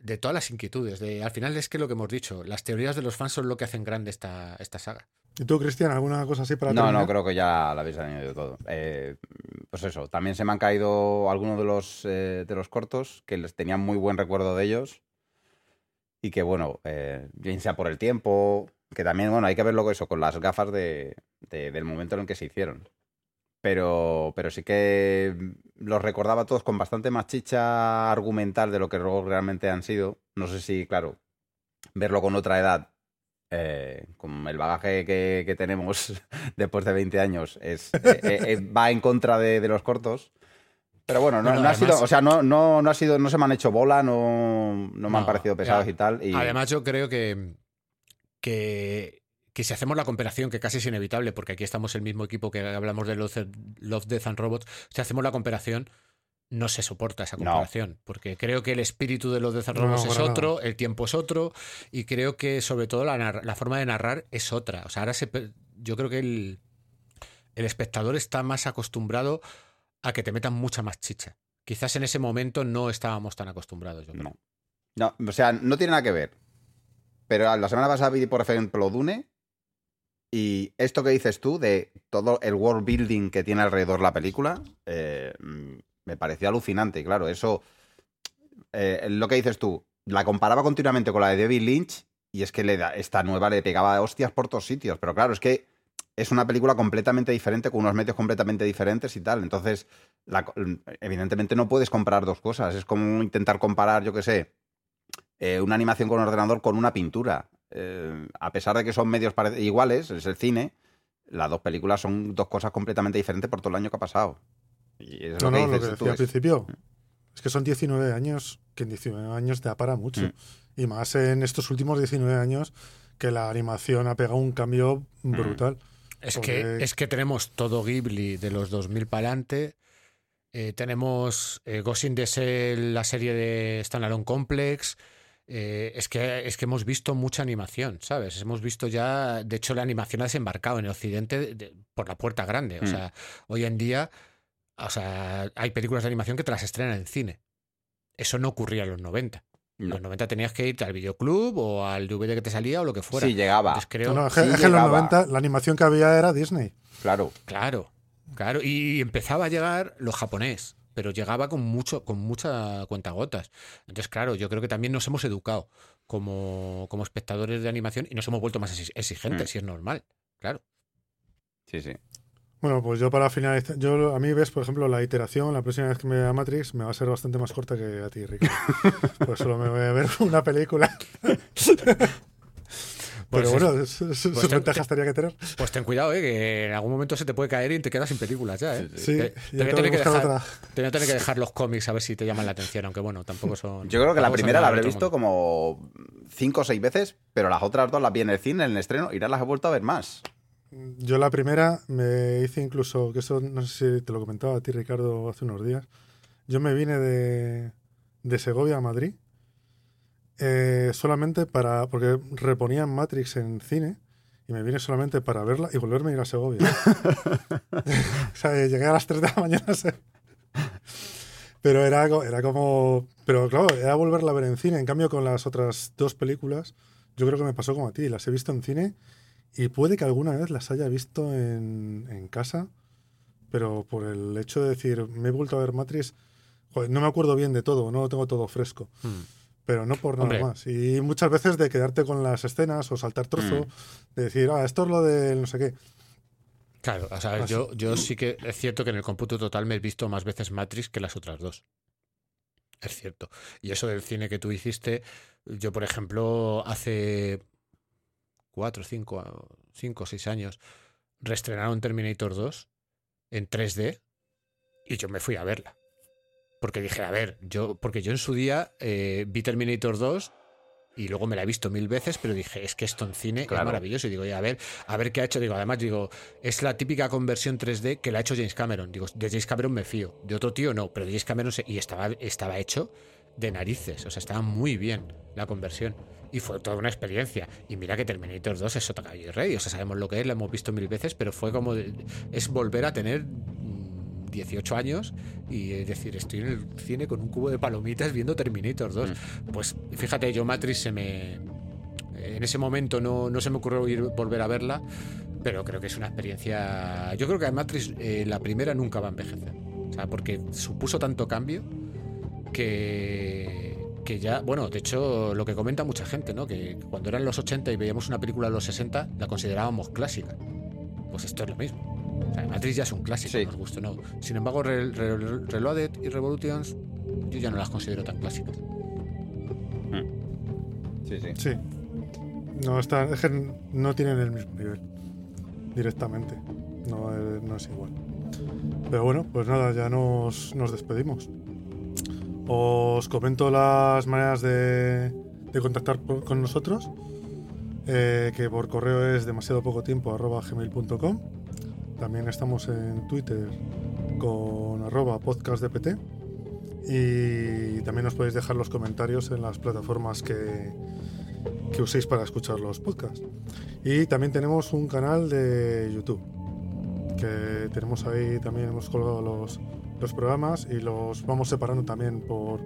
Speaker 3: de todas las inquietudes. De, al final es que lo que hemos dicho, las teorías de los fans son lo que hacen grande esta, esta saga.
Speaker 2: ¿Y tú, Cristian, alguna cosa así para
Speaker 4: No,
Speaker 2: terminar?
Speaker 4: no, creo que ya lo habéis añadido todo. Eh, pues eso, también se me han caído algunos de los, eh, de los cortos que les tenía muy buen recuerdo de ellos. Y que, bueno, eh, bien sea por el tiempo, que también, bueno, hay que verlo eso con las gafas de, de- del momento en el que se hicieron. Pero, pero sí que los recordaba todos con bastante más chicha argumental de lo que luego realmente han sido. No sé si, claro, verlo con otra edad, eh, con el bagaje que, que tenemos después de 20 años, es, eh, eh, va en contra de, de los cortos. Pero bueno, no, ha
Speaker 3: además-
Speaker 4: sido, o sea, no, no, no ha sido, no se me han hecho bola, no, no me han parecido pesados
Speaker 3: ya.
Speaker 4: y tal. Y,
Speaker 3: Además, yo creo que, que, que si hacemos la comparación, que casi es inevitable, porque aquí estamos el mismo equipo que hablamos de Love, Love, Death and Robots, si hacemos la comparación, no se soporta esa
Speaker 4: No.
Speaker 3: comparación, porque creo que el espíritu de Love, Death and
Speaker 2: No,
Speaker 3: Robots es otro, el tiempo es otro, y creo que sobre todo la, forma de narrar es otra. O sea, ahora se, yo creo que el, el espectador está más acostumbrado a que te metan mucha más chicha. Quizás en ese momento no estábamos tan acostumbrados. Yo creo.
Speaker 4: No, o sea, no tiene nada que ver. Pero la semana pasada vi, por ejemplo, Dune. Y esto que dices tú, de todo el world building que tiene alrededor la película, eh, me pareció alucinante. Y claro, eso. eh, lo que dices tú, la comparaba continuamente con la de David Lynch. Y es que le da, esta nueva le pegaba hostias por todos sitios. Pero claro, es que es una película completamente diferente, con unos medios completamente diferentes y tal. Entonces, la evidentemente no puedes comparar dos cosas. Es como intentar comparar, yo qué sé, eh, una animación con ordenador con una pintura. Eh, a pesar de que son medios iguales, es el cine, las dos películas son dos cosas completamente diferentes por todo el año que ha pasado. Y es
Speaker 2: No,
Speaker 4: lo que
Speaker 2: no, lo que
Speaker 4: tú,
Speaker 2: decía al
Speaker 4: es-
Speaker 2: principio. Es que son 19 años, que en 19 años te para mucho.
Speaker 4: Mm.
Speaker 2: Y más en estos últimos 19 años, que la animación ha pegado un cambio brutal.
Speaker 3: Es
Speaker 2: Porque-
Speaker 3: que, es que tenemos todo Ghibli de los 2000 para adelante. eh, tenemos eh, Ghost in the Shell, la serie de Standalone Complex. Eh, es, que, es que hemos visto mucha animación, ¿sabes? Hemos visto ya, de hecho, la animación ha desembarcado en el occidente de- de- por la puerta grande. O
Speaker 4: Mm.
Speaker 3: sea, hoy en día, o sea, hay películas de animación que te las estrenan en cine. Eso no ocurría en los 90. En
Speaker 4: No.
Speaker 3: los 90 tenías que irte al videoclub o al DVD que te salía o lo que fuera.
Speaker 4: Sí, llegaba.
Speaker 3: Entonces creo,
Speaker 2: No, no, es
Speaker 4: sí
Speaker 2: que- es que en los
Speaker 4: llegaba.
Speaker 2: 90 la animación que había era Disney.
Speaker 4: Claro.
Speaker 3: Claro, claro. Y empezaba a llegar lo japonés, pero llegaba con mucho, con mucha cuentagotas. Entonces, claro, yo creo que también nos hemos educado como, como espectadores de animación y nos hemos vuelto más exi- exigentes,
Speaker 4: Mm.
Speaker 3: si es normal. Claro.
Speaker 4: Sí, sí.
Speaker 2: Bueno, pues yo para finalizar, yo a mí ves, por ejemplo, la iteración, la próxima vez que me vea Matrix me va a ser bastante más corta que a ti, Ricardo. pues solo me voy a ver una película.
Speaker 3: Pues
Speaker 2: Pero bueno, es- es- sus
Speaker 3: te-
Speaker 2: ventajas tenía que tener.
Speaker 3: Pues ten cuidado, ¿eh? que en algún momento se te puede caer y te quedas sin películas ya. ¿eh?
Speaker 2: Sí,
Speaker 3: Te- te
Speaker 2: ya
Speaker 3: voy a tener
Speaker 2: que
Speaker 3: dejar-
Speaker 2: otra.
Speaker 3: te voy a tener que dejar los cómics a ver si te llaman la atención, aunque bueno, tampoco son.
Speaker 4: Yo creo que la primera la habré visto como cinco o seis veces, pero las otras dos las vi en el cine, en el estreno, y no las he vuelto a ver más.
Speaker 2: Yo la primera me hice incluso, que eso no sé si te lo comentaba a ti, Ricardo, hace unos días. Yo me vine de, de Segovia a Madrid eh, solamente para, porque reponían Matrix en cine y me vine solamente para verla y volverme a ir a Segovia. o sea, llegué a las 3 de la mañana. se- Pero era, era como... Pero claro, era volverla a ver en cine. En cambio, con las otras dos películas, yo creo que me pasó como a ti. Las he visto en cine y puede que alguna vez las haya visto en, en casa, pero por el hecho de decir, me he vuelto a ver Matrix, joder, no me acuerdo bien de todo, no lo tengo todo fresco,
Speaker 3: Mm.
Speaker 2: Pero no por nada
Speaker 3: Hombre.
Speaker 2: más. Y muchas veces de quedarte con las escenas o saltar trozo,
Speaker 4: Mm.
Speaker 2: de decir, ah, esto es lo del no sé qué.
Speaker 3: Claro, o sea,
Speaker 2: Así.
Speaker 3: yo, yo sí que es cierto que en el cómputo total me he visto más veces Matrix que las otras dos. Es cierto. Y eso del cine que tú hiciste, yo por ejemplo, hace cuatro, cinco, cinco o seis años, reestrenaron Terminator 2 en 3D y yo me fui a verla. Porque dije, a ver, yo, porque yo en su día eh, vi Terminator 2 y luego me la he visto mil veces, pero dije, es que esto en cine
Speaker 4: Claro.
Speaker 3: es maravilloso. Y digo, oye, a ver, a ver qué ha hecho. Digo, además, digo, es la típica conversión 3D que la ha hecho James Cameron. Digo, de James Cameron me fío. De otro tío no, pero de James Cameron se- y estaba, estaba hecho de narices. O sea, estaba muy bien la conversión. Y fue toda una experiencia. Y mira que Terminator 2 es Sota Caballo y Rey. O sea, sabemos lo que es, la hemos visto mil veces, pero fue como. de- es volver a tener 18 años y es decir, estoy en el cine con un cubo de palomitas viendo Terminator 2. Pues fíjate, yo Matrix se me. En ese momento no, no se me ocurrió ir, volver a verla, pero creo que es una experiencia. Yo creo que Matrix, eh, la primera, nunca va a envejecer. O sea, porque supuso tanto cambio que, que ya, bueno, de hecho, lo que comenta mucha gente, ¿no? Que cuando eran los 80 y veíamos una película de los 60, la considerábamos clásica. Pues esto es lo mismo. O sea, Matrix ya es un clásico,
Speaker 4: Sí.
Speaker 3: nos gusta, ¿no? Sin embargo, Re- Re- Reloaded y Revolutions, yo ya no las considero tan clásicas.
Speaker 4: Sí, sí.
Speaker 2: Sí. No, está, es que no tienen el mismo nivel directamente. No, es- no es igual. Pero bueno, pues nada, ya nos, nos despedimos. Os comento las maneras de, de contactar por- con nosotros. eh, que por correo es demasiado poco tiempo arroba gmail.com. También estamos en Twitter con arroba podcastdpt. Y también os podéis dejar los comentarios en las plataformas que, que uséis para escuchar los podcasts. Y también tenemos un canal de YouTube, que tenemos ahí, también hemos colgado los, los programas y los vamos separando también por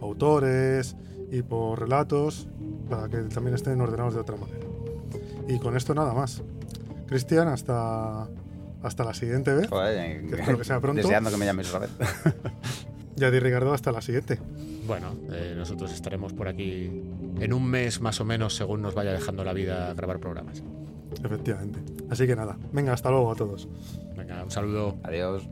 Speaker 2: autores y por relatos, para que también estén ordenados de otra manera. Y con esto nada más. Cristian, hasta, hasta la siguiente vez.
Speaker 4: Joder,
Speaker 2: que eh, espero que sea pronto.
Speaker 4: Deseando que me llames otra vez.
Speaker 2: Yadi Ricardo, hasta la siguiente.
Speaker 3: Bueno, eh, nosotros estaremos por aquí en un mes más o menos, según nos vaya dejando la vida grabar programas.
Speaker 2: Efectivamente. Así que nada, venga, hasta luego a todos.
Speaker 3: Venga, un saludo.
Speaker 4: Adiós.